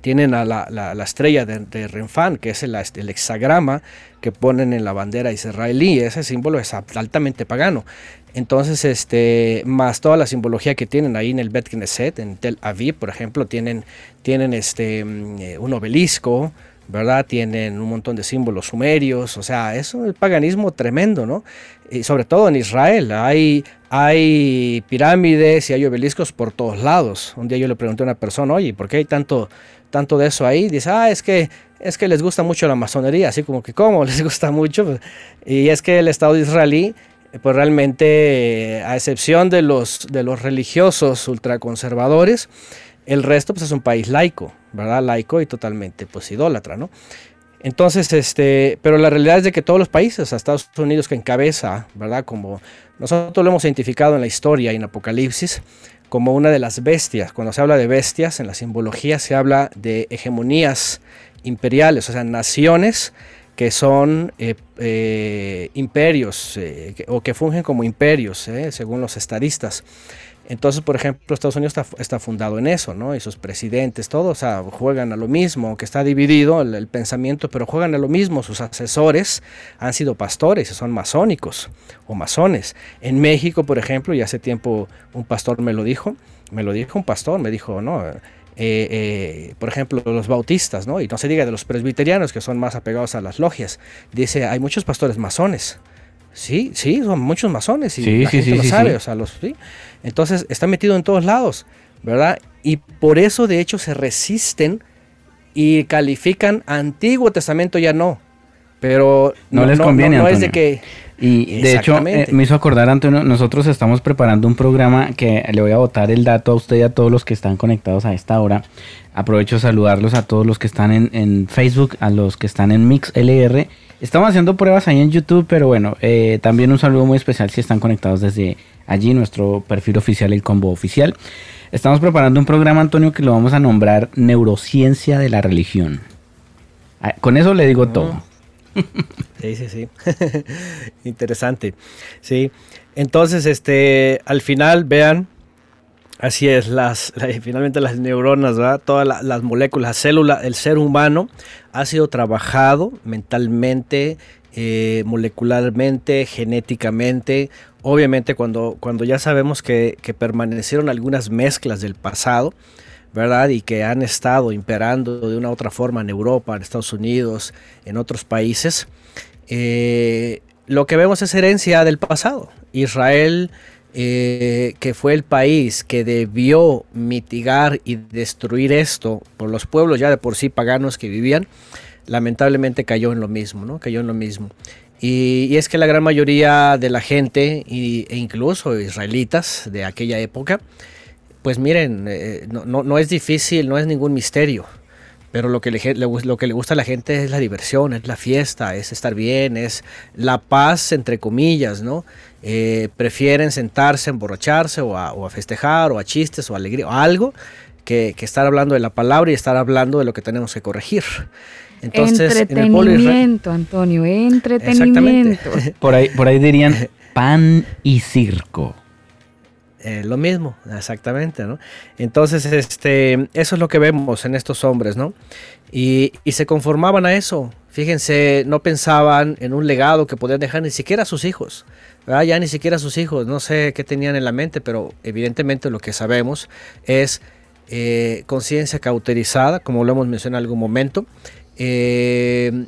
tienen a la, la- la estrella de, de Renfán, que es el, el hexagrama que ponen en la bandera israelí. Ese símbolo es altamente pagano. Entonces, este, más toda la simbología que tienen ahí en el Bet Knesset, en Tel Aviv, por ejemplo, tienen, tienen este, mm, eh, un obelisco ¿verdad? Tienen un montón de símbolos sumerios, o sea, es un paganismo tremendo, ¿no? Y sobre todo en Israel, hay, hay pirámides y hay obeliscos por todos lados. Un día yo le pregunté a una persona, oye, ¿por qué hay tanto, tanto de eso ahí? Dice, ah, es que, es que les gusta mucho la masonería, así como que, ¿cómo [LAUGHS] les gusta mucho? Y es que el Estado israelí pues realmente, a excepción de los, de los religiosos ultraconservadores, el resto pues es un país laico, ¿verdad? Laico y totalmente pues idólatra, ¿no? Entonces, este, pero la realidad es de que todos los países, a Estados Unidos que encabeza, ¿verdad? Como nosotros lo hemos identificado en la historia y en Apocalipsis, como una de las bestias. Cuando se habla de bestias, en la simbología se habla de hegemonías imperiales, o sea, naciones que son eh, eh, imperios eh, o que fungen como imperios, según los estadistas. Entonces, por ejemplo, Estados Unidos está, fundado en eso, ¿no? Y sus presidentes, todos juegan a lo mismo, que está dividido el, pensamiento, pero juegan a lo mismo. Sus asesores han sido pastores, son masónicos o masones. En México, por ejemplo, y hace tiempo un pastor me lo dijo, me lo dijo un pastor, me dijo, no, eh, eh, por ejemplo, los bautistas, ¿no? Y no se diga de los presbiterianos, que son más apegados a las logias. Dice, hay muchos pastores masones. Sí, sí, son muchos masones y sí, la gente lo sabe, o sea, los, ¿sí? Entonces, está metido en todos lados, ¿verdad? Y por eso, de hecho, se resisten y califican Antiguo Testamento ya no. Pero no, les conviene. No, es de que y de hecho, eh, me hizo acordar, Antonio, nosotros estamos preparando un programa que le voy a botar el dato a usted y a todos los que están conectados a esta hora. Aprovecho a saludarlos a todos los que están en, Facebook, a los que están en MixLR. Estamos haciendo pruebas ahí en YouTube, pero bueno, eh, también un saludo muy especial si están conectados desde allí, nuestro perfil oficial, el combo oficial. Estamos preparando un programa, Antonio, que lo vamos a nombrar Neurociencia de la Religión. Ah, con eso le digo todo. [LAUGHS] Sí, sí, sí. [LAUGHS] Interesante. Sí. Entonces, este, al final, vean, así es, las, [LAUGHS] finalmente las neuronas, ¿verdad? Todas las moléculas, células, el ser humano ha sido trabajado mentalmente, eh, molecularmente, genéticamente. Obviamente, cuando, cuando ya sabemos que, que permanecieron algunas mezclas del pasado, ¿verdad? Y que han estado imperando de una u otra forma en Europa, en Estados Unidos, en otros países. Eh, lo que vemos es herencia del pasado. Israel, eh, que fue el país que debió mitigar y destruir esto por los pueblos ya de por sí paganos que vivían, lamentablemente cayó en lo mismo, ¿no? Cayó en lo mismo. Y, es que la gran mayoría de la gente, e incluso israelitas de aquella época, pues miren, eh, no, es difícil, no es ningún misterio. Pero lo que, le, gusta a la gente es la diversión, es la fiesta, es estar bien, es la paz, entre comillas, ¿no? Eh, prefieren sentarse, emborracharse o a, festejar o a chistes o a alegría o algo que, estar hablando de la palabra y estar hablando de lo que tenemos que corregir. Entonces, entretenimiento, Antonio, entretenimiento. Por ahí, por ahí dirían [LAUGHS] pan y circo. Eh, lo mismo, exactamente, ¿no? Entonces, este, eso es lo que vemos en estos hombres, ¿no? Y, se conformaban a eso. Fíjense, no pensaban en un legado que podían dejar ni siquiera a sus hijos. Ya ni siquiera a sus hijos. No sé qué tenían en la mente, pero evidentemente lo que sabemos es eh, conciencia cauterizada, como lo hemos mencionado en algún momento. Eh,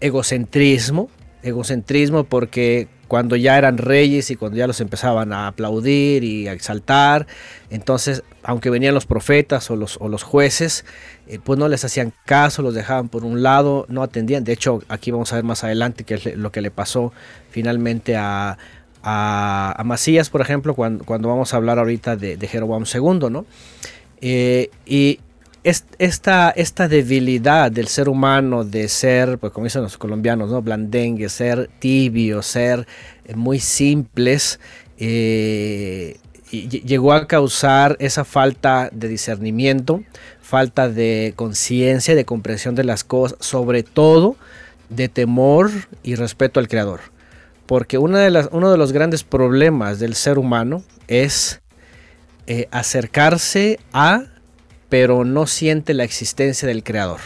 egocentrismo, egocentrismo porque cuando ya eran reyes y cuando ya los empezaban a aplaudir y a exaltar. Entonces, aunque venían los profetas o los, o los jueces, eh, pues no les hacían caso, los dejaban por un lado, no atendían. De hecho, aquí vamos a ver más adelante qué es lo que le pasó finalmente a, a, Macías, por ejemplo, cuando, cuando, vamos a hablar ahorita de, de Jeroboam II, ¿no? Eh, y esta, esta debilidad del ser humano de ser, pues como dicen los colombianos, ¿no? blandengue, ser tibio, ser eh, muy simples, eh, llegó a causar esa falta de discernimiento, falta de conciencia, de comprensión de las cosas, sobre todo de temor y respeto al Creador. Porque una de las, uno de los grandes problemas del ser humano es eh, acercarse a pero no siente la existencia del creador.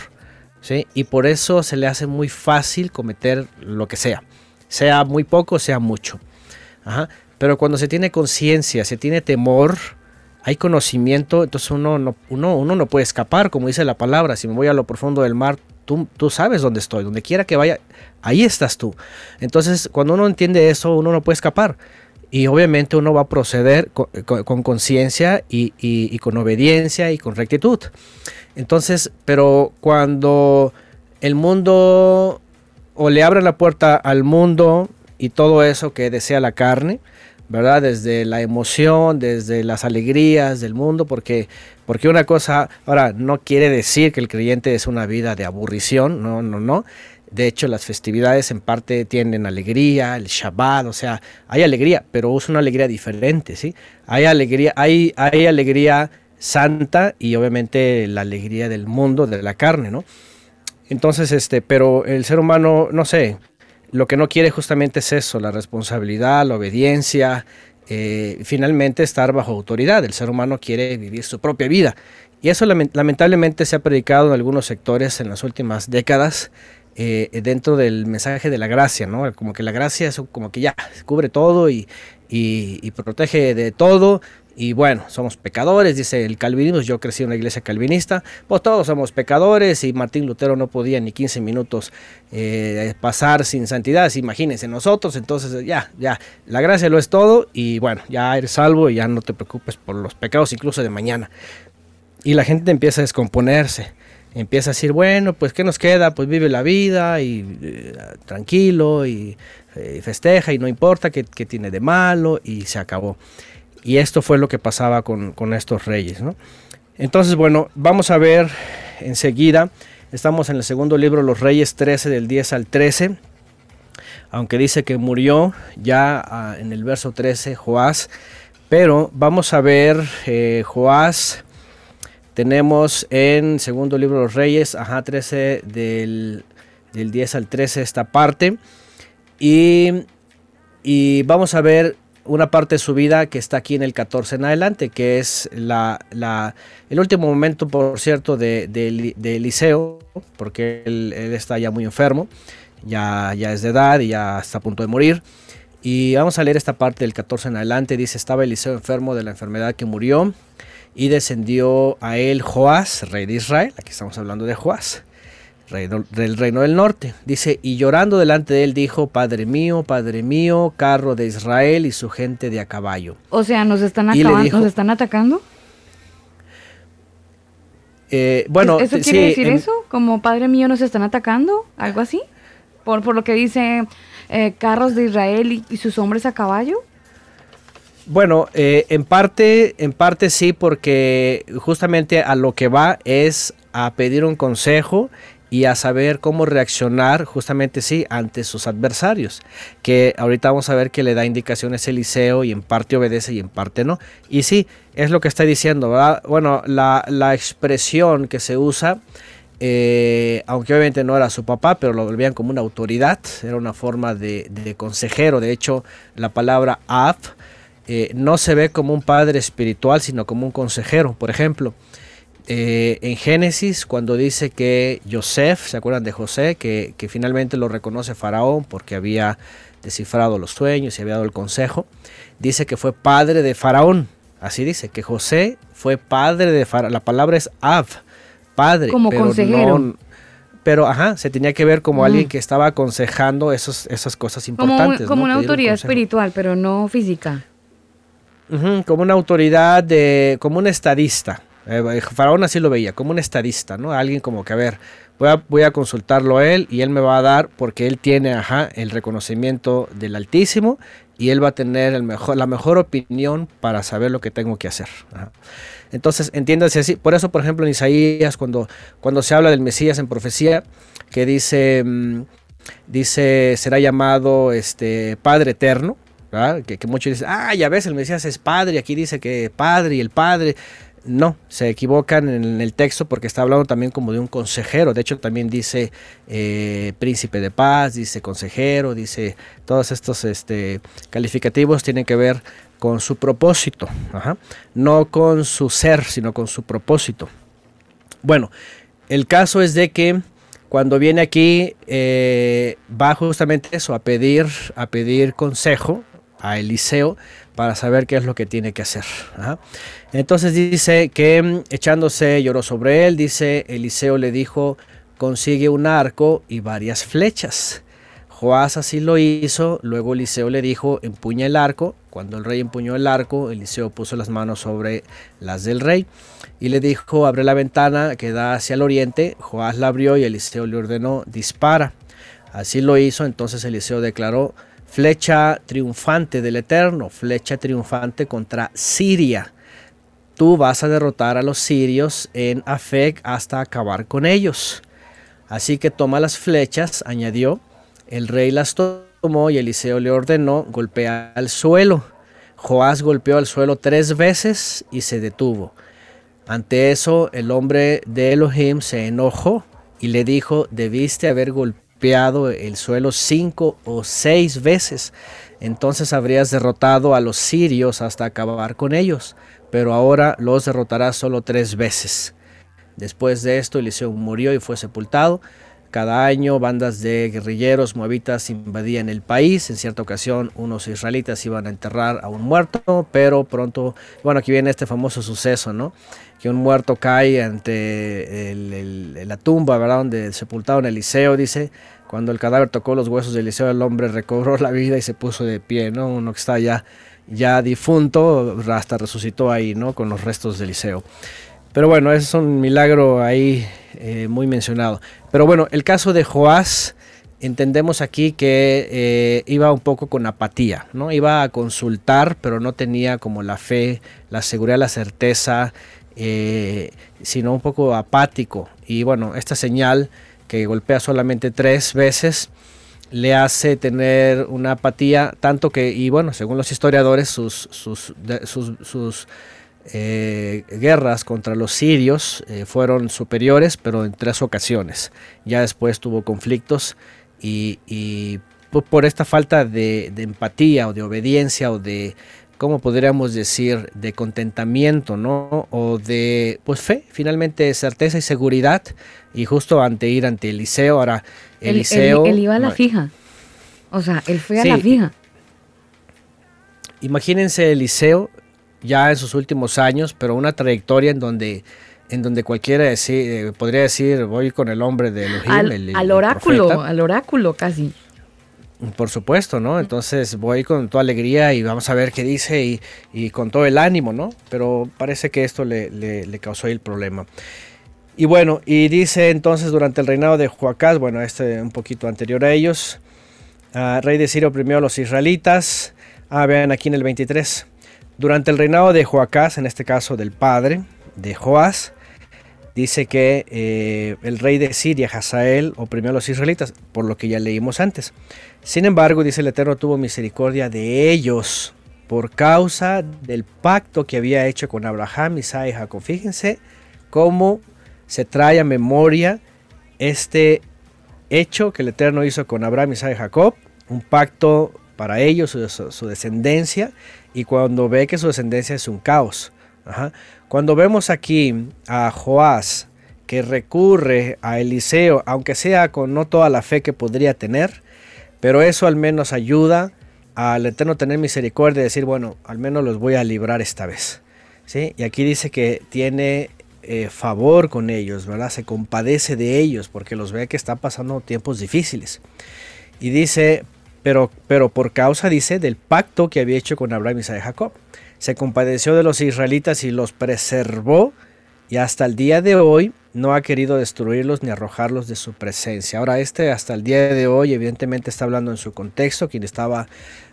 ¿sí? Y por eso se le hace muy fácil cometer lo que sea, sea muy poco, sea mucho. Pero cuando se tiene conciencia, se tiene temor, hay conocimiento, entonces uno no, uno, uno no puede escapar, como dice la palabra, si me voy a lo profundo del mar, tú, tú sabes dónde estoy, donde quiera que vaya, ahí estás tú. Entonces, cuando uno entiende eso, uno no puede escapar. Y obviamente uno va a proceder con conciencia y, y, con obediencia y con rectitud. Entonces, pero cuando el mundo o le abre la puerta al mundo y todo eso que desea la carne, ¿verdad? Desde la emoción, desde las alegrías del mundo, porque, porque una cosa, ahora, no quiere decir que el creyente es una vida de aburrición, no, no, no. De hecho, las festividades en parte tienen alegría, el Shabbat, o sea, hay alegría, pero es una alegría diferente, ¿sí? Hay alegría, hay, hay alegría santa y obviamente la alegría del mundo, de la carne, ¿no? Entonces, este, pero el ser humano, no sé, lo que no quiere justamente es eso, la responsabilidad, la obediencia, eh, finalmente estar bajo autoridad. El ser humano quiere vivir su propia vida. Y eso lamentablemente se ha predicado en algunos sectores en las últimas décadas eh, dentro del mensaje de la gracia, ¿no? Como que la gracia es como que ya cubre todo y, y, protege de todo. Y bueno, somos pecadores, dice el calvinismo. Yo crecí en una iglesia calvinista, pues todos somos pecadores y Martín Lutero no podía ni 15 minutos eh, pasar sin santidad. Imagínense nosotros, entonces ya, ya, la gracia lo es todo y bueno, ya eres salvo y ya no te preocupes por los pecados incluso de mañana. Y la gente empieza a descomponerse empieza a decir, bueno, pues ¿qué nos queda? Pues vive la vida y eh, tranquilo y eh, festeja y no importa qué, tiene de malo y se acabó. Y esto fue lo que pasaba con, estos reyes. Entonces, bueno, vamos a ver enseguida, estamos en el segundo libro, Los Reyes 13, del 10 al 13, aunque dice que murió ya ah, en el verso 13 Joás, pero vamos a ver eh, Joás tenemos en segundo libro de los Reyes, ajá, 13 del, 10 al 13 esta parte. Y, y, vamos a ver una parte de su vida que está aquí en el 14 en adelante, que es la, la el último momento, por cierto, de, de, Eliseo, porque él, está ya muy enfermo, ya, ya es de edad y ya está a punto de morir. Y vamos a leer esta parte del 14 en adelante. Dice, estaba Eliseo enfermo de la enfermedad que murió y descendió a él Joás, rey de Israel, aquí estamos hablando de Joás, rey del reino del norte. Dice, y llorando delante de él dijo, Padre mío, Padre mío, carro de Israel y su gente de a caballo. O sea, ¿nos están, acabando, ¿nos están atacando? Eh, bueno, ¿Eso quiere decir eso? ¿Como Padre mío nos están atacando? ¿Algo así? Por, por lo que dice eh, carros de Israel y sus hombres a caballo. Bueno, eh, en parte, en parte sí, porque justamente a lo que va es a pedir un consejo y a saber cómo reaccionar justamente sí ante sus adversarios, que ahorita vamos a ver que le da indicaciones Eliseo y en parte obedece y en parte no. Y sí, es lo que está diciendo, ¿verdad? Bueno, la, expresión que se usa, eh, aunque obviamente no era su papá, pero lo volvían como una autoridad, era una forma de, de consejero, de hecho la palabra af eh, no se ve como un padre espiritual, sino como un consejero. Por ejemplo, eh, en Génesis, cuando dice que Joseph, ¿se acuerdan de José? Que, finalmente lo reconoce Faraón porque había descifrado los sueños y había dado el consejo. Dice que fue padre de Faraón. Así dice, que José fue padre de Faraón. La palabra es Av, padre. Como consejero. pero ajá, se tenía que ver como mm. alguien que estaba aconsejando esos, esas cosas importantes. Como, una autoridad espiritual, pero no física como una autoridad, de, como un estadista. Eh, Faraón así lo veía, como un estadista, ¿no? Alguien como que, a ver, voy a, voy a consultarlo a él y él me va a dar, porque él tiene, el reconocimiento del Altísimo y él va a tener el mejor, la mejor opinión para saber lo que tengo que hacer. Entonces, entiéndase así. Por eso, por ejemplo, en Isaías, cuando, cuando se habla del Mesías en profecía, que dice, mm, dice, será llamado este, Padre Eterno, que, muchos dicen, ah, ya ves, el Mesías es padre, aquí dice que padre y el padre. No, se equivocan en el texto porque está hablando también como de un consejero. De hecho, también dice eh, príncipe de paz, dice consejero, dice todos estos este, calificativos tienen que ver con su propósito, no con su ser, sino con su propósito. Bueno, el caso es de que cuando viene aquí eh, va justamente eso, a pedir, a pedir consejo, a Eliseo para saber qué es lo que tiene que hacer. Entonces dice que mm, echándose lloró sobre él, dice Eliseo le dijo, consigue un arco y varias flechas. Joás así lo hizo, luego Eliseo le dijo, empuña el arco. Cuando el rey empuñó el arco, Eliseo puso las manos sobre las del rey y le dijo, abre la ventana que da hacia el oriente. Joás la abrió y Eliseo le ordenó, dispara. Así lo hizo, entonces Eliseo declaró, flecha triunfante del Eterno, flecha triunfante contra Siria. Tú vas a derrotar a los sirios en Afec hasta acabar con ellos. Así que toma las flechas, añadió, el rey las tomó y Eliseo le ordenó golpear al suelo. Joás golpeó al suelo tres veces y se detuvo. Ante eso el hombre de Elohim se enojó y le dijo, debiste haber golpeado el suelo cinco o seis veces, entonces habrías derrotado a los sirios hasta acabar con ellos, pero ahora los derrotarás solo tres veces. Después de esto Eliseo murió y fue sepultado. Cada año bandas de guerrilleros moabitas invadían el país. En cierta ocasión unos israelitas iban a enterrar a un muerto, pero pronto, bueno, aquí viene este famoso suceso, ¿no? Que un muerto cae ante la tumba, ¿verdad? Donde sepultaron Eliseo, dice. Cuando el cadáver tocó los huesos de Eliseo, el hombre recobró la vida y se puso de pie, ¿no? Uno que está ya, ya difunto, hasta resucitó ahí, ¿no? Con los restos de Eliseo. Pero bueno, es un milagro ahí eh, muy mencionado. Pero bueno, el caso de Joás, entendemos aquí que eh, iba un poco con apatía, ¿no? Iba a consultar, pero no tenía como la fe, la seguridad, la certeza, eh, sino un poco apático. Y bueno, esta señal que golpea solamente tres veces le hace tener una apatía, tanto que, y bueno, según los historiadores, sus, sus, sus, eh, guerras contra los sirios eh, fueron superiores, pero en tres ocasiones. Ya después tuvo conflictos y, y po- por esta falta de, de empatía o de obediencia o de, ¿cómo podríamos decir?, de contentamiento, ¿no? O de, pues fe, finalmente certeza y seguridad. Y justo ante ir ante Eliseo, ahora Él, él- Eliseo... él iba a la no, fija. O sea, él fue a la fija. Imagínense Eliseo ya en sus últimos años, pero una trayectoria en donde en donde cualquiera decir, eh, podría decir voy con el hombre de Elohim, Al, el- el al oráculo, al oráculo casi. Por supuesto, ¿no? Entonces voy con toda alegría y vamos a ver qué dice y, y con todo el ánimo, ¿no? Pero parece que esto le, le- le causó el problema. Y bueno, y dice entonces durante el reinado de Joacás, bueno, este un poquito anterior a ellos, ah, rey de Siria oprimió a los israelitas. Ah, vean aquí en el 23. Durante el reinado de Joacás, en este caso del padre de Joás, dice que eh, el rey de Siria, Hazael, oprimió a los israelitas, por lo que ya leímos antes. Sin embargo, dice el Eterno, tuvo misericordia de ellos por causa del pacto que había hecho con Abraham, Isaac y Jacob. Fíjense cómo se trae a memoria este hecho que el Eterno hizo con Abraham, Isaac y Jacob, un pacto para ellos, su, descendencia, y cuando ve que su descendencia es un caos. Cuando vemos aquí a Joás que recurre a Eliseo, aunque sea con no toda la fe que podría tener, pero eso al menos ayuda al Eterno tener misericordia y decir, bueno, al menos los voy a librar esta vez. ¿Sí? Y aquí dice que tiene eh, favor con ellos, ¿verdad? Se compadece de ellos porque los ve que están pasando tiempos difíciles. Y dice, pero, pero por causa, dice, del pacto que había hecho con Abraham, Isaac y Jacob. Se compadeció de los israelitas y los preservó y hasta el día de hoy no ha querido destruirlos ni arrojarlos de su presencia. Ahora este hasta el día de hoy evidentemente está hablando en su contexto, quien estaba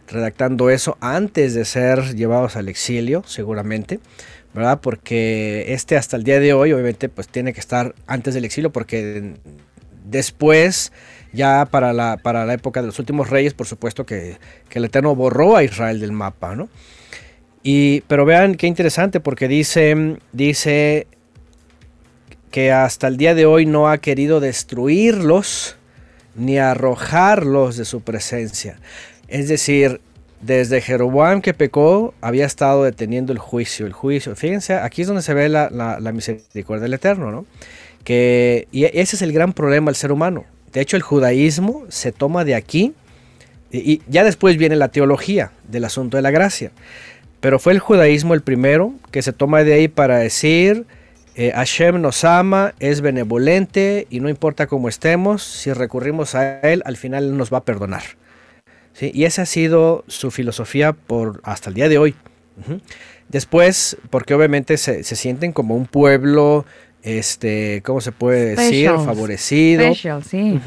redactando eso antes de ser llevados al exilio, seguramente, ¿verdad? Porque este hasta el día de hoy obviamente pues tiene que estar antes del exilio porque después ya para la, para la época de los últimos reyes, por supuesto que, el Eterno borró a Israel del mapa, ¿no? Y, pero vean qué interesante porque dice, dice que hasta el día de hoy no ha querido destruirlos ni arrojarlos de su presencia. Es decir, desde Jeroboam que pecó, había estado deteniendo el juicio. El juicio, fíjense, aquí es donde se ve la, la, la misericordia del Eterno, ¿no? Que, y ese es el gran problema del ser humano. De hecho, el judaísmo se toma de aquí y, ya después viene la teología del asunto de la gracia. Pero fue el judaísmo el primero que se toma de ahí para decir Eh, Hashem nos ama, es benevolente y no importa cómo estemos, si recurrimos a Él, al final Él nos va a perdonar. Y esa ha sido su filosofía por hasta el día de hoy. Después, porque obviamente se sienten como un pueblo, este, ¿cómo se puede decir? Favorecido. Special, sí.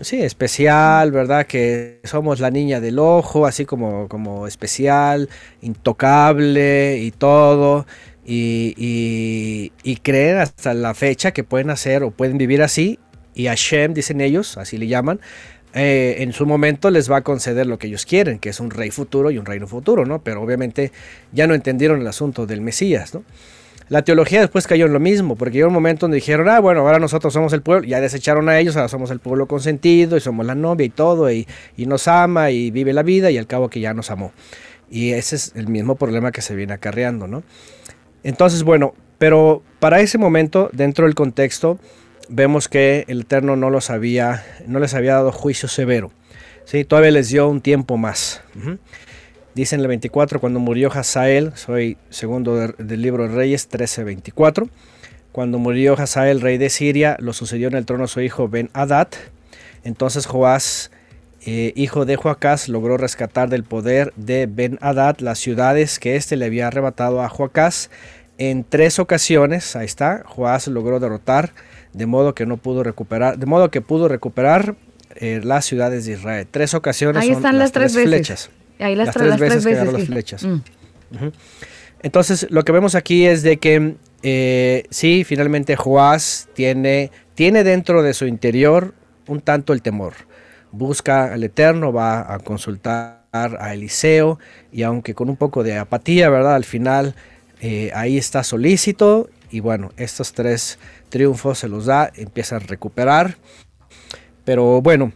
Sí, especial, ¿verdad? Que somos la niña del ojo, así como, como especial, intocable y todo. Y, y, y creen hasta la fecha que pueden hacer o pueden vivir así. Y Hashem, dicen ellos, así le llaman, eh, en su momento les va a conceder lo que ellos quieren, que es un rey futuro y un reino futuro, ¿no? Pero obviamente ya no entendieron el asunto del Mesías, ¿no? La teología después cayó en lo mismo, porque llegó un momento donde dijeron, ah, bueno, ahora nosotros somos el pueblo, ya desecharon a ellos, ahora somos el pueblo consentido y somos la novia y todo, y, nos ama y vive la vida y al cabo que ya nos amó. Y ese es el mismo problema que se viene acarreando, ¿no? Entonces, bueno, pero para ese momento, dentro del contexto, vemos que el Eterno no los había, no les había dado juicio severo. ¿sí? Todavía les dio un tiempo más. Ujú. Dice en el 24, cuando murió Hazael, soy segundo de- del libro de Reyes 13:24. Cuando murió Hazael, rey de Siria, lo sucedió en el trono su hijo Ben Hadad. Entonces Joás, eh, hijo de Joacás, logró rescatar del poder de Ben Hadad las ciudades que éste le había arrebatado a Joacás. En tres ocasiones, ahí está, Joás logró derrotar, de modo que no pudo recuperar, de modo que pudo recuperar eh, las ciudades de Israel. Tres ocasiones Ahí son están las tres flechas. Ahí las, Las tre- tres las veces las flechas. Mm. Entonces, lo que vemos aquí es de que eh, sí, finalmente Joás tiene, tiene dentro de su interior un tanto el temor. Busca al Eterno, va a consultar a Eliseo y aunque con un poco de apatía, ¿verdad? Al final eh, ahí está solícito y bueno, estos tres triunfos se los da, empieza a recuperar. Pero bueno,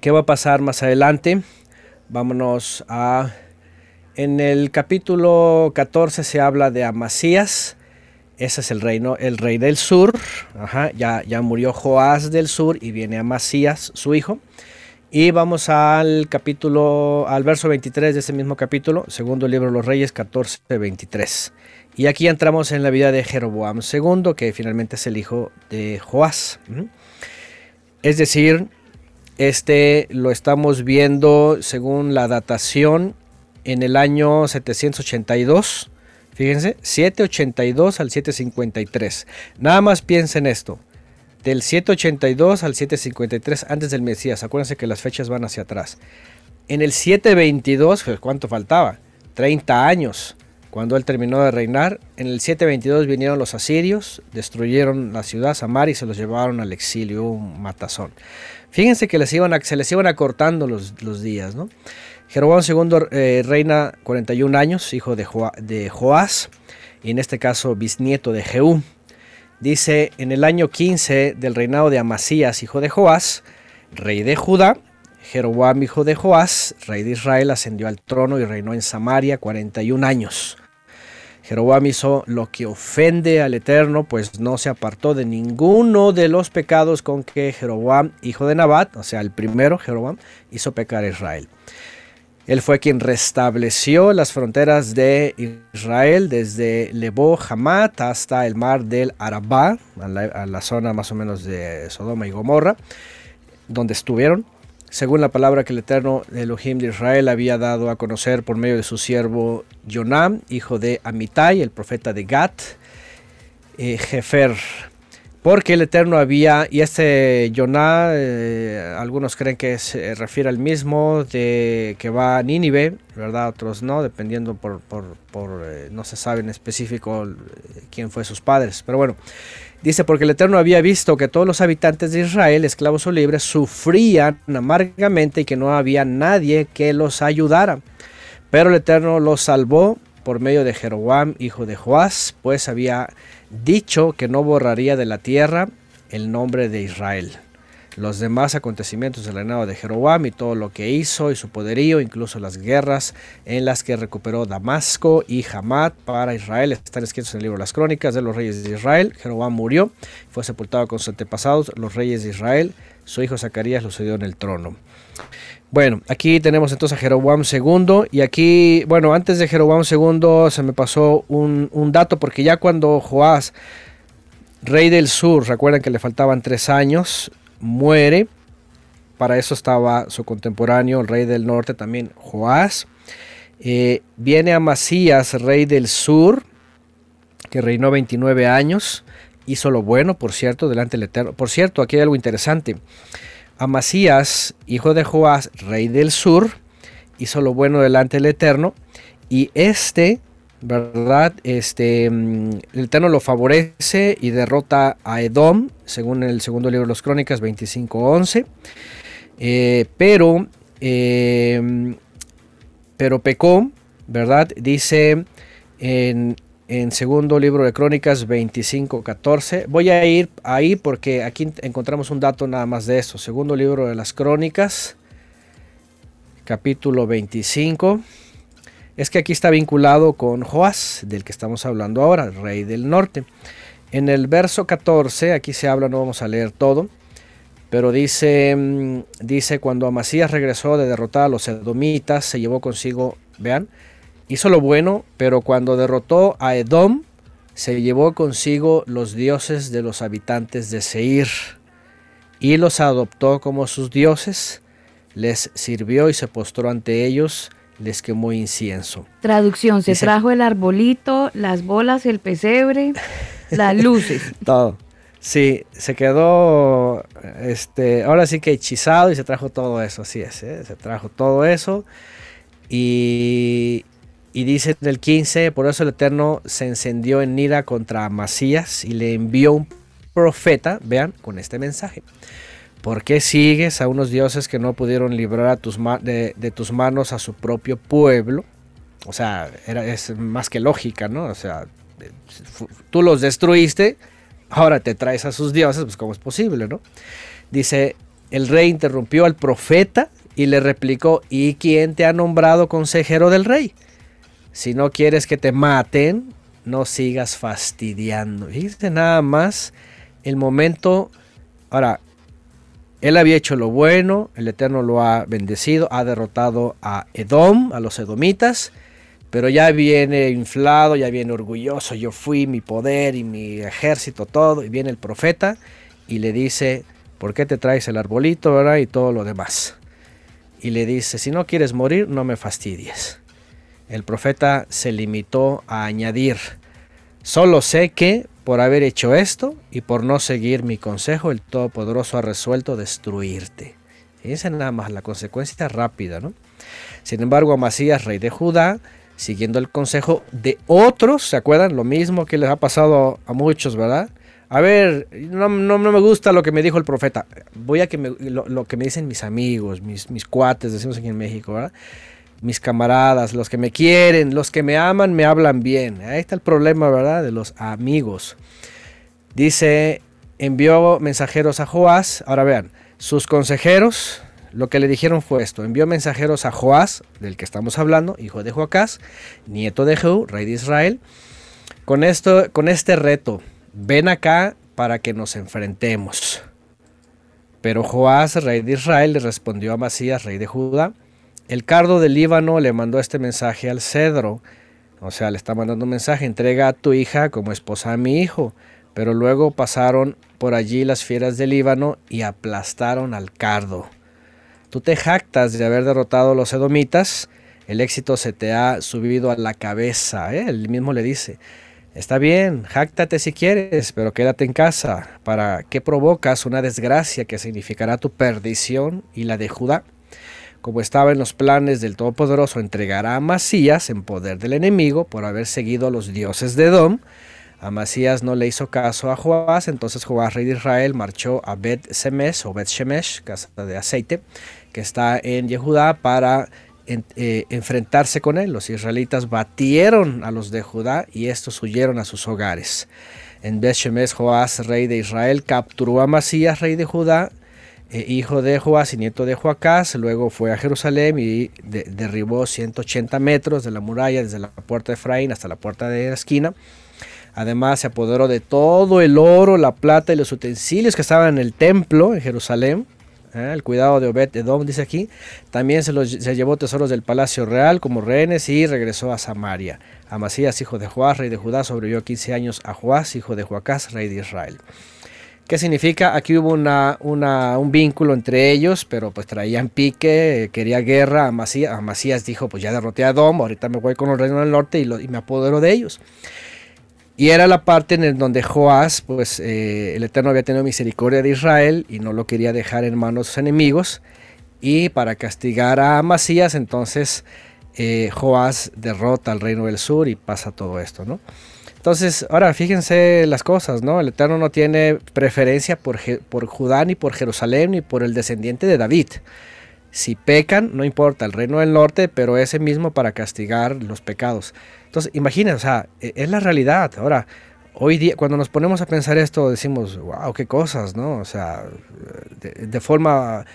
¿qué va a pasar más adelante? Vámonos a... En el capítulo 14 se habla de Amasías. Ese es el reino, el rey del sur. Ajá, ya, ya murió Joás del sur y viene Amasías, su hijo. Y vamos al capítulo, al verso 23 de ese mismo capítulo, segundo libro de los Reyes 14, 23. Y aquí entramos en la vida de Jeroboam II, que finalmente es el hijo de Joás. Es decir, este lo estamos viendo según la datación en el año 782. Fíjense, 782 al 753. Nada más piensen esto. Del 782 al 753 antes del Mesías. Acuérdense que las fechas van hacia atrás. En el 722, pues, ¿cuánto faltaba? 30 años. Cuando él terminó de reinar, en el 722 vinieron los asirios, destruyeron la ciudad Samar y se los llevaron al exilio, un matazón. Fíjense que les iban a- se les iban acortando los, días, ¿no? Jeroboam II eh, reina 41 años, hijo de, Joa- de Joás, y en este caso bisnieto de Jehú. Dice, en el año 15 del reinado de Amasías, hijo de Joás, rey de Judá, Jeroboam, hijo de Joás, rey de Israel, ascendió al trono y reinó en Samaria 41 años. Jeroboam hizo lo que ofende al Eterno, pues no se apartó de ninguno de los pecados con que Jeroboam, hijo de Nabat, o sea, el primero Jeroboam, hizo pecar a Israel. Él fue quien restableció las fronteras de Israel desde Lebo Hamat hasta el mar del Arabá, a la, a la zona más o menos de Sodoma y Gomorra, donde estuvieron, según la palabra que el eterno Elohim de Israel había dado a conocer por medio de su siervo Jonam, hijo de Amitai, el profeta de Gat, eh, Jefer. Porque el Eterno había, y este Yoná, eh, algunos creen que se refiere al mismo de que va a Nínive, ¿verdad? Otros no, dependiendo por, por, por, eh, no se sabe en específico eh, quién fue sus padres. Pero bueno, dice, porque el Eterno había visto que todos los habitantes de Israel, esclavos o libres, sufrían amargamente y que no había nadie que los ayudara. Pero el Eterno los salvó por medio de Jeroboam, hijo de Joás, pues había dicho que no borraría de la tierra el nombre de Israel. Los demás acontecimientos del reinado de Jeroboam y todo lo que hizo y su poderío, incluso las guerras en las que recuperó Damasco y Hamad para Israel. Están escritos en el libro las crónicas de los reyes de Israel. Jeroboam murió, fue sepultado con sus antepasados, los reyes de Israel. Su hijo Zacarías lo sucedió en el trono. Bueno, aquí tenemos entonces a Jeroboam II y aquí, bueno, antes de Jeroboam II se me pasó un, un dato porque ya cuando Joás, rey del sur, recuerdan que le faltaban tres años, muere, para eso estaba su contemporáneo, el rey del norte también, Joás. Eh, viene Amasías, rey del sur, que reinó 29 años, hizo lo bueno, por cierto, delante del Eterno. Por cierto, aquí hay algo interesante. Amasías, hijo de Joás, rey del sur, hizo lo bueno delante del Eterno, y este, ¿verdad? Este, mm, el Eterno lo favorece y derrota a Edom, según el segundo libro de los Crónicas 25:11. Eh, pero, eh, pero pecó, ¿verdad? Dice en, en segundo libro de Crónicas 25:14. Voy a ir ahí porque aquí encontramos un dato nada más de eso. Segundo libro de las Crónicas, capítulo 25. Es que aquí está vinculado con Joás, del que estamos hablando ahora, el rey del norte. En el verso 14, aquí se habla, no vamos a leer todo, pero dice, mm, dice cuando Amasías regresó de derrotar a los edomitas, se llevó consigo, vean, hizo lo bueno, pero cuando derrotó a Edom, se llevó consigo los dioses de los habitantes de Seir y los adoptó como sus dioses, les sirvió y se postró ante ellos, les quemó incienso. Traducción, se Dice- trajo el arbolito, las bolas, el pesebre, [LAUGHS] las luces. Todo. Sí, se quedó, este, ahora sí que hechizado y se trajo todo eso, así es, ¿eh? se trajo todo eso. Y, y dice en el 15, por eso el Eterno se encendió en ira contra Amasías y le envió un profeta, vean, con este mensaje. ¿Por qué sigues a unos dioses que no pudieron librar a tus de, tus manos a su propio pueblo? O sea, es más que lógica, ¿no? O sea, tú los destruiste, ahora te traes a sus dioses, pues cómo es posible, ¿no? Dice, el rey interrumpió al profeta y le replicó, ¿y quién te ha nombrado consejero del rey? Si no quieres que te maten, no sigas fastidiando. Fíjate nada más el momento, ahora, él había hecho lo bueno, el Eterno lo ha bendecido, ha derrotado a Edom, a los edomitas, pero ya viene inflado, ya viene orgulloso, yo fui mi poder y mi ejército, todo, y viene el profeta y le dice, ¿por qué te traes el arbolito, verdad? Y todo lo demás. Y le dice, si no quieres morir, no me fastidies. El profeta se limitó a añadir, solo sé que por haber hecho esto y por no seguir mi consejo, el Todopoderoso ha resuelto destruirte. Fíjense nada más la consecuencia rápida, ¿no? Sin embargo, Amasías, rey de Judá, siguiendo el consejo de otros, ¿se acuerdan? Lo mismo que les ha pasado a muchos, ¿verdad? A ver, no, no- me gusta lo que me dijo el profeta. Voy a que me- lo, lo que me dicen mis amigos, mis, mis cuates, decimos aquí en México, ¿verdad? Mis camaradas, los que me quieren, los que me aman, me hablan bien. Ahí está el problema, ¿verdad? De los amigos. Dice, envió mensajeros a Joás. Ahora vean, sus consejeros, lo que le dijeron fue esto. Envió mensajeros a Joás, del que estamos hablando, hijo de Joacás, nieto de Jehú, rey de Israel, con, esto, con este reto. Ven acá para que nos enfrentemos. Pero Joás, rey de Israel, le respondió a Masías, rey de Judá. El cardo del Líbano le mandó este mensaje al cedro. O sea, le está mandando un mensaje, entrega a tu hija como esposa a mi hijo. Pero luego pasaron por allí las fieras del Líbano y aplastaron al cardo. Tú te jactas de haber derrotado a los edomitas, el éxito se te ha subido a la cabeza. ¿eh? Él mismo le dice, está bien, jáctate si quieres, pero quédate en casa. ¿Para qué provocas una desgracia que significará tu perdición y la de Judá? Como estaba en los planes del Todopoderoso, entregará a Masías en poder del enemigo por haber seguido a los dioses de Edom. Amasías no le hizo caso a Joás, entonces Joás, rey de Israel, marchó a Bet Semes o Bet Shemesh, casa de aceite, que está en Yehudá, para eh, enfrentarse con él. Los israelitas batieron a los de Judá y estos huyeron a sus hogares. En Bet Shemesh, Joás, rey de Israel, capturó a Amasías, rey de Judá, eh, hijo de Joás y nieto de Joacás, luego fue a Jerusalén y de- derribó 180 metros de la muralla desde la puerta de Efraín hasta la puerta de la esquina. Además se apoderó de todo el oro, la plata y los utensilios que estaban en el templo en Jerusalén. ¿eh? El cuidado de Obed Edom dice aquí. También se, los- llevó tesoros del palacio real como rehenes y regresó a Samaria. Amasías, hijo de Joás, rey de Judá, sobrevivió 15 años a Joás, hijo de Joacás, rey de Israel. ¿Qué significa? Aquí hubo una, una- un vínculo entre ellos, pero pues traían pique, quería guerra. Amasías, Amasías dijo, pues ya derroté a Edom, ahorita me voy con los reinos del norte y, lo- y me apodero de ellos. Y era la parte en el donde Joás, pues eh, el Eterno había tenido misericordia de Israel y no lo quería dejar en manos de sus enemigos. Y para castigar a Amasías, entonces eh, Joás derrota al reino del sur y pasa todo esto, ¿no? Entonces, ahora fíjense las cosas, ¿no? El Eterno no tiene preferencia por, por Judá ni por Jerusalén ni por el descendiente de David. Si pecan, no importa, el reino del norte, pero ese mismo para castigar los pecados. Entonces, imaginen, o sea, e- es la realidad. Ahora, hoy día, cuando nos ponemos a pensar esto, decimos, wow, qué cosas, ¿no? O sea, de, de forma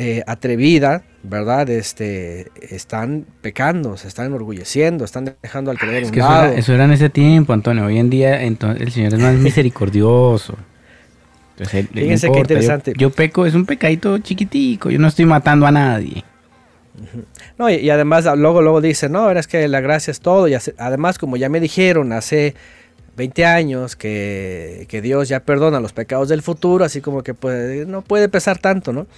eh, atrevida, ¿verdad? Este, están pecando, se están enorgulleciendo, están dejando al creador a Es un que eso lado. era, eso era en ese tiempo, Antonio. Hoy en día entonces, el Señor es más [LAUGHS] misericordioso. Entonces, él- Fíjense qué yo- interesante. Yo, peco, es un pecadito chiquitico. Yo no estoy matando a nadie. No, y, y además ah, luego, luego dice, no, es que la gracia es todo. Y hace- además, como ya me dijeron hace 20 años que, que Dios ya perdona los pecados del futuro, así como que puede, no puede pesar tanto, ¿no?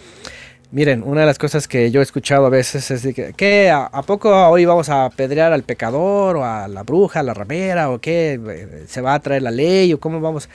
Miren, una de las cosas que yo he escuchado a veces es de que, ¿qué? ¿A, a poco hoy vamos a apedrear al pecador o a la bruja, a la ramera o qué? ¿Se va a traer la ley o cómo vamos?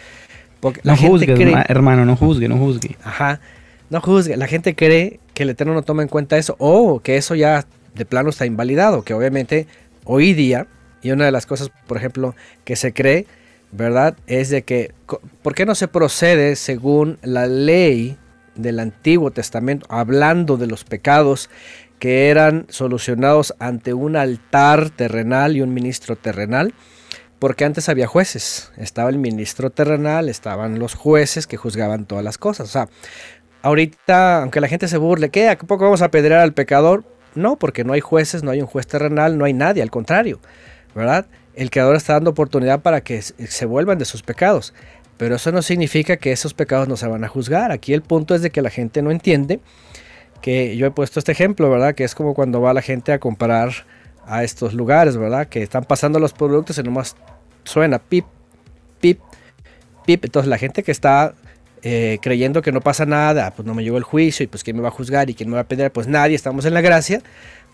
Porque No la gente cree- ma- hermano, no juzgue, no juzgue. Ajá. No juzgue. La gente cree que el Eterno no toma en cuenta eso o que eso ya de plano está invalidado. Que obviamente hoy día, y una de las cosas, por ejemplo, que se cree, ¿verdad? Es de que, ¿por qué no se procede según la ley del Antiguo Testamento, hablando de los pecados que eran solucionados ante un altar terrenal y un ministro terrenal? Porque antes había jueces, estaba el ministro terrenal, estaban los jueces que juzgaban todas las cosas. O sea, ahorita, aunque la gente se burle, ¿qué? ¿A poco vamos a apedrear al pecador? No, porque no hay jueces, no hay un juez terrenal, no hay nadie, al contrario, ¿verdad? El creador está dando oportunidad para que se vuelvan de sus pecados. Pero eso no significa que esos pecados no se van a juzgar. Aquí el punto es de que la gente no entiende que yo he puesto este ejemplo, ¿verdad? Que es como cuando va la gente a comprar a estos lugares, ¿verdad? Que están pasando los productos y nomás suena pip, pip, pip. Entonces la gente que está eh, creyendo que no pasa nada, pues no me llegó el juicio y pues quién me va a juzgar y quién me va a pedir, pues nadie, estamos en la gracia,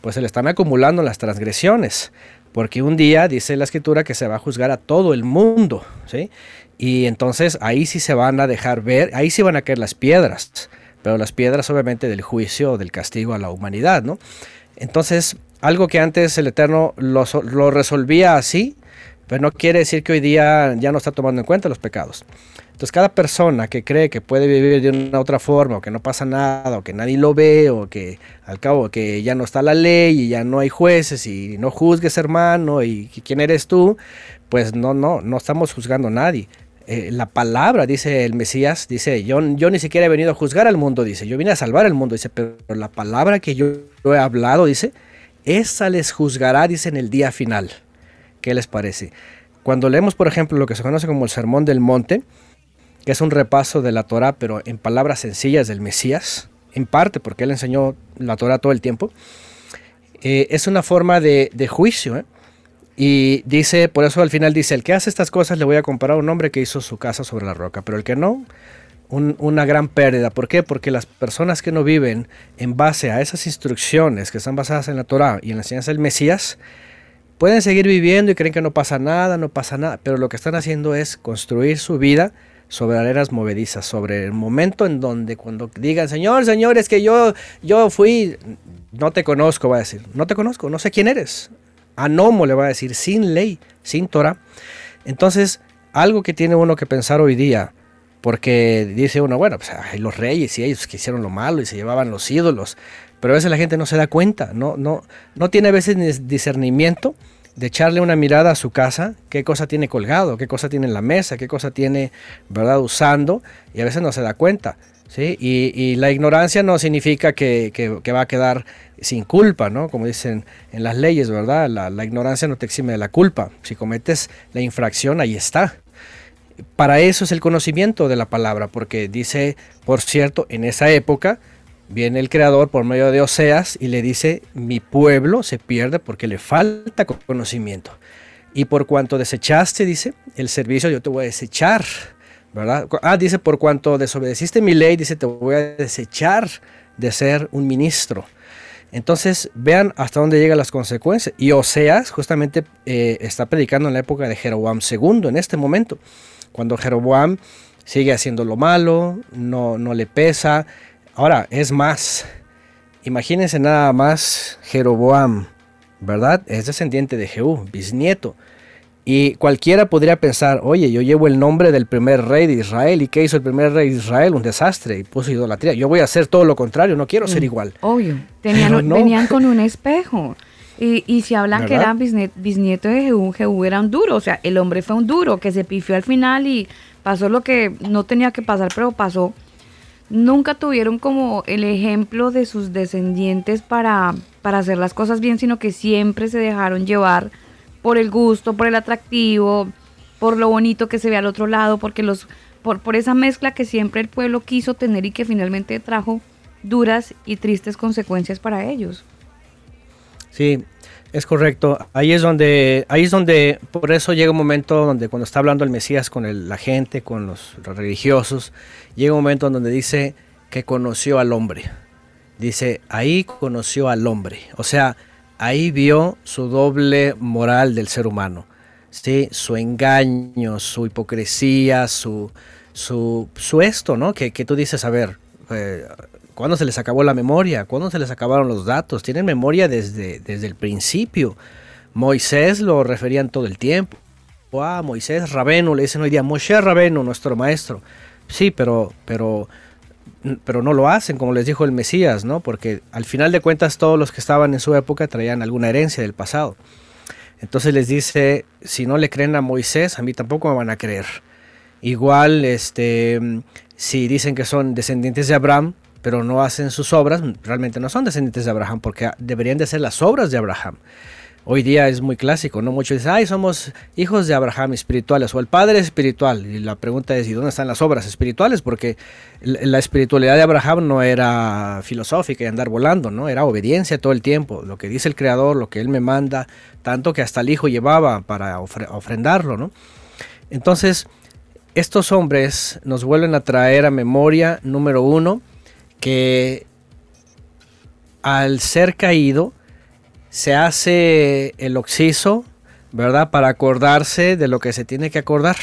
pues se le están acumulando las transgresiones. Porque un día dice la escritura que se va a juzgar a todo el mundo, ¿sí? Y entonces ahí sí se van a dejar ver, ahí sí van a caer las piedras, pero las piedras obviamente del juicio del castigo a la humanidad, ¿no? Entonces, algo que antes el Eterno lo, lo resolvía así, pero no quiere decir que hoy día ya no está tomando en cuenta los pecados. Entonces, cada persona que cree que puede vivir de una otra forma, o que no pasa nada, o que nadie lo ve, o que al cabo que ya no está la ley y ya no hay jueces y no juzgues, hermano, y quién eres tú, pues no, no, no estamos juzgando a nadie. Eh, la palabra, dice el Mesías, dice, yo, yo ni siquiera he venido a juzgar al mundo, dice, yo vine a salvar al mundo, dice, pero la palabra que yo, he hablado, dice, esa les juzgará, dice, en el día final. ¿Qué les parece? Cuando leemos, por ejemplo, lo que se conoce como el Sermón del Monte, que es un repaso de la Torah, pero en palabras sencillas del Mesías, en parte porque él enseñó la Torah todo el tiempo, eh, es una forma de, de juicio. ¿eh? Y dice, por eso al final dice, el que hace estas cosas le voy a comparar a un hombre que hizo su casa sobre la roca, pero el que no, un- una gran pérdida. ¿Por qué? Porque las personas que no viven en base a esas instrucciones que están basadas en la Torah y en la enseñanza del Mesías, pueden seguir viviendo y creen que no pasa nada, no pasa nada, pero lo que están haciendo es construir su vida sobre arenas movedizas, sobre el momento en donde cuando digan, Señor, Señor, es que yo, yo fui, no te conozco, va a decir, no te conozco, no sé quién eres. Anomo le va a decir, sin ley, sin Torah. Entonces, algo que tiene uno que pensar hoy día, porque dice uno, bueno, pues hay los reyes y ellos que hicieron lo malo y se llevaban los ídolos, pero a veces la gente no se da cuenta, no, no, no tiene a veces ni discernimiento de echarle una mirada a su casa, qué cosa tiene colgado, qué cosa tiene en la mesa, qué cosa tiene, ¿verdad?, usando, y a veces no se da cuenta. ¿Sí? Y, la ignorancia no significa que va a quedar sin culpa, ¿no? Como dicen en las leyes, ¿verdad? La, la ignorancia no te exime de la culpa. Si cometes la infracción, ahí está. Para eso es el conocimiento de la palabra, porque dice, por cierto, en esa época viene el Creador por medio de Oseas y le dice, mi pueblo se pierde porque le falta conocimiento. Y por cuanto desechaste, dice, el servicio yo te voy a desechar, Ah, dice, por cuanto desobedeciste mi ley, dice, te voy a desechar de ser un ministro. Entonces, vean hasta dónde llegan las consecuencias. Y Oseas justamente eh, está predicando en la época de Jeroboam II, en este momento, cuando Jeroboam sigue haciendo lo malo, no, no le pesa. Ahora, es más, imagínense nada más Jeroboam, ¿verdad? Es descendiente de Jehú, bisnieto. Y cualquiera podría pensar, oye, yo llevo el nombre del primer rey de Israel. ¿Y qué hizo el primer rey de Israel? Un desastre y puso idolatría. Yo voy a hacer todo lo contrario, no quiero ser igual. Obvio. Tenían, no. Venían con un espejo. Y, y si hablan que era bisnie- bisnieto de Jehú, Jehú era un duro. O sea, el hombre fue un duro que se pifió al final y pasó lo que no tenía que pasar, pero pasó. Nunca tuvieron como el ejemplo de sus descendientes para, para hacer las cosas bien, sino que siempre se dejaron llevar por el gusto, por el atractivo, por lo bonito que se ve al otro lado, porque los, por, por esa mezcla que siempre el pueblo quiso tener y que finalmente trajo duras y tristes consecuencias para ellos. Sí, es correcto. Ahí es donde, ahí es donde, por eso llega un momento donde cuando está hablando el Mesías con la gente, con los religiosos, llega un momento en donde dice que conoció al hombre. Dice, ahí conoció al hombre. O sea, ahí vio su doble moral del ser humano. ¿sí? Su engaño, su hipocresía, su, su, su esto, ¿no? Que, que tú dices, a ver, eh, ¿cuándo se les acabó la memoria? ¿Cuándo se les acabaron los datos? Tienen memoria desde, desde el principio. Moisés lo referían todo el tiempo. Ah, Moisés Rabenu, le dicen hoy día, Moshe Rabenu, nuestro maestro. Sí, pero, pero, pero no lo hacen, como les dijo el Mesías, ¿no? Porque al final de cuentas todos los que estaban en su época traían alguna herencia del pasado. Entonces les dice, si no le creen a Moisés, a mí tampoco me van a creer. Igual, este, si dicen que son descendientes de Abraham, pero no hacen sus obras, realmente no son descendientes de Abraham, porque deberían de ser las obras de Abraham. Hoy día es muy clásico, ¿no? Muchos dicen, ay, somos hijos de Abraham espirituales o el padre espiritual. Y la pregunta es, ¿y dónde están las obras espirituales? Porque la espiritualidad de Abraham no era filosófica y andar volando, ¿no? Era obediencia todo el tiempo. Lo que dice el Creador, lo que Él me manda, tanto que hasta el Hijo llevaba para ofre- ofrendarlo, ¿no? Entonces, estos hombres nos vuelven a traer a memoria, número uno, que al ser caído, se hace el oxiso, ¿verdad? Para acordarse de lo que se tiene que acordar.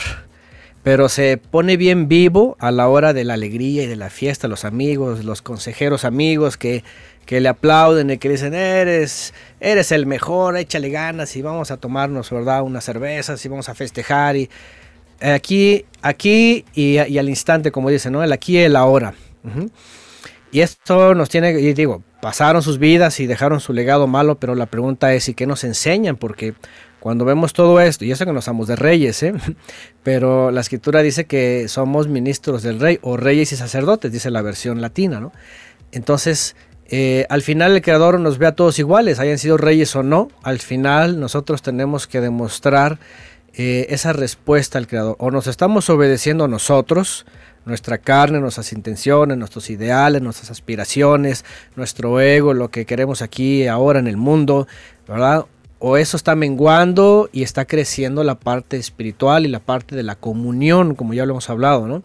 Pero se pone bien vivo a la hora de la alegría y de la fiesta, los amigos, los consejeros amigos que, que le aplauden y que dicen, eres, eres el mejor, échale ganas y vamos a tomarnos, ¿verdad? Unas cervezas y vamos a festejar. Y aquí, aquí y, al instante, como dicen, ¿no? El aquí y el ahora. Y esto nos tiene, y digo, pasaron sus vidas y dejaron su legado malo, pero la pregunta es, ¿y qué nos enseñan? Porque cuando vemos todo esto, y eso que no somos de reyes, ¿eh? [LAUGHS] pero la escritura dice que somos ministros del rey, o reyes y sacerdotes, dice la versión latina, ¿no? Entonces, eh, al final el Creador nos ve a todos iguales, hayan sido reyes o no, al final nosotros tenemos que demostrar eh, esa respuesta al Creador, o nos estamos obedeciendo nosotros, nuestra carne, nuestras intenciones, nuestros ideales, nuestras aspiraciones, nuestro ego, lo que queremos aquí, ahora en el mundo, ¿verdad? O eso está menguando y está creciendo la parte espiritual y la parte de la comunión, como ya lo hemos hablado, ¿no?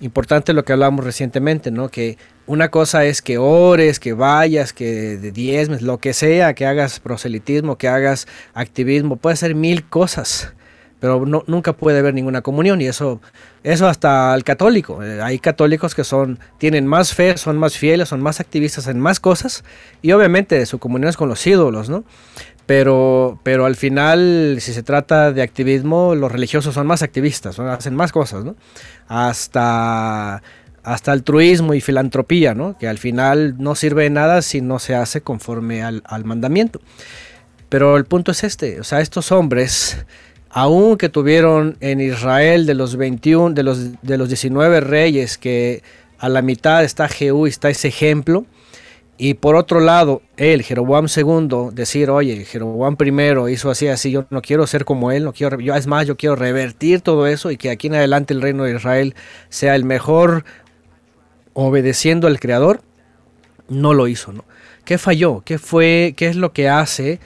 Importante lo que hablamos recientemente, ¿no? Que una cosa es que ores, que vayas, que de diezmes, lo que sea, que hagas proselitismo, que hagas activismo, puede ser mil cosas pero nunca puede haber ninguna comunión y eso, eso hasta el católico. Eh, hay católicos que son, tienen más fe, son más fieles, son más activistas en más cosas y obviamente su comunión es con los ídolos, ¿no? Pero, pero al final, si se trata de activismo, los religiosos son más activistas, hacen más cosas, ¿no? Hasta, hasta altruismo y filantropía, ¿no? Que al final no sirve de nada si no se hace conforme al, al mandamiento. Pero el punto es este, o sea, estos hombres aún que tuvieron en Israel de los 21, de los, de los 19 reyes que a la mitad está Jehú está ese ejemplo. Y por otro lado, él, Jeroboam II, decir, oye, Jeroboam I hizo así, así, yo no quiero ser como él, no quiero, yo, es más, yo quiero revertir todo eso y que aquí en adelante el reino de Israel sea el mejor obedeciendo al Creador, no lo hizo, ¿no? ¿Qué falló? ¿Qué fue? ¿Qué es lo que hace?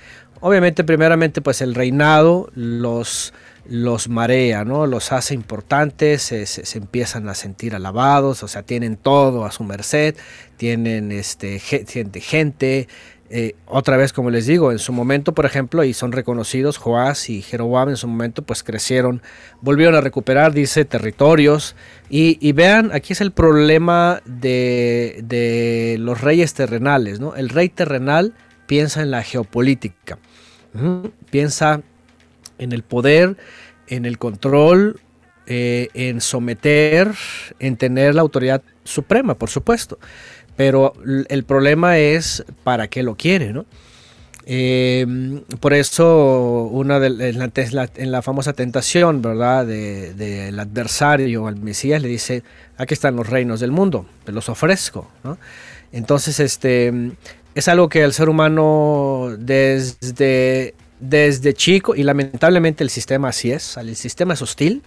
Obviamente, primeramente, pues el reinado los los marea, ¿no? Los hace importantes, se, se, empiezan a sentir alabados, o sea, tienen todo a su merced, tienen este, gente, gente eh, otra vez, como les digo, en su momento, por ejemplo, y son reconocidos, Joás y Jeroboam en su momento, pues crecieron, volvieron a recuperar, dice, territorios. Y, vean, aquí es el problema de, de, los reyes terrenales, ¿no? El rey terrenal piensa en la geopolítica, piensa en el poder, en el control, eh, en someter, en tener la autoridad suprema, por supuesto. Pero el problema es para qué lo quiere, ¿no? Eh, por eso, una de, en, la, famosa tentación, ¿verdad? Del de, adversario al Mesías le dice, aquí están los reinos del mundo, te los ofrezco. Entonces, este, es algo que el ser humano desde desde chico, y lamentablemente el sistema así es, el sistema es hostil.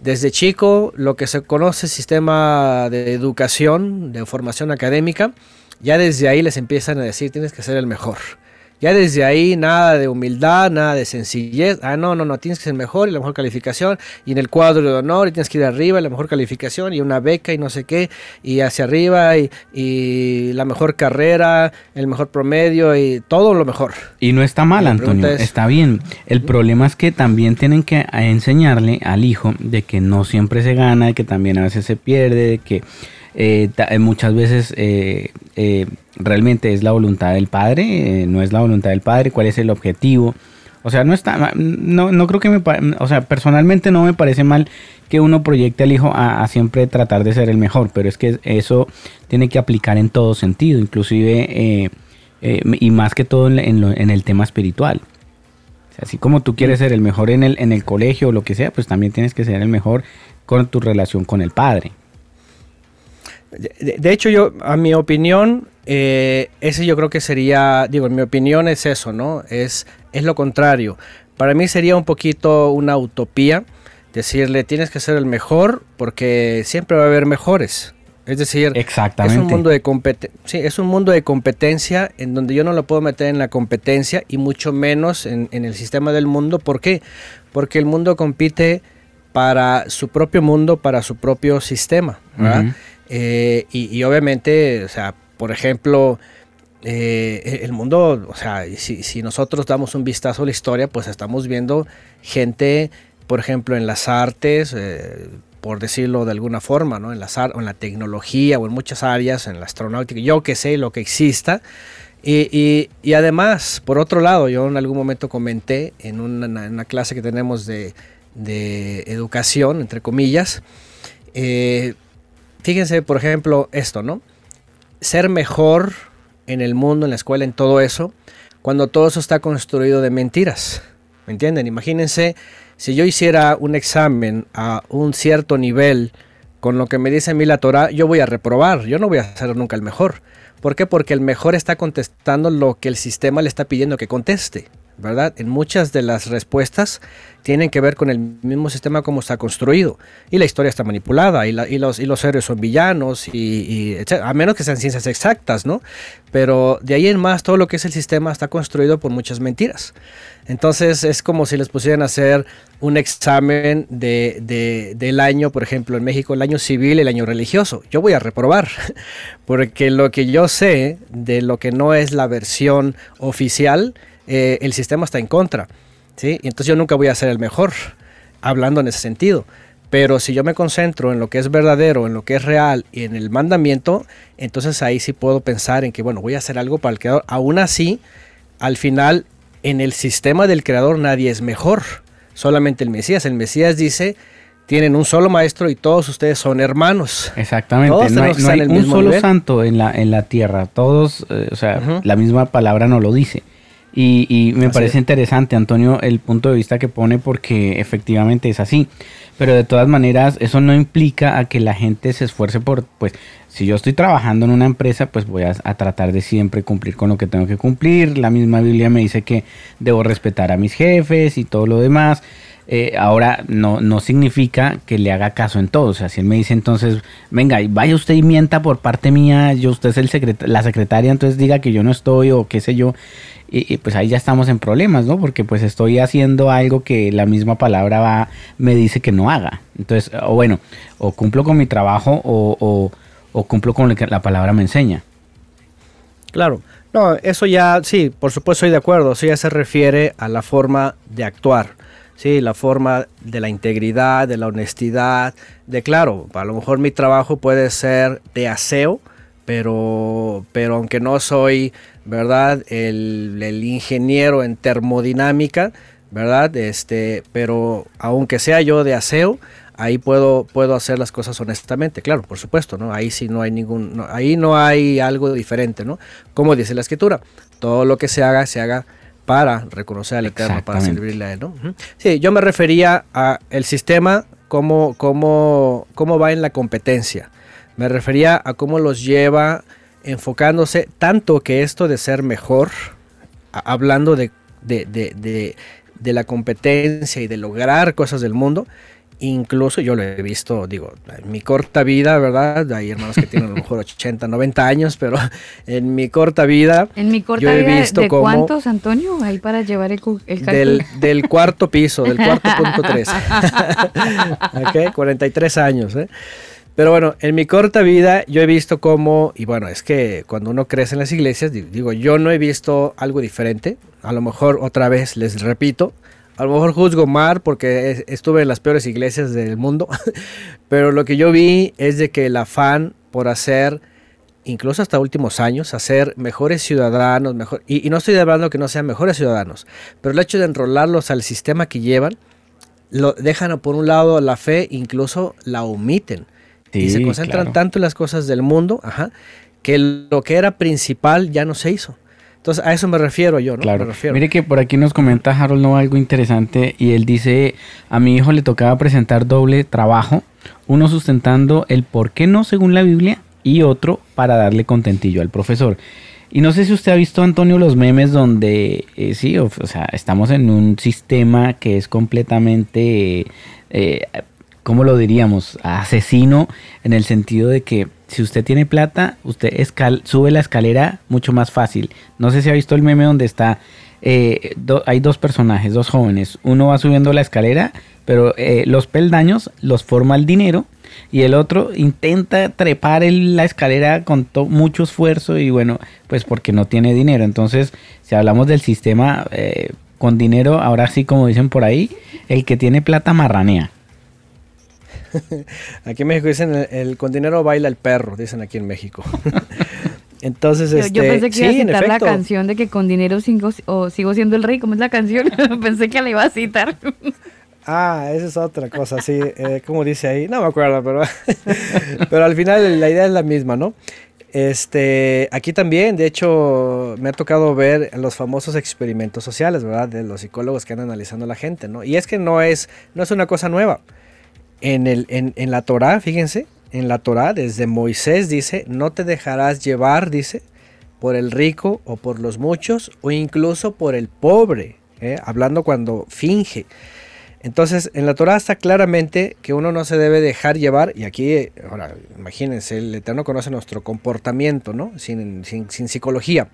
Desde chico, lo que se conoce sistema de educación, de formación académica, ya desde ahí les empiezan a decir tienes que ser el mejor. Ya desde ahí nada de humildad, nada de sencillez. Ah, no, no, no, tienes que ser mejor y la mejor calificación. Y en el cuadro de honor y tienes que ir arriba, y la mejor calificación y una beca y no sé qué. Y hacia arriba y, y la mejor carrera, el mejor promedio y todo lo mejor. Y no está mal, Antonio, está bien. El problema es que también tienen que enseñarle al hijo de que no siempre se gana, de que también a veces se pierde, de que eh, eh, muchas veces eh, realmente es la voluntad del padre, no es la voluntad del padre, cuál es el objetivo. O sea, no está, no, no creo que me, o sea, personalmente no me parece mal que uno proyecte al hijo a, siempre tratar de ser el mejor, pero es que eso tiene que aplicar en todo sentido, inclusive y más que todo en, en, el tema espiritual. así como tú quieres ser el mejor en el, en el colegio o lo que sea, pues también tienes que ser el mejor con tu relación con el padre. De, hecho, yo, a mi opinión, eh, ese yo creo que sería, digo, en mi opinión es eso, ¿no? Es, es lo contrario. Para mí sería un poquito una utopía decirle tienes que ser el mejor porque siempre va a haber mejores. Es decir, Exactamente. Es, un mundo de sí, es un mundo de competencia en donde yo no lo puedo meter en la competencia y mucho menos en, el sistema del mundo. ¿Por qué? Porque el mundo compite para su propio mundo, para su propio sistema. ¿verdad? Eh, y, obviamente, o sea, por ejemplo, eh, el mundo, o sea, si, si, nosotros damos un vistazo a la historia, pues estamos viendo gente, por ejemplo, en las artes, eh, por decirlo de alguna forma, ¿no? En, las en la tecnología o en muchas áreas, en la astronáutica, yo que sé, lo que exista. Y, y, además, por otro lado, yo en algún momento comenté en una, en una clase que tenemos de, de educación, entre comillas, eh, fíjense, por ejemplo, esto, ¿no? Ser mejor en el mundo, en la escuela, en todo eso, cuando todo eso está construido de mentiras. ¿Me entienden? Imagínense si yo hiciera un examen a un cierto nivel con lo que me dice a mí la Torah, yo voy a reprobar, yo no voy a ser nunca el mejor. ¿Por qué? Porque el mejor está contestando lo que el sistema le está pidiendo que conteste. ¿Verdad? En muchas de las respuestas tienen que ver con el mismo sistema como está construido. Y la historia está manipulada, y, los, y los héroes son villanos, y, a menos que sean ciencias exactas, ¿no? Pero de ahí en más, todo lo que es el sistema está construido por muchas mentiras. Entonces es como si les pusieran a hacer un examen de, del año, por ejemplo, en México, el año civil, el año religioso. Yo voy a reprobar, [LAUGHS] porque lo que yo sé de lo que no es la versión oficial, eh, el sistema está en contra. ¿sí? Y entonces yo nunca voy a ser el mejor, hablando en ese sentido. Pero si yo me concentro en lo que es verdadero, en lo que es real y en el mandamiento, entonces ahí sí puedo pensar en que, bueno, voy a hacer algo para el creador. Aún así, al final, en el sistema del creador nadie es mejor, solamente el Mesías. El Mesías dice, tienen un solo maestro y todos ustedes son hermanos. Exactamente, no hay, un solo santo en la, en la tierra, todos, eh, o sea, la misma palabra no lo dice. Y, me parece interesante, Antonio, el punto de vista que pone porque efectivamente es así. pero de todas maneras eso no implica a que la gente se esfuerce por, pues, si yo estoy trabajando en una empresa, pues voy a, a, tratar de siempre cumplir con lo que tengo que cumplir. La misma Biblia me dice que debo respetar a mis jefes y todo lo demás. Eh, ahora no, no significa que le haga caso en todo. O sea, si él me dice entonces, venga, vaya usted y mienta por parte mía, yo usted es el secret la secretaria, entonces diga que yo no estoy o qué sé yo. Y, pues ahí ya estamos en problemas, ¿no? Porque pues estoy haciendo algo que la misma palabra va, me dice que no haga. Entonces, o bueno, o cumplo con mi trabajo o, o, o cumplo con lo que la palabra me enseña. Claro, no, eso ya, sí, por supuesto estoy de acuerdo, eso ya se refiere a la forma de actuar Sí, la forma de la integridad, de la honestidad, de claro, a lo mejor mi trabajo puede ser de aseo, pero, pero aunque no soy, ¿verdad? El, el, ingeniero en termodinámica, ¿verdad? Este, pero aunque sea yo de aseo, ahí puedo, puedo hacer las cosas honestamente, claro, por supuesto, ¿no? Ahí sí no hay ningún, no, ahí no hay algo diferente, ¿no? Como dice la escritura, todo lo que se haga, se haga para reconocer al Eterno, para servirle a Él. ¿no? Sí, yo me refería a el sistema, cómo, cómo, cómo va en la competencia. Me refería a cómo los lleva enfocándose tanto que esto de ser mejor, a, hablando de, de, de, de, la competencia y de lograr cosas del mundo, incluso yo lo he visto, digo, en mi corta vida, ¿verdad? Hay hermanos que tienen a lo mejor [LAUGHS] 80, 90 años, pero en mi corta vida. En mi corta yo he vida, visto ¿de como cuántos, Antonio? Ahí para llevar el, el del, del, cuarto piso, del cuarto punto tres. [LAUGHS] [LAUGHS] ok, 43 años, ¿eh? Pero bueno, en mi corta vida yo he visto cómo, y bueno, es que cuando uno crece en las iglesias, digo, yo no he visto algo diferente. A lo mejor otra vez les repito, a lo mejor juzgo mal porque estuve en las peores iglesias del mundo, [LAUGHS] pero lo que yo vi es de que el afán por hacer, incluso hasta últimos años, hacer mejores ciudadanos, mejor, y, y no estoy hablando que no sean mejores ciudadanos, pero el hecho de enrolarlos al sistema que llevan, lo dejan por un lado la fe, incluso la omiten. Sí, y se concentran claro. tanto en las cosas del mundo, ajá, que lo que era principal ya no se hizo. Entonces, a eso me refiero yo, ¿no? Claro. Me refiero. Mire que por aquí nos comenta Harold Nova algo interesante y él dice, a mi hijo le tocaba presentar doble trabajo, uno sustentando el por qué no según la Biblia y otro para darle contentillo al profesor. Y no sé si usted ha visto, Antonio, los memes donde, eh, sí, o, o, sea, estamos en un sistema que es completamente, eh, ¿cómo lo diríamos? Asesino en el sentido de que si usted tiene plata, usted sube la escalera mucho más fácil. No sé si ha visto el meme donde está, eh, hay dos personajes, dos jóvenes. Uno va subiendo la escalera, pero eh, los peldaños los forma el dinero. Y el otro intenta trepar la escalera con mucho esfuerzo y bueno, pues porque no tiene dinero. Entonces, si hablamos del sistema eh, con dinero, ahora sí, como dicen por ahí, el que tiene plata marranea. [LAUGHS] Aquí en México dicen el, el, con dinero baila el perro, dicen aquí en México. [LAUGHS] Entonces, yo, este, yo pensé que sí, iba a citar la canción de que con dinero sigo, o sigo siendo el rey, ¿cómo es la canción? [LAUGHS] pensé que la iba a citar. Ah, esa es otra cosa, sí, eh, como dice ahí, no me acuerdo, pero, pero al final la idea es la misma, ¿no? Este, aquí también, de hecho, me ha tocado ver los famosos experimentos sociales, ¿verdad? De los psicólogos que andan analizando a la gente, ¿no? Y es que no es, no es una cosa nueva. En, el, en, en la Torah, fíjense, en la Torah, desde Moisés dice, no te dejarás llevar, dice, por el rico o por los muchos o incluso por el pobre, ¿eh? hablando cuando finge. Entonces, en la Torah está claramente que uno no se debe dejar llevar, y aquí, ahora, imagínense, el Eterno conoce nuestro comportamiento, ¿no? Sin, sin, sin psicología.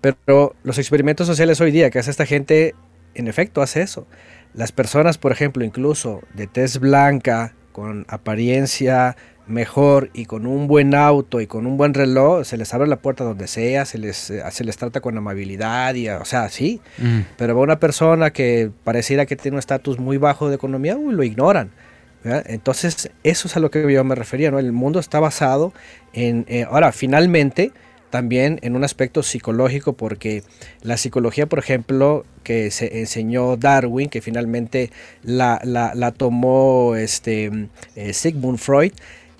Pero los experimentos sociales hoy día que hace esta gente, en efecto, hace eso. Las personas, por ejemplo, incluso de tez blanca, con apariencia mejor y con un buen auto y con un buen reloj, se les abre la puerta donde sea, se les, se les trata con amabilidad, y, o sea, sí. Mm. Pero va una persona que pareciera que tiene un estatus muy bajo de economía, uy, lo ignoran. ¿verdad? Entonces, eso es a lo que yo me refería, ¿no? El mundo está basado en... Eh, ahora, finalmente, también en un aspecto psicológico, porque la psicología, por ejemplo, que se enseñó Darwin, que finalmente la, la, tomó este, eh, Sigmund Freud,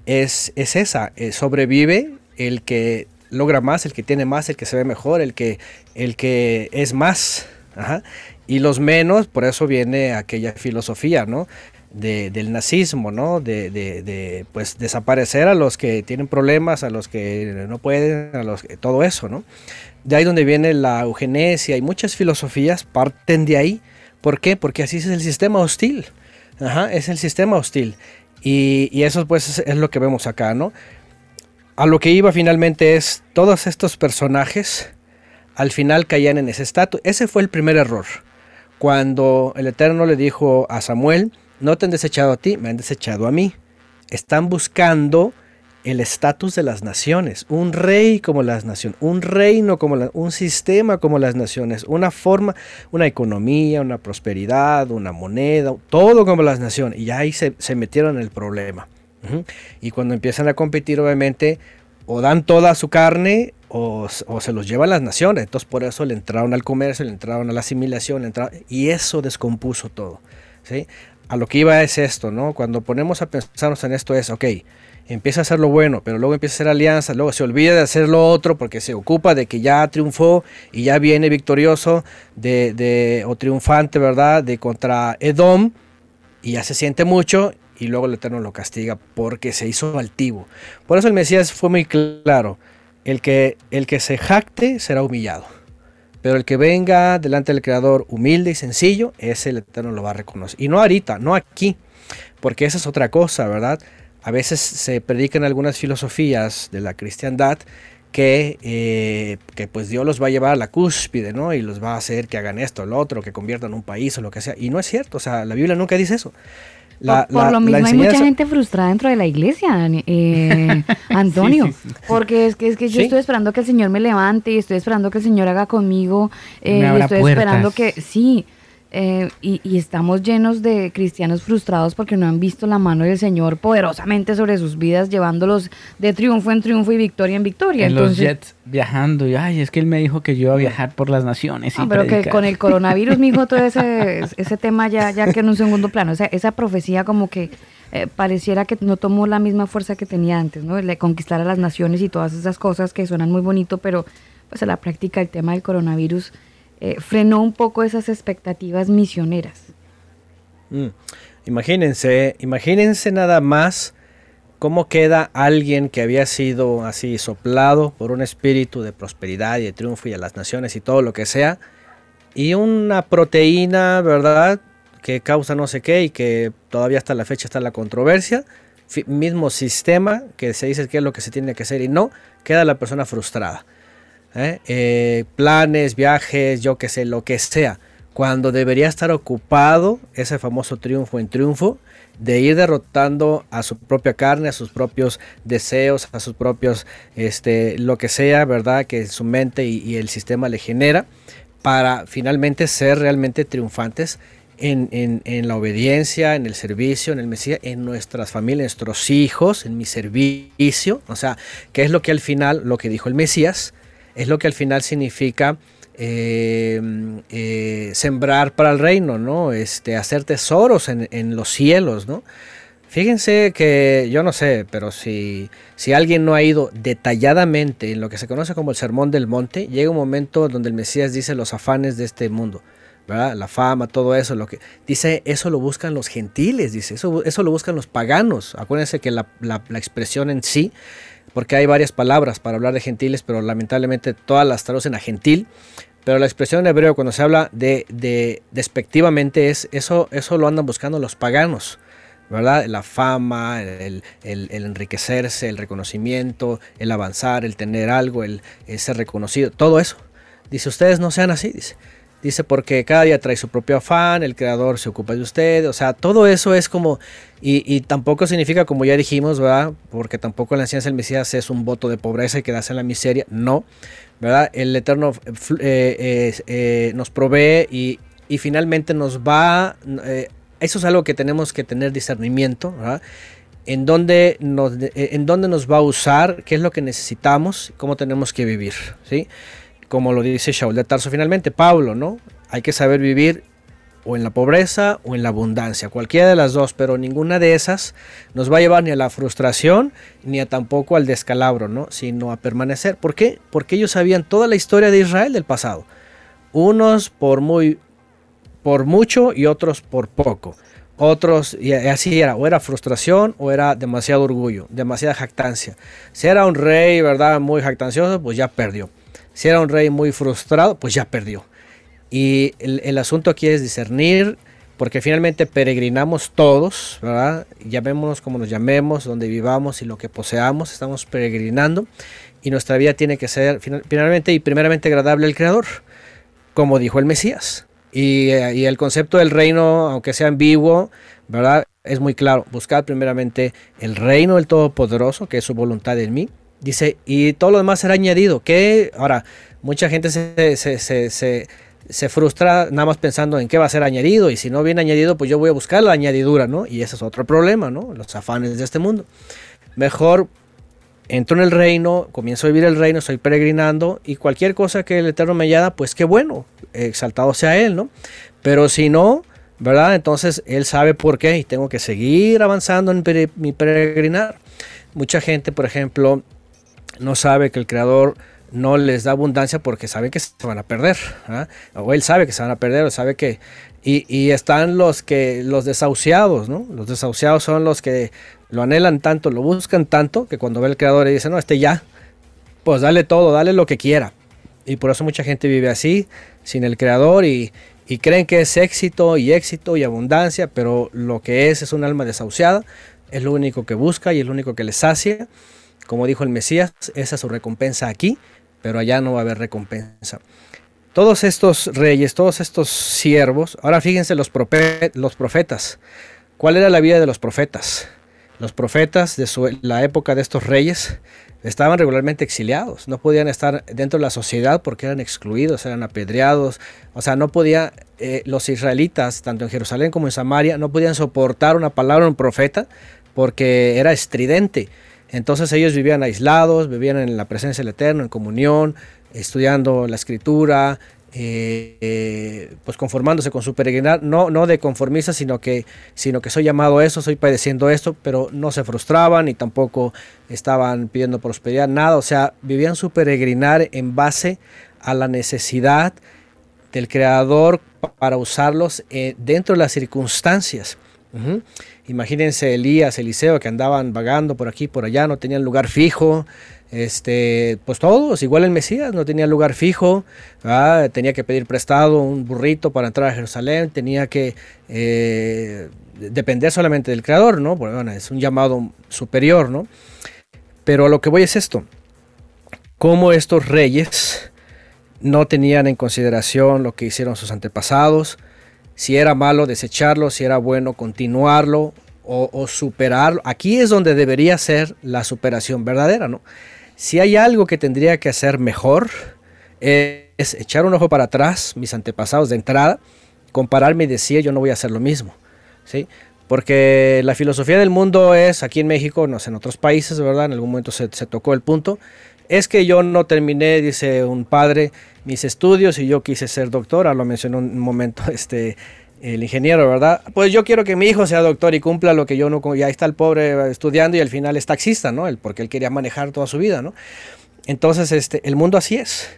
es, es esa, eh, sobrevive el que logra más, el que tiene más, el que se ve mejor, el que, el que es más. Ajá. Y los menos, por eso viene aquella filosofía, ¿no? De- del nazismo, ¿no? De, de- de, pues desaparecer a los que tienen problemas, a los que no pueden, a los que, todo eso, ¿no? De ahí donde viene la eugenesia y muchas filosofías parten de ahí. ¿Por qué? Porque así es el sistema hostil. Ajá, es el sistema hostil. Y, y eso pues es, es lo que vemos acá, ¿no? A lo que iba finalmente es todos estos personajes al final caían en ese estatus. Ese fue el primer error. Cuando el Eterno le dijo a Samuel, no te han desechado a ti, me han desechado a mí. Están buscando el estatus de las naciones, un rey como las naciones, un reino como la- un sistema como las naciones, una forma, una economía, una prosperidad, una moneda, todo como las naciones. Y ahí se, metieron en el problema. Y cuando empiezan a competir, obviamente, o dan toda su carne o se los llevan las naciones. Entonces por eso le entraron al comercio, le entraron a la asimilación, le entraron- y eso descompuso todo. ¿sí? A lo que iba es esto, ¿no? Cuando ponemos a pensarnos en esto es, ok, empieza a hacer lo bueno, pero luego empieza a hacer alianzas, luego se olvida de hacer lo otro porque se ocupa de que ya triunfó y ya viene victorioso de, de- o triunfante, ¿verdad? De contra Edom y ya se siente mucho y luego el Eterno lo castiga porque se hizo altivo. Por eso el Mesías fue muy claro, el que, el que se jacte será humillado, pero el que venga delante del Creador humilde y sencillo, ese el Eterno lo va a reconocer. Y no ahorita, no aquí, porque esa es otra cosa, ¿verdad? A veces se predican algunas filosofías de la cristiandad que, eh, que pues Dios los va a llevar a la cúspide, ¿no? Y los va a hacer que hagan esto, lo otro, que conviertan un país o lo que sea. Y no es cierto, o sea, la Biblia nunca dice eso. La- por, por la- lo mismo hay mucha gente frustrada dentro de la iglesia, eh, Antonio, [LAUGHS] Sí, sí, sí. porque es que es que yo estoy esperando que el Señor me levante y estoy esperando que el Señor haga conmigo eh, estoy puertas. esperando que sí. Eh, y, y estamos llenos de cristianos frustrados porque no han visto la mano del Señor poderosamente sobre sus vidas, llevándolos de triunfo en triunfo y victoria en victoria. En los jets viajando. Y, ay, es que él me dijo que yo iba a viajar por las naciones. y Ah, pero que predicar". con el coronavirus, mijo, todo ese, [LAUGHS] ese tema ya, ya quedó en un segundo plano. O sea, esa profecía como que eh, pareciera que no tomó la misma fuerza que tenía antes, ¿no? El de conquistar a las naciones y todas esas cosas que suenan muy bonito, pero pues a la práctica el tema del coronavirus eh, frenó un poco esas expectativas misioneras. Mm. Imagínense, imagínense nada más cómo queda alguien que había sido así soplado por un espíritu de prosperidad y de triunfo y a las naciones y todo lo que sea, y una proteína, ¿verdad? Que causa no sé qué y que todavía hasta la fecha está la controversia, mismo sistema que se dice que es lo que se tiene que hacer y no, queda la persona frustrada. ¿Eh? Eh, planes, viajes, yo qué sé, lo que sea, cuando debería estar ocupado ese famoso triunfo en triunfo, de ir derrotando a su propia carne, a sus propios deseos, a sus propios, este, lo que sea, ¿verdad? Que su mente y, el sistema le genera, para finalmente ser realmente triunfantes en, en- la obediencia, en el servicio, en el Mesías, en nuestras familias, nuestros hijos, en mi servicio. O sea, que es lo que al final, lo que dijo el Mesías, es lo que al final significa eh, eh, sembrar para el reino, ¿no? Este, hacer tesoros en, en los cielos, ¿no? Fíjense que yo no sé, pero si, si alguien no ha ido detalladamente en lo que se conoce como el Sermón del Monte, llega un momento donde el Mesías dice los afanes de este mundo, ¿verdad? La fama, todo eso, lo que dice, eso lo buscan los gentiles, dice, eso, eso lo buscan los paganos. Acuérdense que la, la- la expresión en sí, porque hay varias palabras para hablar de gentiles, pero lamentablemente todas las traducen a gentil. Pero la expresión en hebreo cuando se habla de, de despectivamente es eso, eso lo andan buscando los paganos. ¿verdad? La fama, el enriquecerse, el reconocimiento, el avanzar, el tener algo, el, el ser reconocido, todo eso. Dice, ustedes no sean así, dice. Dice, porque cada día trae su propio afán, el creador se ocupa de ustedes, o sea, todo eso es como, y, y tampoco significa, como ya dijimos, ¿verdad? Porque tampoco la enseñanza del Mesías es un voto de pobreza y quedarse en la miseria, no, ¿verdad? El Eterno eh, eh, nos provee y, y finalmente nos va, eh, eso es algo que tenemos que tener discernimiento, ¿verdad? En dónde, nos, en dónde nos va a usar, qué es lo que necesitamos, cómo tenemos que vivir, ¿sí? Como lo dice Shaul de Tarso finalmente, Pablo, ¿no? Hay que saber vivir o en la pobreza o en la abundancia, cualquiera de las dos, pero ninguna de esas nos va a llevar ni a la frustración ni a tampoco al descalabro, ¿no? Sino a permanecer. ¿Por qué? Porque ellos sabían toda la historia de Israel del pasado. Unos por muy por mucho y otros por poco. otros, y así era, o era frustración o era demasiado orgullo, demasiada jactancia. Si era un rey, ¿verdad? Muy jactancioso, pues ya perdió. Si era un rey muy frustrado, pues ya perdió. Y el, el asunto aquí es discernir, porque finalmente peregrinamos todos, ¿verdad? Llamémonos como nos llamemos, donde vivamos y lo que poseamos, estamos peregrinando. Y nuestra vida tiene que ser finalmente y primeramente agradable al Creador, como dijo el Mesías. Y, eh, y, el concepto del reino, aunque sea ambiguo, ¿verdad? Es muy claro. Buscar primeramente el reino del Todopoderoso, que es su voluntad en mí. Dice, y todo lo demás será añadido. Que ahora, mucha gente se, se, se, se, frustra nada más pensando en qué va a ser añadido. Y si no viene añadido, pues yo voy a buscar la añadidura, ¿no? Y ese es otro problema, ¿no? Los afanes de este mundo. Mejor entro en el reino, comienzo a vivir el reino, estoy peregrinando y cualquier cosa que el Eterno me añada, pues qué bueno, exaltado sea Él, ¿no? Pero si no, ¿verdad? Entonces Él sabe por qué y tengo que seguir avanzando en mi peregrinar. Mucha gente, por ejemplo, no sabe que el Creador no les da abundancia porque saben que se van a perder. ¿ah? O Él sabe que se van a perder, o sabe que... Y, y están los que los desahuciados, ¿no? Los desahuciados son los que lo anhelan tanto, lo buscan tanto, que cuando ve el creador y dice, no, este ya, pues dale todo, dale lo que quiera. Y por eso mucha gente vive así, sin el creador, y, y creen que es éxito y éxito y abundancia, pero lo que es es un alma desahuciada, es lo único que busca y es lo único que le sacia. Como dijo el Mesías, esa es su recompensa aquí, pero allá no va a haber recompensa. Todos estos reyes, todos estos siervos, ahora fíjense los, los profetas. ¿Cuál era la vida de los profetas? Los profetas de la época de estos reyes estaban regularmente exiliados, no podían estar dentro de la sociedad porque eran excluidos, eran apedreados, o sea, no podía, eh, los israelitas, tanto en Jerusalén como en Samaria, no podían soportar una palabra de un profeta porque era estridente. Entonces ellos vivían aislados, vivían en la presencia del Eterno, en comunión, estudiando la escritura, eh, eh, pues conformándose con su peregrinar, no, no de conformista, sino que, sino que soy llamado a eso, soy padeciendo esto, pero no se frustraban y tampoco estaban pidiendo prosperidad, nada, o sea, vivían su peregrinar en base a la necesidad del Creador para usarlos eh, dentro de las circunstancias. Imagínense Elías, Eliseo, que andaban vagando por aquí, por allá, no tenían lugar fijo, este, pues todos, igual el Mesías no tenía lugar fijo, tenía que pedir prestado un burrito para entrar a Jerusalén, tenía que eh, depender solamente del Creador, ¿no? bueno, es un llamado superior, ¿no? Pero a lo que voy es esto, cómo estos reyes no tenían en consideración lo que hicieron sus antepasados, si era malo desecharlo, si era bueno continuarlo o, superarlo. Aquí es donde debería ser la superación verdadera, ¿no? Si hay algo que tendría que hacer mejor, es echar un ojo para atrás, mis antepasados de entrada, compararme y decir yo no voy a hacer lo mismo. ¿sí? Porque la filosofía del mundo es, aquí en México, no sé, en otros países, ¿verdad? En algún momento se tocó el punto. Es que yo no terminé, dice un padre, mis estudios y yo quise ser doctora, lo mencionó un momento [LAUGHS] este, el ingeniero, ¿verdad? Pues yo quiero que mi hijo sea doctor y cumpla lo que yo no... Ya está el pobre estudiando y al final es taxista, ¿no? El, porque él quería manejar toda su vida, ¿no? Entonces, este, el mundo así es.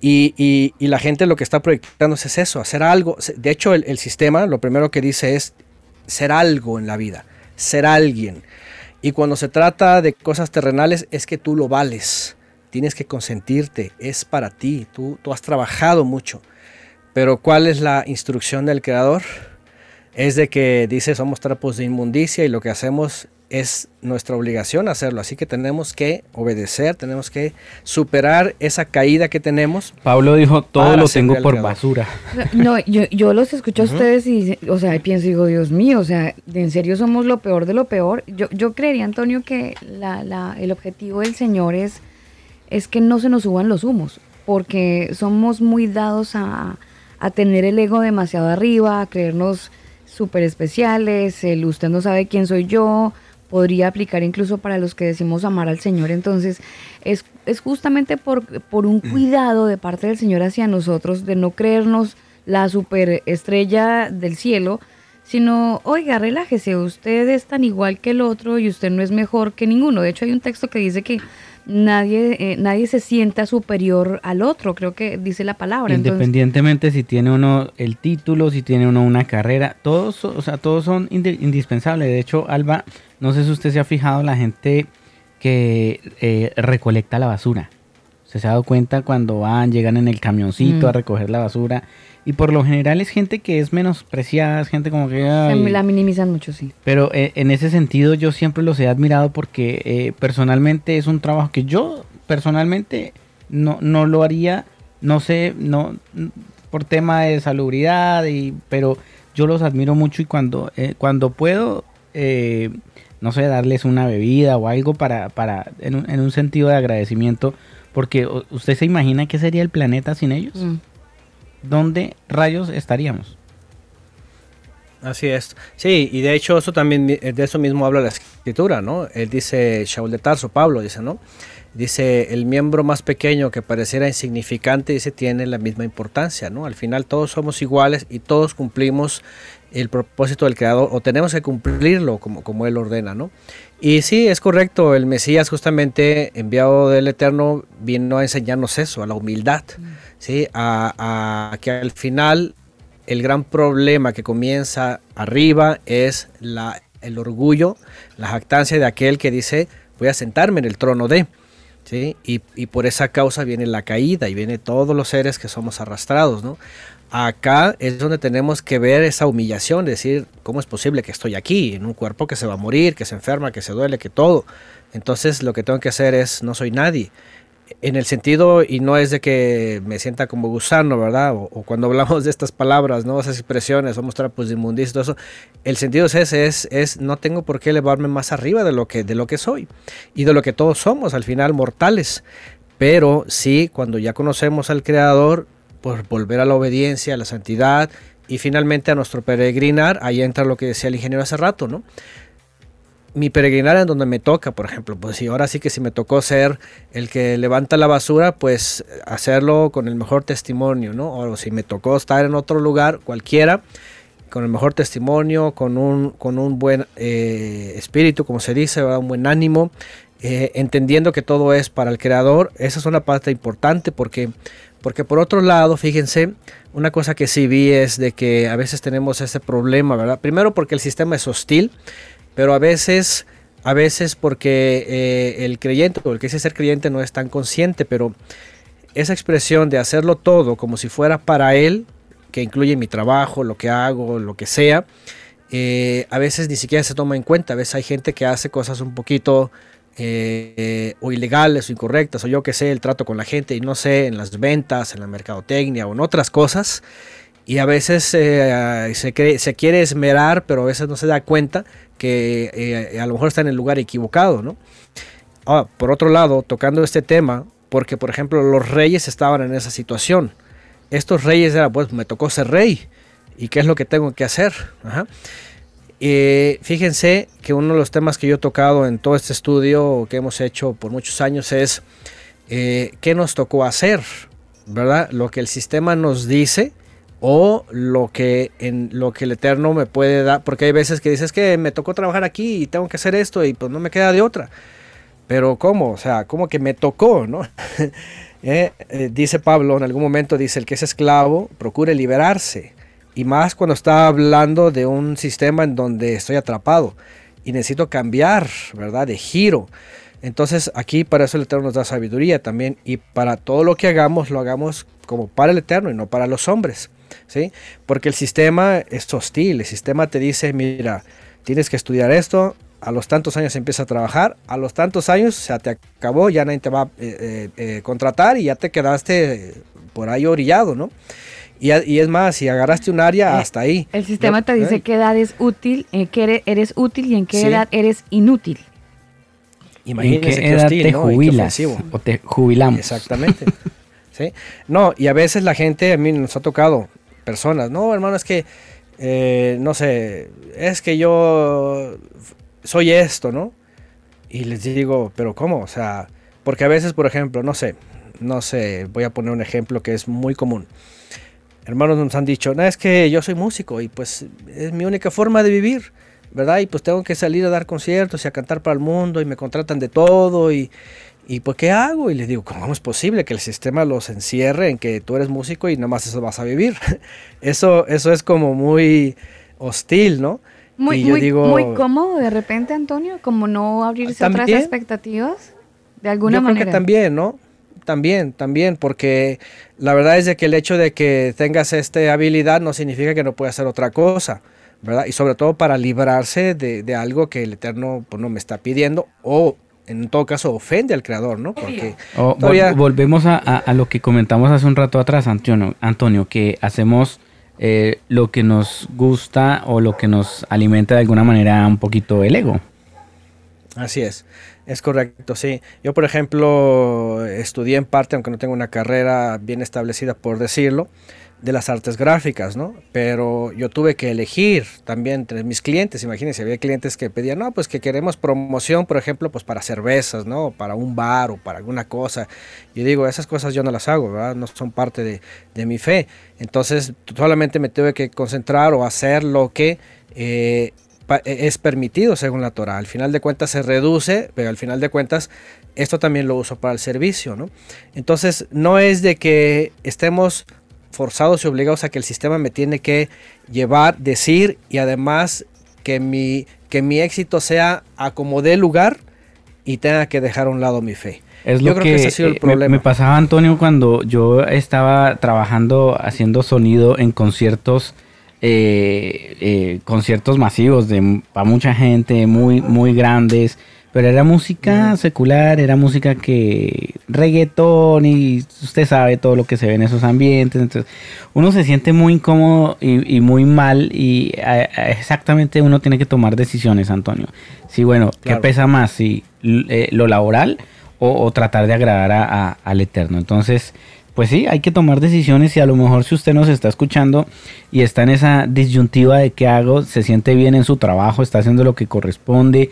Y, y, la gente lo que está proyectándose es eso, hacer algo. De hecho, el, el, sistema lo primero que dice es ser algo en la vida, ser alguien. Y cuando se trata de cosas terrenales es que tú lo vales, tienes que consentirte, es para ti, tú, tú has trabajado mucho. Pero ¿cuál es la instrucción del Creador? Es de que dice somos trapos de inmundicia y lo que hacemos es nuestra obligación hacerlo. Así que tenemos que obedecer, tenemos que superar esa caída que tenemos. Pablo dijo, todo lo tengo por basura. [LAUGHS] No, yo, yo los escucho a ustedes y, o sea, pienso, digo, Dios mío, o sea, en serio somos lo peor de lo peor. Yo, yo creería, Antonio, que la, la, el objetivo del Señor es, es que no se nos suban los humos, porque somos muy dados a a tener el ego demasiado arriba, a creernos súper especiales, el usted no sabe quién soy yo, podría aplicar incluso para los que decimos amar al Señor. Entonces, es, es justamente por, por, un cuidado de parte del Señor hacia nosotros, de no creernos la superestrella del cielo, sino, oiga, relájese, usted es tan igual que el otro y usted no es mejor que ninguno. De hecho, hay un texto que dice que nadie, eh, nadie se sienta superior al otro, creo que dice la palabra. Independientemente si tiene uno el título, si tiene uno una carrera, todos, o sea, todos son indi- indispensables. De hecho, Alba, no sé si usted se ha fijado la gente que eh, recolecta la basura. Se ha dado cuenta cuando van, llegan en el camioncito Mm. a recoger la basura. Y por lo general es gente que es menospreciada, es gente como que... ay, la minimizan mucho, sí. pero eh, en ese sentido yo siempre los he admirado porque eh, personalmente es un trabajo que yo personalmente no, no lo haría, no sé, no por tema de salubridad, y, pero yo los admiro mucho y cuando, eh, cuando puedo, eh, no sé, darles una bebida o algo para, para en, un, en un sentido de agradecimiento, porque usted se imagina qué sería el planeta sin ellos, Mm. ¿dónde rayos estaríamos? Así es. Sí, y de hecho eso también de eso mismo habla la escritura, ¿no? Él dice, Shaul de Tarso, Pablo dice, ¿no? Dice, el miembro más pequeño que pareciera insignificante, dice, tiene la misma importancia, ¿no? Al final todos somos iguales y todos cumplimos el propósito del Creador o tenemos que cumplirlo como, como Él ordena, ¿no? Y sí, es correcto, el Mesías justamente enviado del Eterno vino a enseñarnos eso, a la humildad, ¿sí? A, a que al final el gran problema que comienza arriba es la, el orgullo, la jactancia de aquel que dice, voy a sentarme en el trono de, ¿sí? Y, y por esa causa viene la caída y viene todos los seres que somos arrastrados, ¿no? Acá es donde tenemos que ver esa humillación, decir, ¿cómo es posible que estoy aquí, en un cuerpo que se va a morir, que se enferma, que se duele, que todo? Entonces lo que tengo que hacer es, no soy nadie. En el sentido, y no es de que me sienta como gusano, ¿verdad? O, cuando hablamos de estas palabras, ¿no? Esas expresiones, somos trapos de inmundicia todo eso. El sentido es ese, es, es no tengo por qué elevarme más arriba de lo, que, de lo que soy. Y de lo que todos somos, al final, mortales. Pero sí, cuando ya conocemos al Creador, por volver a la obediencia, a la santidad y finalmente a nuestro peregrinar, ahí entra lo que decía el ingeniero hace rato, ¿no? Mi peregrinar en donde me toca, por ejemplo, pues si ahora sí que si me tocó ser el que levanta la basura, pues hacerlo con el mejor testimonio, ¿no? O si me tocó estar en otro lugar, cualquiera, con el mejor testimonio, con un, con un buen eh, espíritu, como se dice, un buen ánimo, eh, entendiendo que todo es para el creador, esa es una parte importante porque, porque por otro lado, fíjense, una cosa que sí vi es de que a veces tenemos ese problema, ¿verdad? Primero porque el sistema es hostil, pero a veces, a veces porque eh, el creyente o el que dice ser creyente no es tan consciente, pero esa expresión de hacerlo todo como si fuera para él, que incluye mi trabajo, lo que hago, lo que sea, eh, a veces ni siquiera se toma en cuenta. A veces hay gente que hace cosas un poquito eh, o ilegales o incorrectas, o yo que sé, el trato con la gente y no sé, en las ventas, en la mercadotecnia o en otras cosas. Y a veces eh, se, quiere esmerar, pero a veces no se da cuenta que eh, a lo mejor está en el lugar equivocado, ¿no? Ah, por otro lado, tocando este tema, porque por ejemplo los reyes estaban en esa situación. Estos reyes eran, pues me tocó ser rey. ¿Y qué es lo que tengo que hacer? Eh, fíjense que uno de los temas que yo he tocado en todo este estudio que hemos hecho por muchos años es eh, qué nos tocó hacer, ¿verdad? Lo que el sistema nos dice o lo que lo que el eterno me puede dar, porque hay veces que dices que me tocó trabajar aquí y tengo que hacer esto y pues no me queda de otra. Pero ¿cómo? O sea, ¿cómo que me tocó, [LAUGHS] no? Eh, eh, dice Pablo en algún momento, dice, el que es esclavo, procure liberarse. Y más cuando está hablando de un sistema en donde estoy atrapado y necesito cambiar, ¿verdad? De giro. Entonces aquí para eso el Eterno nos da sabiduría también y para todo lo que hagamos lo hagamos como para el Eterno y no para los hombres, ¿sí? Porque el sistema es hostil, el sistema te dice, mira, tienes que estudiar esto, a los tantos años empieza a trabajar, a los tantos años se te acabó, ya nadie te va a eh, eh, eh, contratar y ya te quedaste por ahí orillado, ¿no? Y, es más, si agarraste un área, Eh, hasta ahí. El sistema te dice ¿eh? qué edad es útil, en qué ere- eres útil y en qué Sí. edad eres inútil. ¿En Imagínense qué edad hostil, te jubilas? O te jubilamos. Exactamente. [LAUGHS] ¿Sí? No, y a veces la gente, a mí nos ha tocado personas, no, hermano, es que, eh, no sé, es que yo soy esto, ¿no? Y les digo, pero ¿cómo? O sea, porque a veces, por ejemplo, no sé, no sé, voy a poner un ejemplo que es muy común. Hermanos nos han dicho, no, es que yo soy músico y pues es mi única forma de vivir, ¿verdad? Y pues tengo que salir a dar conciertos y a cantar para el mundo y me contratan de todo y, y pues ¿qué hago? Y les digo, ¿cómo es posible que el sistema los encierre en que tú eres músico y nada más eso vas a vivir? [LAUGHS] eso, eso es como muy hostil, ¿no? Muy, y yo muy, digo, muy cómodo de repente, Antonio, como no abrirse a otras expectativas, de alguna yo manera. creo que también, ¿no? También, también, porque la verdad es de que el hecho de que tengas esta habilidad no significa que no puedas hacer otra cosa, ¿verdad? Y sobre todo para librarse de, de algo que el Eterno pues, no me está pidiendo o en todo caso ofende al Creador, ¿no? Porque vol- todavía- volvemos a, a- a lo que comentamos hace un rato atrás, Antonio, Antonio que hacemos eh, lo que nos gusta o lo que nos alimenta de alguna manera un poquito el ego. Así es, es correcto, sí. Yo, por ejemplo, estudié en parte, aunque no tengo una carrera bien establecida, por decirlo, de las artes gráficas, ¿no? Pero yo tuve que elegir también entre mis clientes. Imagínense, había clientes que pedían, no, pues que queremos promoción, por ejemplo, pues para cervezas, ¿no? Para un bar o para alguna cosa. Yo digo, esas cosas yo no las hago, ¿verdad? No son parte de, de mi fe. Entonces, solamente me tuve que concentrar o hacer lo que eh, es permitido según la Torah. Al final de cuentas se reduce, pero al final de cuentas esto también lo uso para el servicio, ¿no? Entonces no es de que estemos forzados y obligados a que el sistema me tiene que llevar, decir y además que mi, que mi éxito sea a como dé lugar y tenga que dejar a un lado mi fe. Es Yo lo creo que, que ese ha sido el eh, me- problema. Me, pasaba, Antonio, cuando yo estaba trabajando haciendo sonido en conciertos, eh, eh, conciertos masivos de para mucha gente, muy, muy grandes. Pero era música secular, era música que reggaetón y usted sabe todo lo que se ve en esos ambientes. Entonces uno se siente muy incómodo y, y muy mal y exactamente uno tiene que tomar decisiones, Antonio. Sí, bueno, ¿qué Claro. pesa más? Si eh, lo laboral o, o tratar de agradar a- al Eterno. Entonces, pues sí, hay que tomar decisiones y a lo mejor si usted nos está escuchando y está en esa disyuntiva de qué hago, se siente bien en su trabajo, está haciendo lo que corresponde,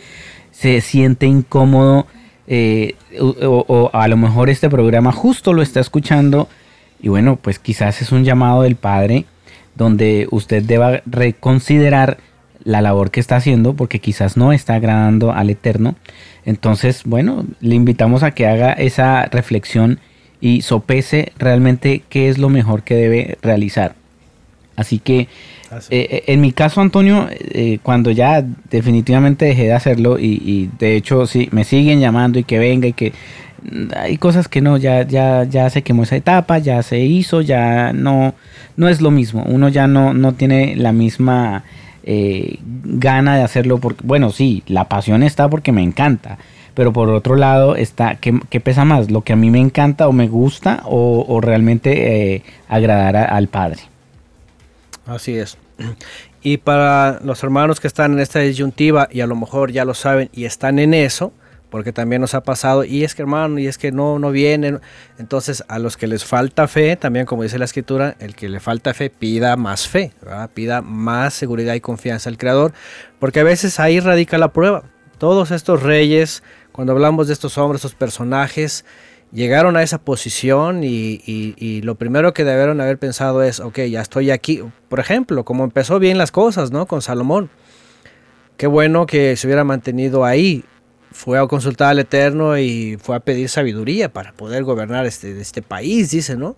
se siente incómodo eh, o, o- a lo mejor este programa justo lo está escuchando y bueno, pues quizás es un llamado del Padre donde usted deba reconsiderar la labor que está haciendo porque quizás no está agradando al Eterno. Entonces, bueno, le invitamos a que haga esa reflexión y sopese realmente qué es lo mejor que debe realizar. Así que eh, eh, en mi caso, Antonio, eh, cuando ya definitivamente dejé de hacerlo y, y de hecho sí, me siguen llamando y que venga y que mm, hay cosas que no, ya, ya, ya se quemó esa etapa, ya se hizo, ya no, no es lo mismo. Uno ya no, no tiene la misma eh, gana de hacerlo porque, bueno, sí, la pasión está porque me encanta. Pero por otro lado está, ¿qué, qué pesa más? ¿Lo que a mí me encanta o me gusta o, realmente eh, agradar al Padre? Así es. Y para los hermanos que están en esta disyuntiva y a lo mejor ya lo saben y están en eso, porque también nos ha pasado, y es que hermano, y es que no, no vienen. Entonces, a los que les falta fe, también como dice la escritura, el que le falta fe, pida más fe, pida más seguridad y confianza al Creador, porque a veces ahí radica la prueba. Todos estos reyes, cuando hablamos de estos hombres, estos personajes, llegaron a esa posición y, y- lo primero que debieron haber pensado es, ok, ya estoy aquí. Por ejemplo, como empezó bien las cosas, ¿no? Con Salomón. Qué bueno que se hubiera mantenido ahí. Fue a consultar al Eterno y fue a pedir sabiduría para poder gobernar este, este país, dice, ¿no?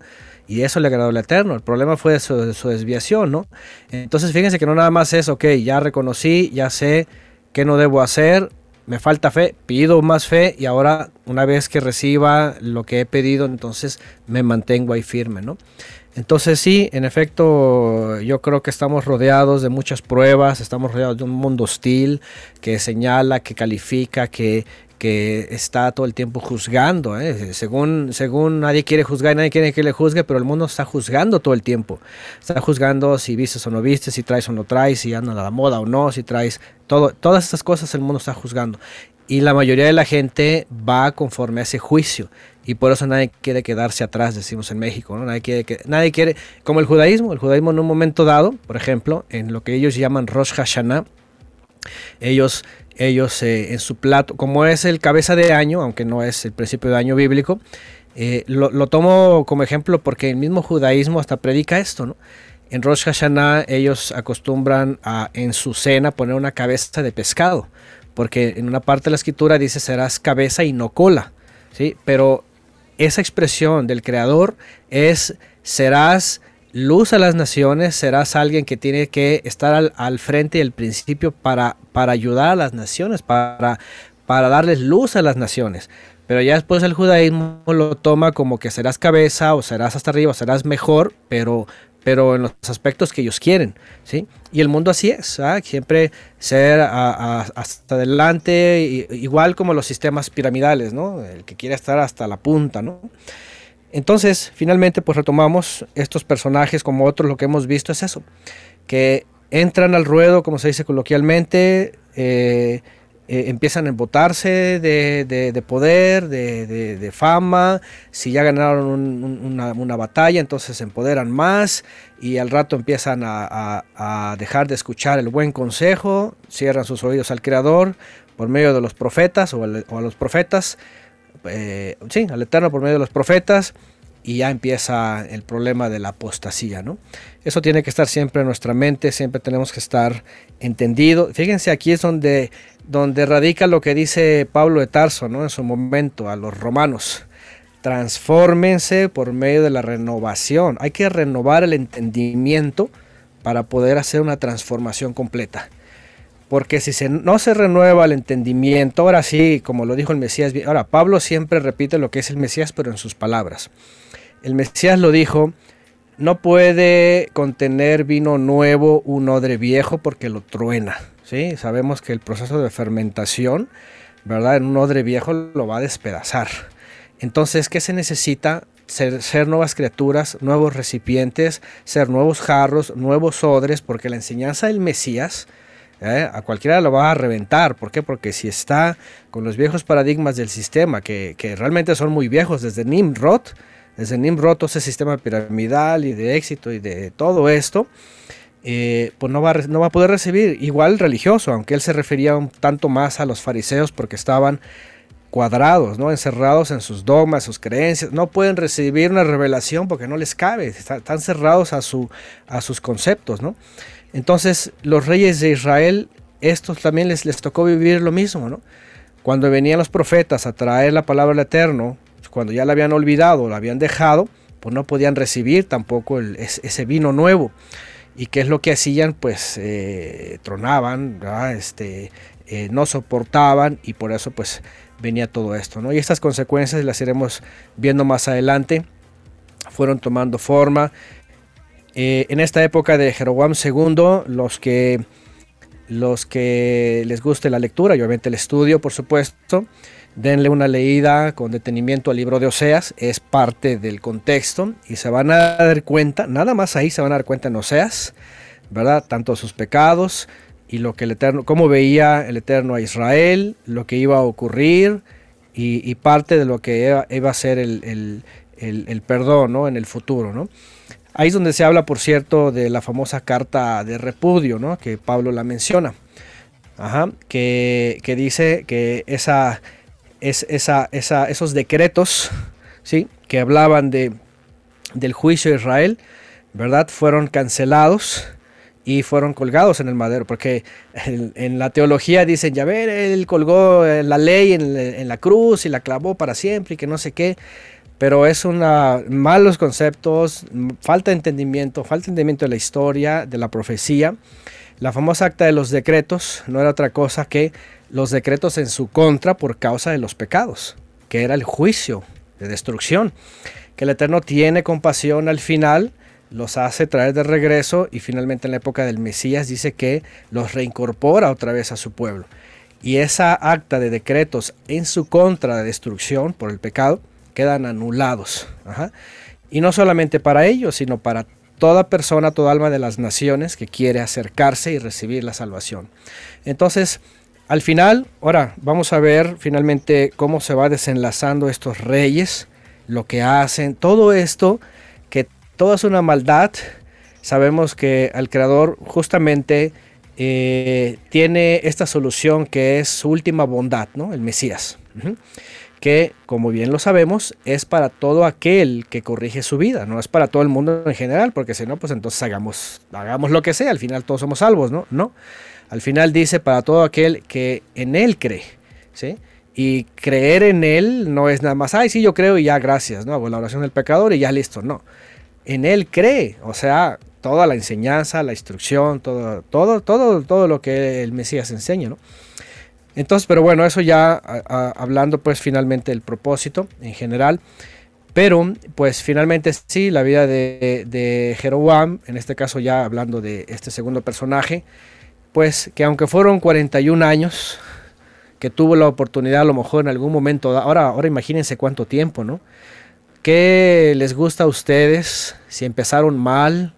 Y eso le agradó al Eterno. El problema fue su, su desviación, ¿no? Entonces fíjense que no nada más es, ok, ya reconocí, ya sé qué no debo hacer, me falta fe, pido más fe y ahora una vez que reciba lo que he pedido, entonces me mantengo ahí firme, ¿no? Entonces sí, en efecto, yo creo que estamos rodeados de muchas pruebas, estamos rodeados de un mundo hostil que señala, que califica, que, que está todo el tiempo juzgando. ¿eh? Según, según nadie quiere juzgar, nadie quiere que le juzgue, pero el mundo está juzgando todo el tiempo. Está juzgando si vistes o no vistes, si traes o no traes, si andas a la moda o no, si traes todo, todas estas cosas el mundo está juzgando. Y la mayoría de la gente va conforme a ese juicio. Y por eso nadie quiere quedarse atrás, decimos en México. ¿no? Nadie, quiere que, nadie quiere, como el judaísmo, el judaísmo en un momento dado, por ejemplo, en lo que ellos llaman Rosh Hashanah, ellos ellos eh, en su plato, como es el cabeza de año, aunque no es el principio de año bíblico, eh, lo, tomo como ejemplo porque el mismo judaísmo hasta predica esto, ¿no? En Rosh Hashanah ellos acostumbran a en su cena poner una cabeza de pescado, porque en una parte de la escritura dice serás cabeza y no cola, ¿sí? Pero esa expresión del creador es serás luz a las naciones, serás alguien que tiene que estar al, al frente y al principio para, para ayudar a las naciones, para, para darles luz a las naciones. Pero ya después el judaísmo lo toma como que serás cabeza o serás hasta arriba, o serás mejor, pero, pero en los aspectos que ellos quieren, ¿sí? Y el mundo así es, ¿ah? siempre ser hasta adelante, igual como los sistemas piramidales, ¿no? El que quiere estar hasta la punta, ¿no? Entonces, finalmente, pues retomamos estos personajes como otros, lo que hemos visto es eso, que entran al ruedo, como se dice coloquialmente, eh, eh, empiezan a embotarse de, de, de poder, de, fama, si ya ganaron un, una, batalla, entonces se empoderan más y al rato empiezan a, dejar de escuchar el buen consejo, cierran sus oídos al Creador por medio de los profetas o a los profetas eh, sí, al Eterno por medio de los profetas y ya empieza el problema de la apostasía, ¿no? Eso tiene que estar siempre en nuestra mente, siempre tenemos que estar entendido. Fíjense, aquí es donde, donde radica lo que dice Pablo de Tarso, ¿no? En su momento a los romanos. Transfórmense por medio de la renovación. Hay que renovar el entendimiento para poder hacer una transformación completa. Porque si se, no se renueva el entendimiento, ahora sí, como lo dijo el Mesías, ahora Pablo siempre repite lo que es el Mesías, pero en sus palabras. El Mesías lo dijo, no puede contener vino nuevo un odre viejo porque lo truena. ¿sí? Sabemos que el proceso de fermentación, ¿verdad? En un odre viejo lo va a despedazar. Entonces, ¿qué se necesita? Ser, ser, nuevas criaturas, nuevos recipientes, ser nuevos jarros, nuevos odres, porque la enseñanza del Mesías, ¿eh? a cualquiera lo va a reventar. ¿Por qué? Porque si está con los viejos paradigmas del sistema, que, que realmente son muy viejos, desde Nimrod, desde Nimrod, ese sistema piramidal y de éxito y de todo esto, eh, pues no va, no va a poder recibir. Igual religioso, aunque él se refería un tanto más a los fariseos porque estaban cuadrados, ¿no? encerrados en sus dogmas, sus creencias, no pueden recibir una revelación porque no les cabe, están cerrados a, su, a sus conceptos. ¿no? Entonces los reyes de Israel, estos también les, les tocó vivir lo mismo. ¿no? Cuando venían los profetas a traer la palabra del Eterno, cuando ya la habían olvidado, la habían dejado, pues no podían recibir tampoco ese vino nuevo. ¿Y qué es lo que hacían? Pues eh, tronaban, este, eh, no soportaban y por eso pues venía todo esto. ¿no? Y estas consecuencias las iremos viendo más adelante, fueron tomando forma. Eh, en esta época de Jeroboam II, los que, los que les guste la lectura y obviamente el estudio, por supuesto, denle una leída con detenimiento al libro de Oseas, es parte del contexto y se van a dar cuenta, nada más ahí se van a dar cuenta en Oseas, ¿verdad? Tanto sus pecados y lo que el Eterno, cómo veía el Eterno a Israel, lo que iba a ocurrir y, parte de lo que iba, a ser el, el, el, perdón en el futuro, ¿no? Ahí es donde se habla, por cierto, de la famosa carta de repudio, ¿no? Que Pablo la menciona. Ajá, que, que dice que esa, es esa, esa, esos decretos ¿sí? que hablaban de, del juicio de Israel, ¿verdad? Fueron cancelados y fueron colgados en el madero, porque en, la teología dicen, ya ver, él colgó la ley en, la cruz y la clavó para siempre y que no sé qué, pero es una malos conceptos, falta de entendimiento, falta de entendimiento de la historia, de la profecía. La famosa acta de los decretos no era otra cosa que los decretos en su contra por causa de los pecados, que era el juicio de destrucción, que el Eterno tiene compasión al final, los hace traer de regreso y finalmente en la época del Mesías dice que los reincorpora otra vez a su pueblo. Y esa acta de decretos en su contra de destrucción por el pecado quedan anulados. Y no solamente para ellos, sino para toda persona, toda alma de las naciones que quiere acercarse y recibir la salvación. Entonces, al final, ahora vamos a ver finalmente cómo se va desenlazando estos reyes, lo que hacen, todo esto, que todo es una maldad. Sabemos que al Creador justamente eh, tiene esta solución que es su última bondad, ¿no? El Mesías. Que, como bien lo sabemos, es para todo aquel que corrige su vida, no es para todo el mundo en general, porque si no, pues entonces hagamos, hagamos lo que sea, al final todos somos salvos, ¿no? No. Al final dice para todo aquel que en él cree, ¿sí? Y creer en él no es nada más, ay, sí, yo creo y ya, gracias, ¿no? Hago la oración del pecador y ya listo, no. En él cree, o sea, toda la enseñanza, la instrucción, todo, todo, todo, todo lo que el Mesías enseña, ¿no? Entonces, pero bueno, eso ya hablando pues finalmente del propósito en general. Pero pues finalmente sí, la vida de, de Jeroboam, en este caso ya hablando de este segundo personaje, pues que aunque fueron 41 años, que tuvo la oportunidad a lo mejor en algún momento, ahora, ahora imagínense cuánto tiempo, ¿no? ¿Qué les gusta a ustedes si empezaron mal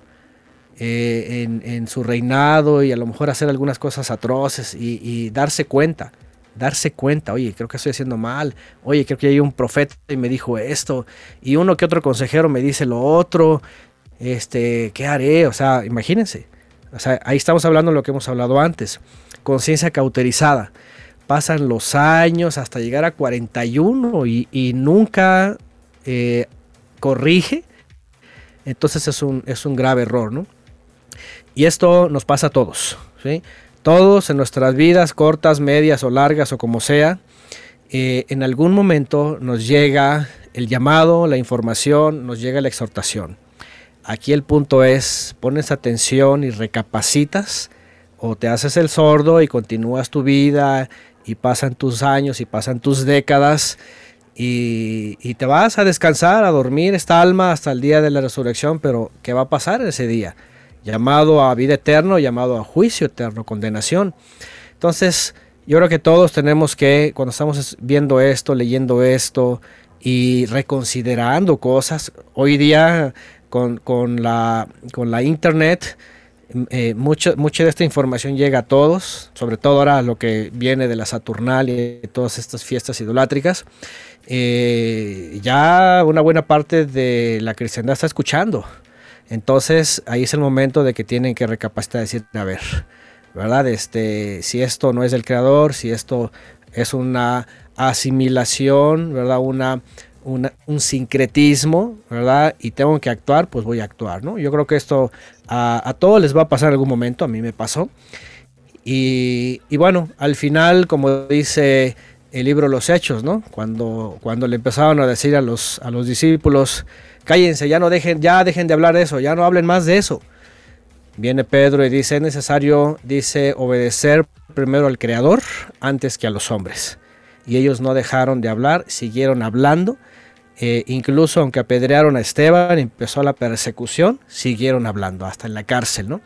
eh, en, su reinado y a lo mejor hacer algunas cosas atroces y, y darse cuenta? Darse cuenta, oye, creo que estoy haciendo mal, oye, creo que hay un profeta y me dijo esto, y uno que otro consejero me dice lo otro, este, ¿qué haré? O sea, imagínense, o sea, ahí estamos hablando de lo que hemos hablado antes, conciencia cauterizada. Pasan los años hasta llegar a 41 y, y nunca eh, corrige. Entonces es un, es un grave error, ¿no? Y esto nos pasa a todos, ¿sí? Todos en nuestras vidas, cortas, medias o largas o como sea, eh, en algún momento nos llega el llamado, la información, nos llega la exhortación. Aquí el punto es, pones atención y recapacitas o te haces el sordo y continúas tu vida y pasan tus años y pasan tus décadas y, y te vas a descansar, a dormir esta alma hasta el día de la resurrección, pero ¿qué va a pasar ese día? Llamado a vida eterna, llamado a juicio eterno, condenación. Entonces, yo creo que todos tenemos que, cuando estamos viendo esto, leyendo esto y reconsiderando cosas, hoy día con, con la, con la internet, eh, mucha de esta información llega a todos, sobre todo ahora lo que viene de la Saturnalia y todas estas fiestas idolátricas. Eh, ya una buena parte de la cristiandad está escuchando. Entonces ahí es el momento de que tienen que recapacitar y decir, a ver, ¿verdad? Este, si esto no es del creador, si esto es una asimilación, ¿verdad? Una, un sincretismo, ¿verdad? Y tengo que actuar, pues voy a actuar, ¿no? Yo creo que esto a, a todos les va a pasar en algún momento, a mí me pasó. Y, y, bueno, al final, como dice el libro Los Hechos, ¿no? Cuando, cuando le empezaron a decir a los, a los discípulos, cállense, ya no dejen, ya dejen de hablar de eso, ya no hablen más de eso. Viene Pedro y dice, es necesario, dice, obedecer primero al Creador antes que a los hombres. Y ellos no dejaron de hablar, siguieron hablando. Eh, incluso aunque apedrearon a Esteban, empezó la persecución, siguieron hablando, hasta en la cárcel, ¿no?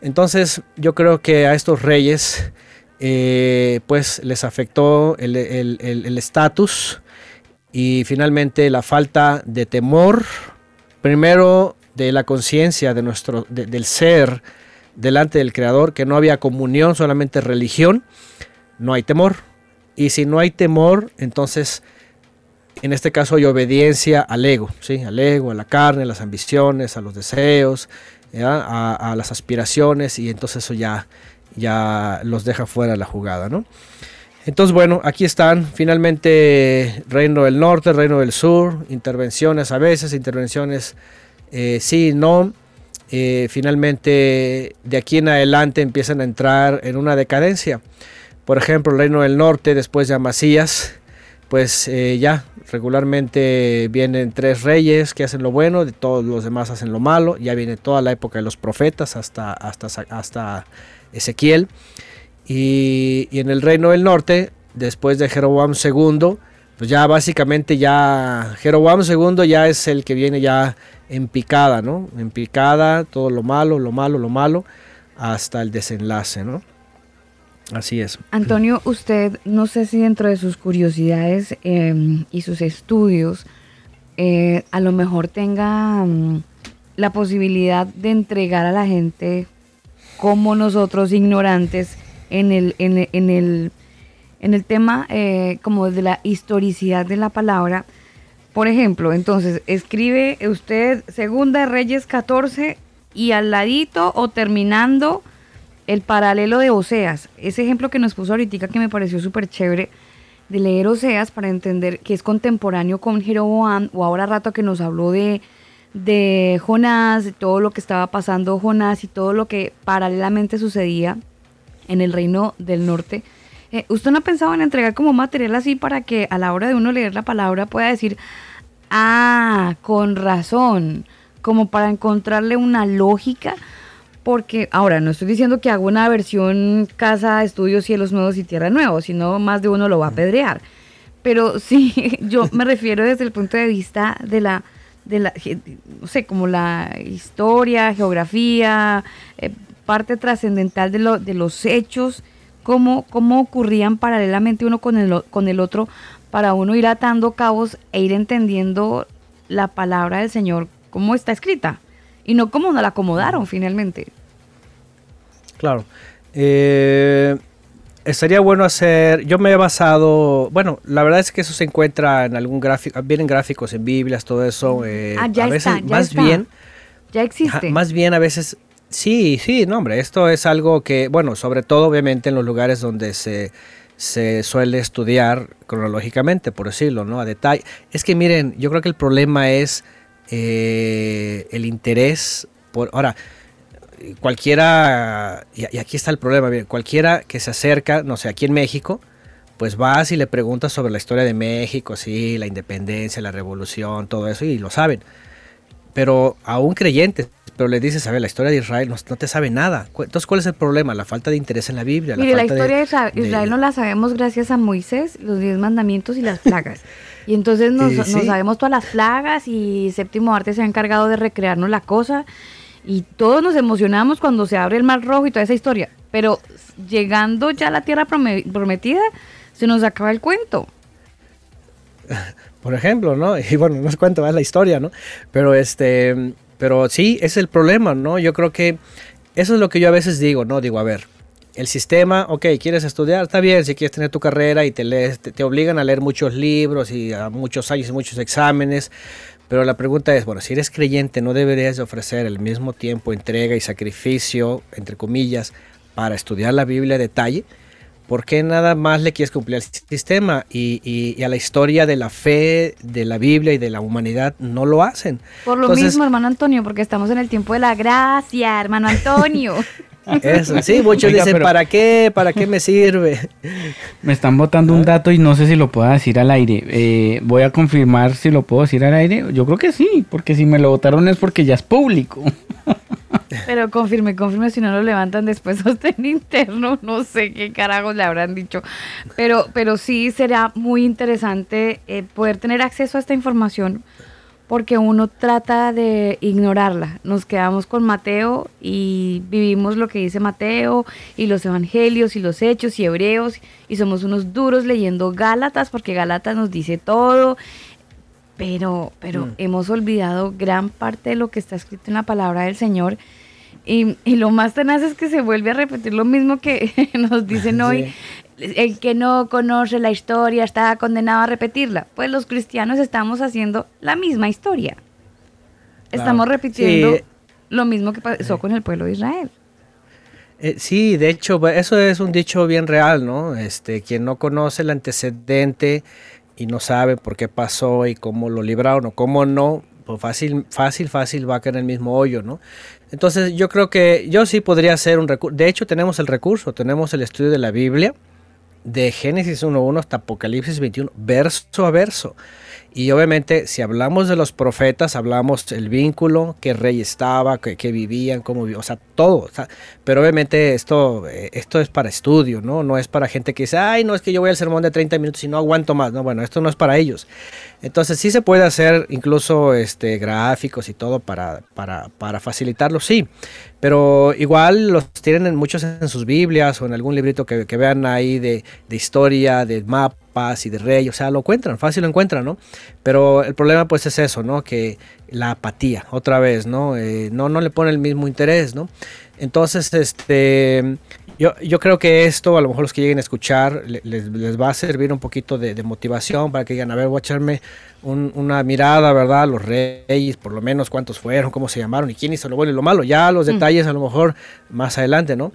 Entonces yo creo que a estos reyes eh, pues les afectó el estatus y finalmente la falta de temor, primero de la conciencia de nuestro, de, del ser delante del Creador, que no había comunión, solamente religión, no hay temor. Y si no hay temor, entonces en este caso hay obediencia al ego, ¿sí? al ego, a la carne, a las ambiciones, a los deseos, a, a, las aspiraciones, y entonces eso ya, ya los deja fuera de la jugada. ¿no? Entonces, bueno, aquí están finalmente Reino del Norte, Reino del Sur, intervenciones a veces, intervenciones eh, sí, no. Eh, finalmente, de aquí en adelante empiezan a entrar en una decadencia. Por ejemplo, Reino del Norte, después de Amasías, pues eh, ya regularmente vienen tres reyes que hacen lo bueno, de todos los demás hacen lo malo. Ya viene toda la época de los profetas hasta, hasta, hasta Ezequiel. Y, en el reino del norte, después de Jeroboam II, pues ya básicamente ya Jeroboam II ya es el que viene ya en picada, ¿no? En picada, todo lo malo, lo malo, lo malo, hasta el desenlace, ¿no? Así es. Antonio, usted, no sé si dentro de sus curiosidades eh, y sus estudios, eh, a lo mejor tenga um, la posibilidad de entregar a la gente como nosotros ignorantes en el, en, en el, en el tema eh, como de la historicidad de la palabra. Por ejemplo, entonces, escribe usted Segunda Reyes 14 y al ladito o terminando el paralelo de Oseas, ese ejemplo que nos puso ahorita que me pareció súper chévere, de leer Oseas para entender que es contemporáneo con Jeroboam, o ahora rato que nos habló de, de Jonás, todo lo que estaba pasando Jonás y todo lo que paralelamente sucedía en el reino del norte. Eh, ¿Usted no ha pensado en entregar como material así para que a la hora de uno leer la palabra pueda decir, ah, con razón, como para encontrarle una lógica? Porque ahora no estoy diciendo que haga una versión casa, estudios, cielos nuevos y tierra nuevos, sino más de uno lo va a apedrear. Pero [LAUGHS] sí, yo me refiero desde el punto de vista de la, de la no sé, como la historia, geografía, eh, parte trascendental de, lo, de los hechos, cómo, cómo ocurrían paralelamente uno con el, con el otro, para uno ir atando cabos e ir entendiendo la palabra del Señor, cómo está escrita y no cómo nos la acomodaron finalmente. Claro. Eh, estaría bueno hacer. Yo me he basado. Bueno, la verdad es que eso se encuentra en algún gráfico. Vienen gráficos en Biblias, todo eso. Eh, ah, ya a veces, está, ya más está. bien. Ya existe. Más bien a veces. Sí, sí, no, hombre. Esto es algo que, bueno, sobre todo obviamente en los lugares donde se, se suele estudiar cronológicamente, por decirlo, ¿no? A detalle. Es que miren, yo creo que el problema es eh, el interés por. Ahora, cualquiera. Y, aquí está el problema, miren, cualquiera que se acerca, no sé, aquí en México. Pues vas y le preguntas sobre la historia de México, sí, la independencia, la revolución, todo eso, y lo saben pero aún creyentes, pero le dices, a ver, la historia de Israel no, no te sabe nada. Entonces, ¿cuál es el problema? La falta de interés en la Biblia. Mire, la falta historia de, Isra- de- Israel no la sabemos gracias a Moisés, los diez mandamientos y las [LAUGHS] plagas. Y entonces nos, Eh, nos sí. sabemos todas las plagas y Séptimo Arte se ha encargado de recrearnos la cosa. Y todos nos emocionamos cuando se abre el Mar Rojo y toda esa historia. Pero llegando ya a la tierra prome- prometida, se nos acaba el cuento. [LAUGHS] Por ejemplo, ¿no? [LAUGHS] Y bueno, no sé cuánto va la historia, ¿no? Pero este, pero sí, es el problema, ¿no? Yo creo que eso es lo que yo a veces digo, ¿no? Digo, a ver, el sistema, ok, quieres estudiar, está bien, si quieres tener tu carrera y te lees, te, obligan a leer muchos libros y a muchos años y muchos exámenes, pero la pregunta es, bueno, si eres creyente, ¿no deberías de ofrecer el mismo tiempo, entrega y sacrificio, entre comillas, para estudiar la Biblia a detalle? ¿Por qué nada más le quieres cumplir al sistema y, y- y a la historia de la fe, de la Biblia y de la humanidad no lo hacen? Por lo Entonces, mismo, hermano Antonio, porque estamos en el tiempo de la gracia, hermano Antonio. [LAUGHS] Eso, sí, muchos Oiga, dicen, pero- ¿para qué? ¿Para qué me sirve? Me están botando un dato y no sé si lo puedo decir al aire. Eh, voy a confirmar si lo puedo decir al aire. Yo creo que sí, porque si me lo votaron es porque ya es público. [LAUGHS] Pero confirme, confirme si no lo levantan después sostén interno, no sé qué carajos le habrán dicho. Pero, pero sí será muy interesante eh, poder tener acceso a esta información porque uno trata de ignorarla. Nos quedamos con Mateo y vivimos lo que dice Mateo y los evangelios y los hechos y hebreos y somos unos duros leyendo Gálatas porque Gálatas nos dice todo pero, pero Mm. hemos olvidado gran parte de lo que está escrito en la palabra del Señor. Y, y lo más tenaz es que se vuelve a repetir lo mismo que [LAUGHS] nos dicen [LAUGHS] hoy. El que no conoce la historia está condenado a repetirla. Pues los cristianos estamos haciendo la misma historia. Estamos repitiendo Sí. lo mismo que pasó con el pueblo de Israel. Eh, sí, de hecho, eso es un dicho bien real, ¿no? Este, quien no conoce el antecedente y no sabe por qué pasó y cómo lo libraron o cómo no, pues fácil, fácil, fácil va a caer en el mismo hoyo, ¿no? Entonces yo creo que yo sí podría hacer un recurso. De hecho, tenemos el recurso, tenemos el estudio de la Biblia, de Génesis 1.1 hasta Apocalipsis 21, verso a verso. Y obviamente, si hablamos de los profetas, hablamos el vínculo, qué rey estaba, qué, qué vivían, cómo vivían, o sea, todo. o pero obviamente esto, eh, esto es para estudio, ¿no? No es para gente que dice, ay, no, es que yo voy al sermón de 30 minutos y no aguanto más. No, bueno, esto no es para ellos. Entonces sí se puede hacer incluso este, gráficos y todo para, para, para facilitarlo, sí. Pero igual los tienen en muchos en sus Biblias o en algún librito que, que vean ahí de, de historia, de mapas y de rey. O sea, lo encuentran, fácil lo encuentran, ¿no? Pero el problema pues es eso, ¿no? Que la apatía, otra vez, ¿no? Eh, no, no le pone el mismo interés, ¿no? Entonces, este, yo, yo creo que esto, a lo mejor los que lleguen a escuchar, le- les, les va a servir un poquito de, de motivación para que digan, a ver, voy a echarme un- una mirada, ¿verdad? Los reyes, por lo menos cuántos fueron, cómo se llamaron y quién hizo lo bueno y lo malo. Ya los detalles a lo mejor más adelante, ¿no?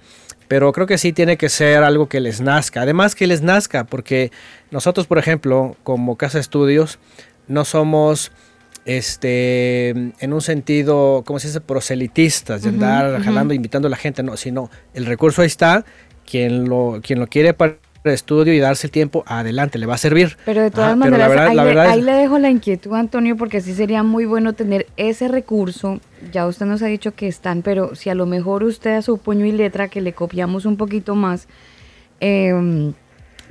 Pero creo que sí tiene que ser algo que les nazca. Además que les nazca, porque nosotros, por ejemplo, como Casa Estudios, no somos este en un sentido, ¿cómo se dice? proselitistas, de andar jalando, invitando a la gente, no, sino el recurso ahí está, quien lo, quien lo quiere para estudio y darse el tiempo, adelante, le va a servir. Pero de todas Ajá, maneras, la verdad- ahí, la le, es- ahí le dejo la inquietud, Antonio, porque sí sería muy bueno tener ese recurso. Ya usted nos ha dicho que están, pero si a lo mejor usted a su puño y letra, que le copiamos un poquito más, eh,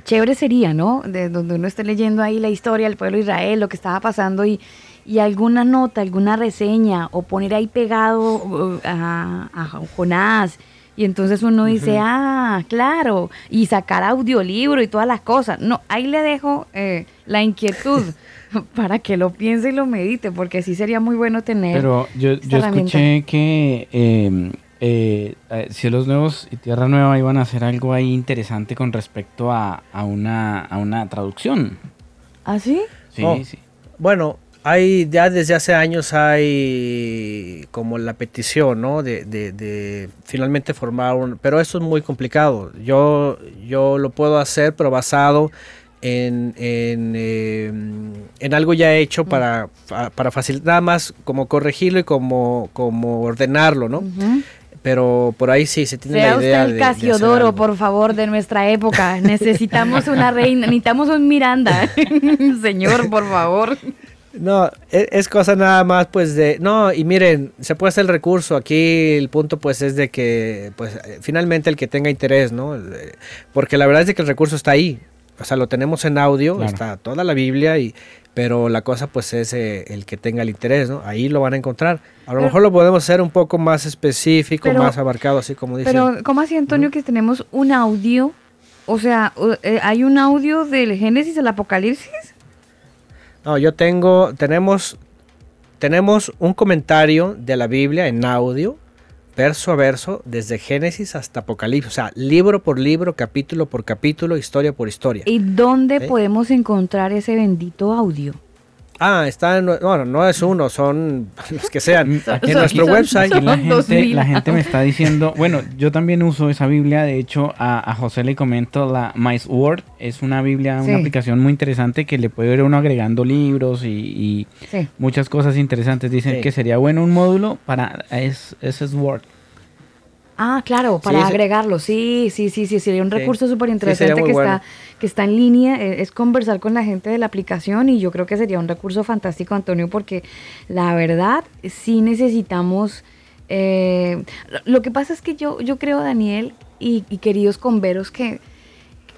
chévere sería, ¿no? De donde uno esté leyendo ahí la historia del pueblo de Israel, lo que estaba pasando y, y alguna nota, alguna reseña, o poner ahí pegado uh, a, a Jonás. Y entonces uno dice, ah, claro, y sacar audiolibro y todas las cosas. No, ahí le dejo eh, la inquietud [LAUGHS] para que lo piense y lo medite, porque sí sería muy bueno tener. Pero yo, esta yo herramienta. escuché que eh, eh, eh, Cielos Nuevos y Tierra Nueva iban a hacer algo ahí interesante con respecto a, a una, a una traducción. ¿Ah, sí? Sí, Oh. sí. Bueno, hay ya desde hace años hay como la petición, ¿no? De, de- de finalmente formar un... Pero eso es muy complicado. Yo, yo lo puedo hacer, pero basado en, en, eh, en algo ya hecho para, para facilitar, nada más como corregirlo y como, como ordenarlo, ¿no? Pero por ahí sí se tiene Sea la usted idea el de- de hacer Casiodoro, por favor, de nuestra época. [LAUGHS] Necesitamos una reina, necesitamos un Miranda. [LAUGHS] [LAUGHS] Señor, por favor. No, e- es, cosa nada más pues de, no, y miren, se puede hacer el recurso, aquí el punto pues es de que, pues eh, finalmente el que tenga interés, ¿no? Eh, Porque la verdad es de que el recurso está ahí, o sea, lo tenemos en audio, Claro. está toda la Biblia, y pero la cosa pues es eh, el que tenga el interés, ¿no? Ahí lo van a encontrar. A lo Pero- mejor lo podemos hacer un poco más específico, Pero- más abarcado, así como dice. Pero, ¿cómo así, Antonio, que tenemos un audio? O sea, ¿hay un audio del Génesis, del Apocalipsis? No, yo tengo, tenemos, tenemos un comentario de la Biblia en audio, verso a verso, desde Génesis hasta Apocalipsis, o sea, libro por libro, capítulo por capítulo, historia por historia. ¿Y dónde Sí. podemos encontrar ese bendito audio? Ah, está, en, bueno, no es uno, son [LAUGHS] los que sean. Aquí En son- nuestro son- website. La Son dos gente, la gente me está diciendo, bueno, yo también uso esa Biblia, de hecho a, a José le comento la My Word, es una Biblia, Sí. una aplicación muy interesante que le puede ir uno agregando libros y, y Sí. muchas cosas interesantes. Dicen Sí. que sería bueno un módulo para es, ese es Word. Ah, claro, para Sí, agregarlo. Sí, sí, sí, sí, sería un Sí. recurso súper interesante que, bueno. está, que está en línea. eh, Es conversar con la gente de la aplicación y yo creo que sería un recurso fantástico, Antonio, porque la verdad sí necesitamos... eh, lo- lo que pasa es que yo, yo creo, Daniel y, y queridos converos, que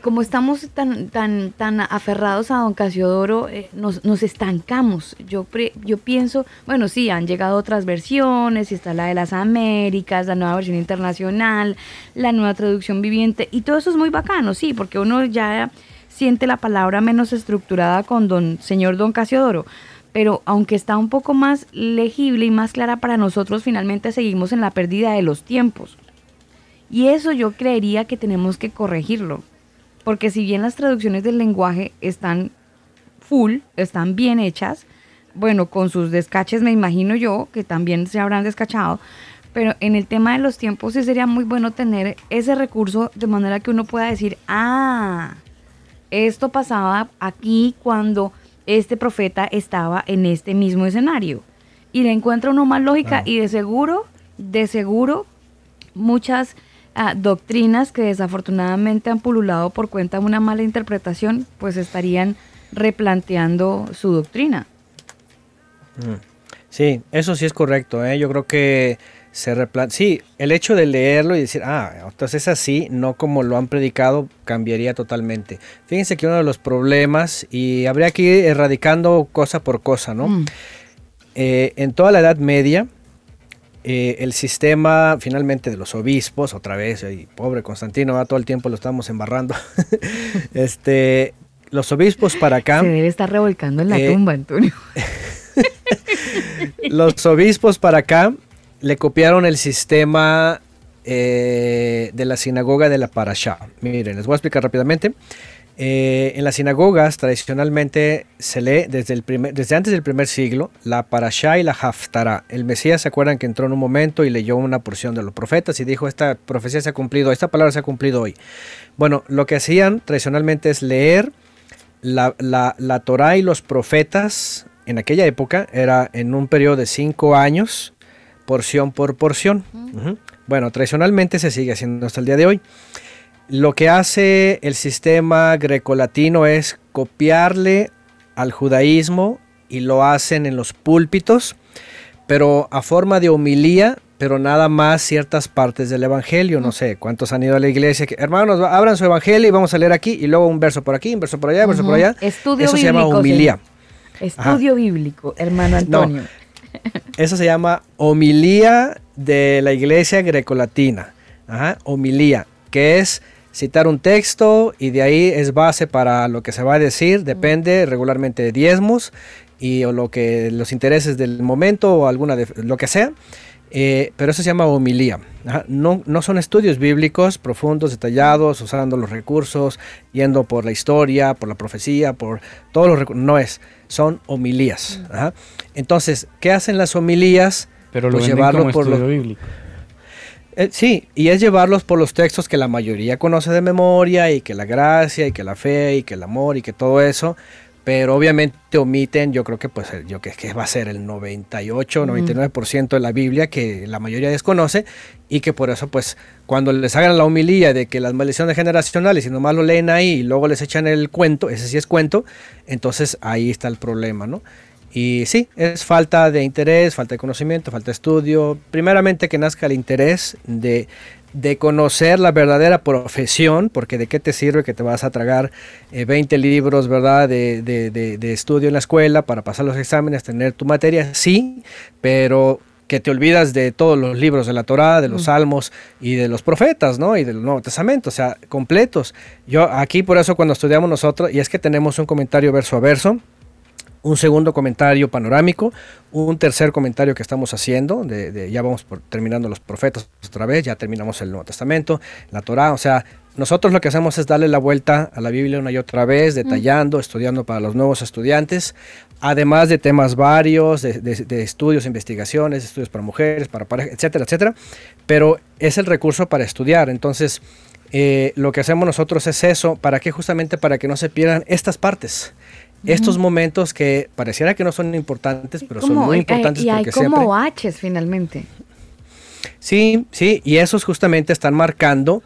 como estamos tan, tan, tan aferrados a don Casiodoro, eh, nos, nos estancamos. Yo, pre- yo pienso, bueno, sí, han llegado otras versiones, está la de las Américas, la nueva versión internacional, la nueva traducción viviente, y todo eso es muy bacano, sí, porque uno ya siente la palabra menos estructurada con don señor don Casiodoro. Pero aunque está un poco más legible y más clara para nosotros, finalmente seguimos en la pérdida de los tiempos. Y eso yo creería que tenemos que corregirlo. Porque si bien las traducciones del lenguaje están full, están bien hechas, bueno, con sus descaches me imagino yo que también se habrán descachado, pero en el tema de los tiempos sí sería muy bueno tener ese recurso de manera que uno pueda decir, ah, esto pasaba aquí cuando este profeta estaba en este mismo escenario. Y le encuentra uno más lógica y de seguro, de seguro, muchas ah, doctrinas que desafortunadamente han pululado por cuenta de una mala interpretación, pues estarían replanteando su doctrina. Sí, eso sí es correcto. ¿eh? Yo creo que se replan Sí, el hecho de leerlo y decir, ah, entonces es así, no como lo han predicado, cambiaría totalmente. Fíjense que uno de los problemas, y habría que ir erradicando cosa por cosa, ¿no? Mm. Eh, en toda la Edad Media, eh, el sistema finalmente de los obispos, otra vez, y pobre Constantino, va todo el tiempo lo estamos embarrando. [LAUGHS] este, los obispos para acá. Se debe estar revolcando en la Eh, tumba, Antonio. [LAUGHS] Los obispos para acá le copiaron el sistema eh, de la sinagoga de la Parashá. Miren, les voy a explicar rápidamente. Eh, en las sinagogas tradicionalmente se lee desde, el primer- desde antes del primer siglo la Parashá y la Haftarah. El Mesías se acuerdan que entró en un momento y leyó una porción de los profetas y dijo esta profecía se ha cumplido, esta palabra se ha cumplido hoy. Bueno, lo que hacían tradicionalmente es leer la, la, la Torah y los profetas en aquella época era en un periodo de cinco años, porción por porción. Bueno, tradicionalmente se sigue haciendo hasta el día de hoy. Lo que hace el sistema grecolatino es copiarle al judaísmo y lo hacen en los púlpitos, pero a forma de homilía, pero nada más ciertas partes del evangelio. No sé cuántos han ido a la iglesia. que, Hermanos, abran su evangelio y vamos a leer aquí, y luego un verso por aquí, un verso por allá, un verso por allá. Estudio Eso se llama bíblico, homilía. Estudio bíblico, hermano Antonio. [LAUGHS] Eso se llama homilía de la iglesia grecolatina. Ajá, homilía, que es citar un texto y de ahí es base para lo que se va a decir, depende regularmente de diezmos y o lo que los intereses del momento o alguna de lo que sea. eh, pero eso se llama homilía. No, no son estudios bíblicos profundos, detallados, usando los recursos, yendo por la historia, por la profecía, por todos los recursos. No es, son homilías. Ajá. Entonces, ¿qué hacen las homilías? Pero lo Pues llevarlo como por estudio lo- bíblico. Eh, sí, y es llevarlos por los textos que la mayoría conoce de memoria y que la gracia y que la fe y que el amor y que todo eso, pero obviamente omiten, yo creo que pues yo que, que va a ser el 98, 99% de la Biblia que la mayoría desconoce y que por eso pues cuando les hagan la homilía de que las maldiciones generacionales y nomás lo leen ahí y luego les echan el cuento, ese sí es cuento, entonces ahí está el problema, ¿no? Y sí, es falta de interés, falta de conocimiento, falta de estudio. Primeramente que nazca el interés de, de conocer la verdadera profesión, porque de qué te sirve que te vas a tragar eh, 20 libros, ¿verdad? De, de- de- de estudio en la escuela para pasar los exámenes, tener tu materia, sí, pero que te olvidas de todos los libros de la Torá, de los salmos y de los profetas, ¿no? Y del Nuevo Testamento, o sea, completos. Yo aquí por eso cuando estudiamos nosotros, y es que tenemos un comentario verso a verso, un segundo comentario panorámico, un tercer comentario que estamos haciendo, de, de- ya vamos por- terminando los profetas otra vez, ya terminamos el Nuevo Testamento, la Torá, o sea, nosotros lo que hacemos es darle la vuelta a la Biblia una y otra vez, detallando, estudiando para los nuevos estudiantes, además de temas varios, de, de- de estudios, investigaciones, estudios para mujeres, para parejas, etcétera, etcétera, pero es el recurso para estudiar, entonces... eh, lo que hacemos nosotros es eso, ¿para qué? Justamente para que no se pierdan estas partes estos momentos que pareciera que no son importantes, pero son muy importantes y hay porque como siempre... baches finalmente. Sí, sí, y esos justamente están marcando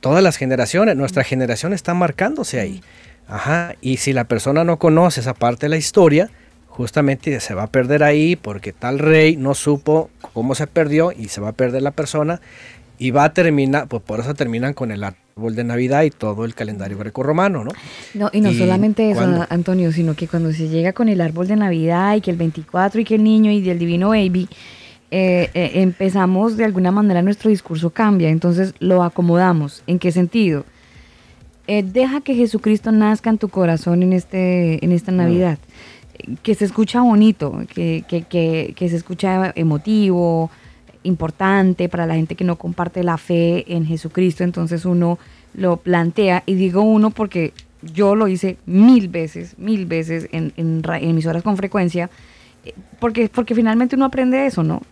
todas las generaciones. Nuestra generación está marcándose ahí. Ajá, y si la persona no conoce esa parte de la historia, justamente se va a perder ahí porque tal rey no supo cómo se perdió y se va a perder la persona y va a terminar, pues por eso terminan con el árbol de Navidad y todo el calendario grecorromano, ¿no? No, y no ¿Y solamente eso? Antonio, sino que cuando se llega con el árbol de Navidad y que el 24 y que el niño y el divino baby, eh, eh, empezamos de alguna manera nuestro discurso cambia, entonces lo acomodamos. ¿En qué sentido? Eh, deja que Jesucristo nazca en tu corazón en, este, en esta Navidad. Eh, Que se escucha bonito, que, que, que, que se escucha emotivo, importante para la gente que no comparte la fe en Jesucristo. Entonces uno lo plantea, y digo uno porque yo lo hice mil veces, mil veces en, en, en mis horas con frecuencia, eh, porque, porque finalmente uno aprende eso, ¿no?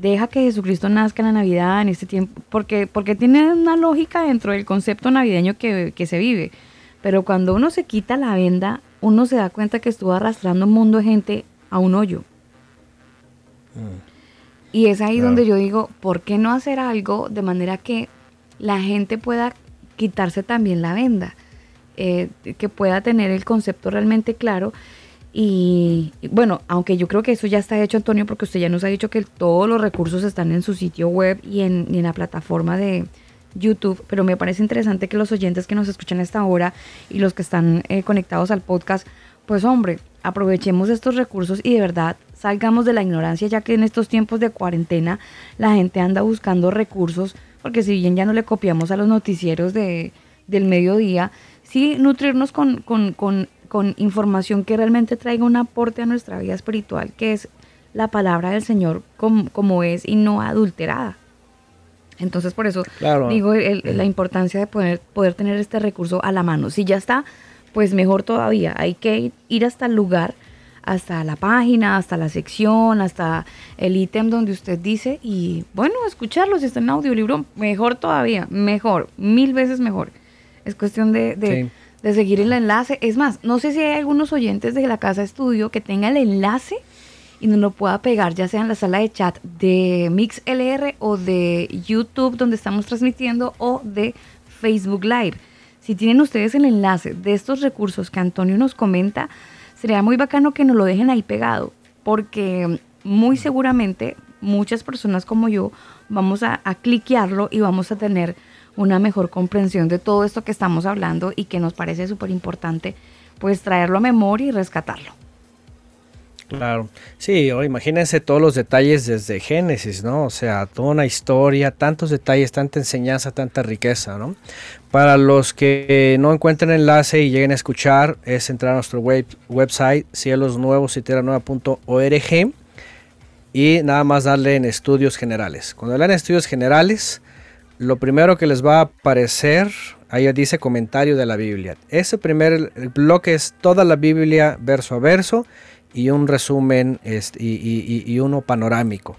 Deja que Jesucristo nazca en la Navidad, en este tiempo, porque, porque tiene una lógica dentro del concepto navideño que, que se vive. Pero cuando uno se quita la venda, uno se da cuenta que estuvo arrastrando un mundo de gente a un hoyo. Y es ahí Claro. donde yo digo, ¿por qué no hacer algo de manera que la gente pueda quitarse también la venda? Eh, que pueda tener el concepto realmente claro. Y, y bueno, aunque yo creo que eso ya está hecho, Antonio, porque usted ya nos ha dicho que todos los recursos están en su sitio web y en, y en la plataforma de YouTube, pero me parece interesante que los oyentes que nos escuchan a esta hora y los que están eh, conectados al podcast, pues hombre, aprovechemos estos recursos y de verdad salgamos de la ignorancia, ya que en estos tiempos de cuarentena la gente anda buscando recursos, porque si bien ya no le copiamos a los noticieros de, del mediodía, sí nutrirnos con, con, con, con información que realmente traiga un aporte a nuestra vida espiritual, que es la palabra del Señor como, como es y no adulterada. Entonces, por eso Claro. digo el- la importancia de poder, poder tener este recurso a la mano. Si ya está, pues mejor todavía. Hay que ir hasta el lugar, hasta la página, hasta la sección, hasta el ítem donde usted dice y, bueno, escucharlo. Si está en audiolibro, mejor todavía, mejor, mil veces mejor. Es cuestión de, de, Sí. de seguir el enlace. Es más, no sé si hay algunos oyentes de la casa estudio que tengan el enlace y nos lo pueda pegar, ya sea en la sala de chat de MixLR o de YouTube donde estamos transmitiendo o de Facebook Live. Si tienen ustedes el enlace de estos recursos que Antonio nos comenta, sería muy bacano que nos lo dejen ahí pegado, porque muy seguramente muchas personas como yo vamos a, a cliquearlo y vamos a tener una mejor comprensión de todo esto que estamos hablando y que nos parece súper importante, pues traerlo a memoria y rescatarlo. Claro, sí, o imagínense todos los detalles desde Génesis, ¿no? O sea, toda una historia, tantos detalles, tanta enseñanza, tanta riqueza, ¿no? Para los que no encuentren enlace y lleguen a escuchar, es entrar a nuestro web, website cielosnuevos.org y nada más darle en estudios generales. Cuando le dan estudios generales, lo primero que les va a aparecer, ahí dice comentario de la Biblia. Ese primer bloque es toda la Biblia verso a verso y un resumen este, y, y- y- y uno panorámico.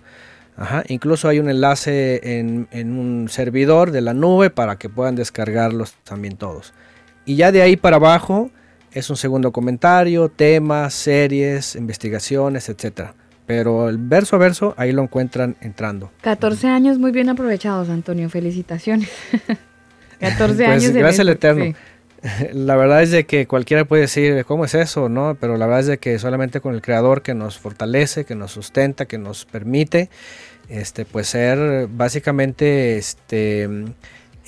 Ajá, Incluso hay un enlace en, en un servidor de la nube para que puedan descargarlos también todos. Y ya de ahí para abajo es un segundo comentario, temas, series, investigaciones, etc. Pero el verso a verso ahí lo encuentran entrando. 14 años muy bien aprovechados, Antonio. Felicitaciones. [LAUGHS] 14 Pues, años. gracias al Eterno. sí. [LAUGHS] La verdad es de que cualquiera puede decir, ¿cómo es eso? ¿no? Pero la verdad es de que solamente con el Creador que nos fortalece, que nos sustenta, que nos permite, este, pues ser básicamente este,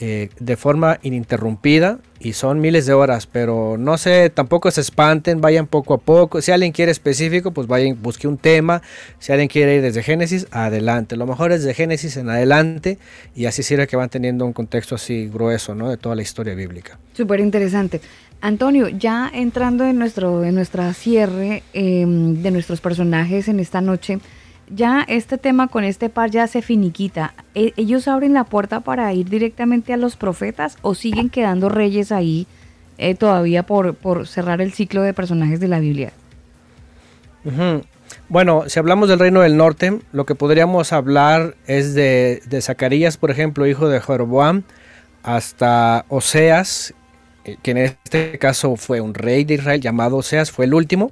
eh, de forma ininterrumpida y son miles de horas, pero no sé, tampoco se espanten, vayan poco a poco. Si alguien quiere específico, pues vayan, busque un tema. Si alguien quiere ir desde Génesis, adelante. Lo mejor es de Génesis en adelante y así sirve que van teniendo un contexto así grueso, ¿no? De toda la historia bíblica. Súper interesante. Antonio, ya entrando en nuestro en nuestra cierre eh, de nuestros personajes en esta noche, ya este tema con este par ya se finiquita. ¿E- ¿Ellos abren la puerta para ir directamente a los profetas o siguen quedando reyes ahí eh, todavía por, por cerrar el ciclo de personajes de la Biblia? Bueno, si hablamos del reino del norte, lo que podríamos hablar es de, de Zacarías, por ejemplo, hijo de Jeroboam, hasta Oseas, eh, que en este caso fue un rey de Israel llamado Oseas, fue el último.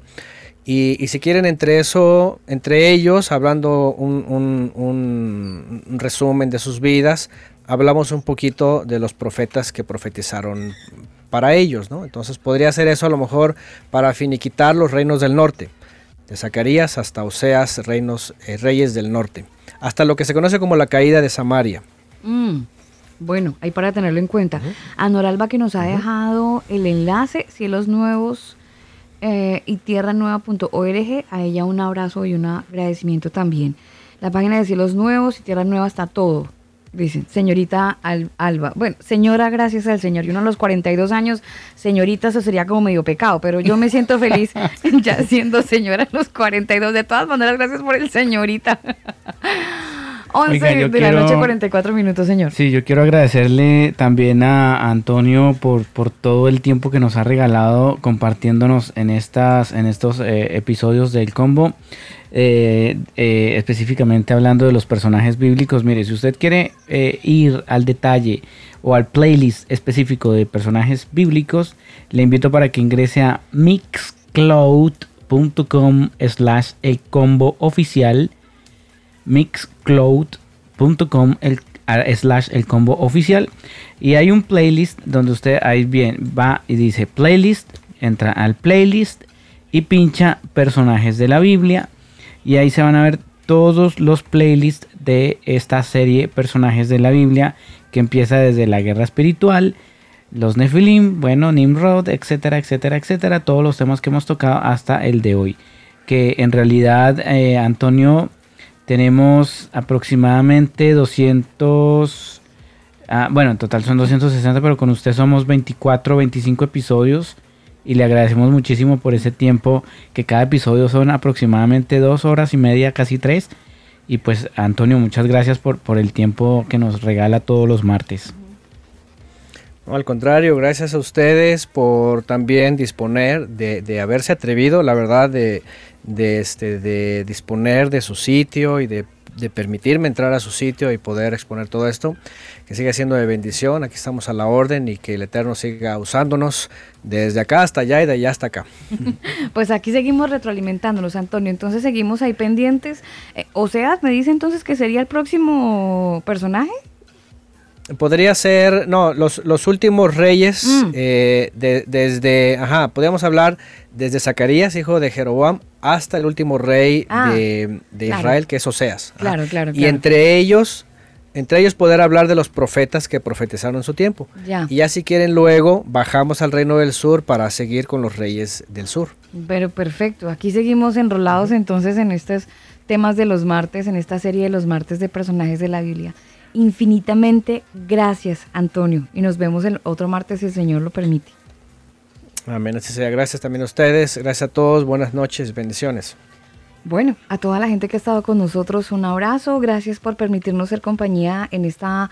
Y, y si quieren entre eso, entre ellos, hablando un, un- un- un resumen de sus vidas, hablamos un poquito de los profetas que profetizaron para ellos, ¿no? Entonces podría ser eso a lo mejor para finiquitar los reinos del norte de Zacarías hasta Oseas, reinos, eh, reyes del norte, hasta lo que se conoce como la caída de Samaria. Mm, bueno, ahí para tenerlo en cuenta. A Noralba que nos ha dejado el enlace, Cielos Nuevos eh, y tierranueva.org, a ella un abrazo y un agradecimiento también. La página de Cielos Nuevos y Tierra Nueva está todo, dicen, señorita Al- Alba. Bueno, señora, gracias al Señor. Y uno a los 42 años, señorita, eso sería como medio pecado, pero yo me siento feliz [LAUGHS] ya siendo señora a los 42. De todas maneras, gracias por el señorita. 11 Oiga, yo de la noche, 44 minutos, señor. Sí, yo quiero agradecerle también a Antonio por, por todo el tiempo que nos ha regalado compartiéndonos en estas en estos eh, episodios del combo. Eh, eh, específicamente hablando de los personajes bíblicos. Mire, si usted quiere ir al detalle o al playlist específico de personajes bíblicos, le invito para que ingrese a mixcloud.com slash el combo oficial mixcloud.com el, slash el combo oficial y hay un playlist donde usted ahí bien va y dice playlist entra al playlist y pincha personajes de la biblia y ahí se van a ver todos los playlists de esta serie personajes de la biblia que empieza desde la guerra espiritual los Nefilim, bueno, Nimrod, etcétera, etcétera, etcétera, todos los temas que hemos tocado hasta el de hoy. Que en realidad, eh, Antonio, tenemos aproximadamente 200, ah, bueno, en total son 260, pero con usted somos 24, 25 episodios y le agradecemos muchísimo por ese tiempo, que cada episodio son aproximadamente dos horas y media, casi tres, Y pues Antonio, muchas gracias por, por el tiempo que nos regala todos los martes. No, al contrario, gracias a ustedes por también disponer de, de haberse atrevido, la verdad, de, de, este, de disponer de su sitio y de, de permitirme entrar a su sitio y poder exponer todo esto. Que siga siendo de bendición, aquí estamos a la orden y que el Eterno siga usándonos desde acá hasta allá y de allá hasta acá. [LAUGHS] Pues aquí seguimos retroalimentándonos, Antonio. Entonces seguimos ahí pendientes. Eh, o sea, me dice entonces que sería el próximo personaje. Podría ser, no, los, los últimos reyes, Mm. eh, de- desde, ajá, podríamos hablar desde Zacarías, hijo de Jeroboam, hasta el último rey Ah, de, de claro. Israel, que es Oseas. Ajá. Claro, claro, Y entre ellos, entre ellos poder hablar de los profetas que profetizaron en su tiempo. Ya. Y ya si quieren luego, bajamos al reino del sur para seguir con los reyes del sur. Pero perfecto, aquí seguimos enrolados entonces en estos temas de los martes, en esta serie de los martes de personajes de la Biblia. Infinitamente gracias, Antonio, y nos vemos el otro martes si el Señor lo permite. Amén, así sea. Gracias también a ustedes, gracias a todos, buenas noches, bendiciones. Bueno, a toda la gente que ha estado con nosotros, un abrazo, gracias por permitirnos ser compañía en esta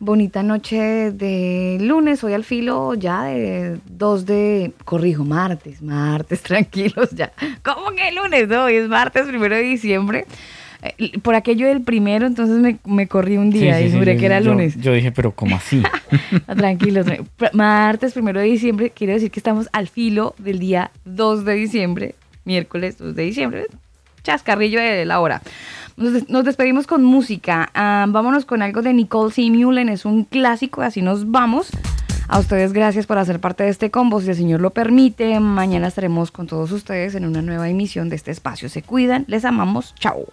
bonita noche de lunes, hoy al filo ya de 2 de, corrijo, martes, martes, [LAUGHS] tranquilos ya. ¿Cómo que lunes? No, hoy es martes, primero de diciembre. Eh, Por aquello del primero, entonces me, me corrí un día Sí, sí, y sí, juré yo- que era lunes. Yo dije, pero ¿cómo así? [LAUGHS] Ah, Tranquilos, martes primero de diciembre, quiere decir que estamos al filo del día 2 de diciembre, miércoles 2 de diciembre, chascarrillo de la hora. Nos, des- nos despedimos con música, Ah, vámonos con algo de Nicole C. Mullen, es un clásico, así nos vamos. A ustedes gracias por hacer parte de este combo, si el Señor lo permite, mañana estaremos con todos ustedes en una nueva emisión de este espacio. Se cuidan, les amamos, chao.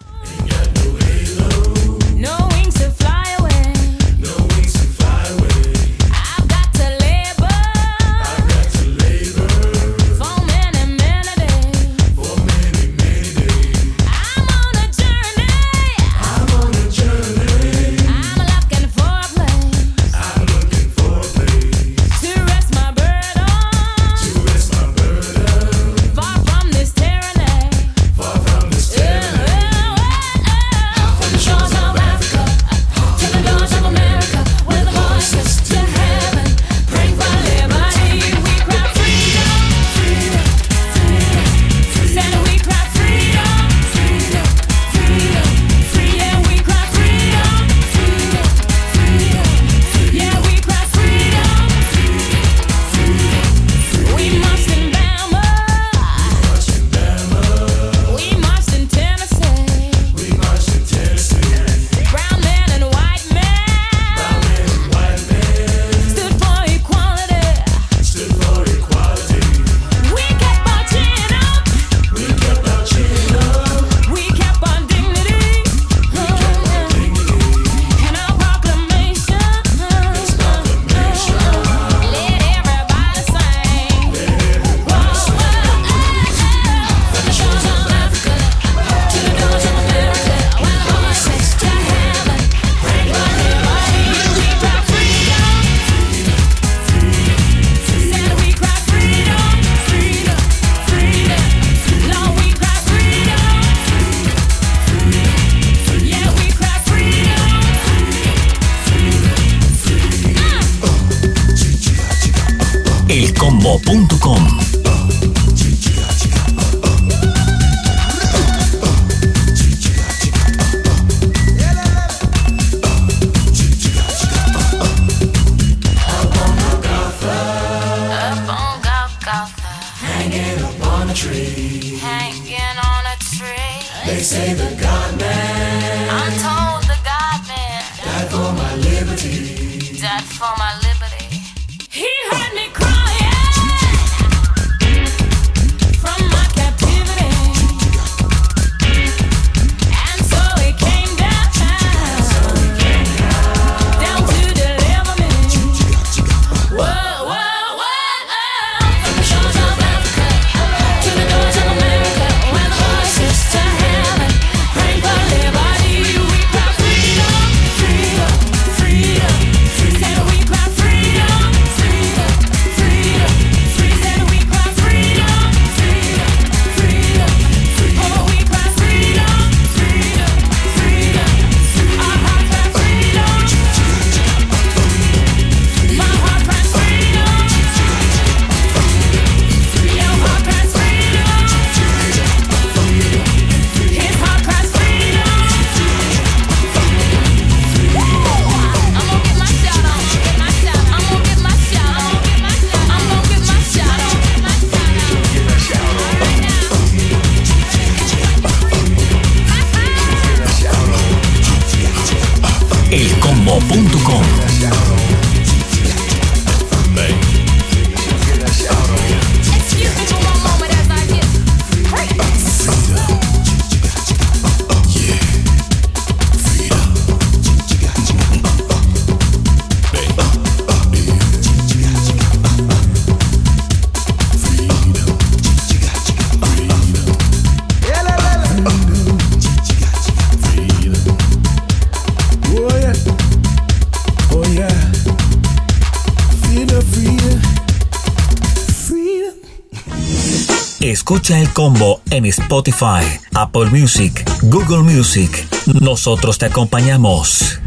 Escucha el combo en Spotify, Apple Music, Google Music. Nosotros te acompañamos.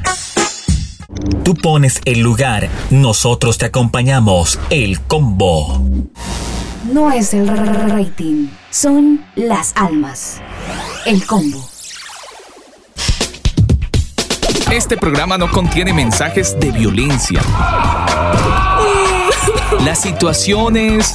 Tú pones el lugar, nosotros te acompañamos. El combo. No es el rating, son las almas. El combo. Este programa no contiene mensajes de violencia. [LAUGHS] Las situaciones,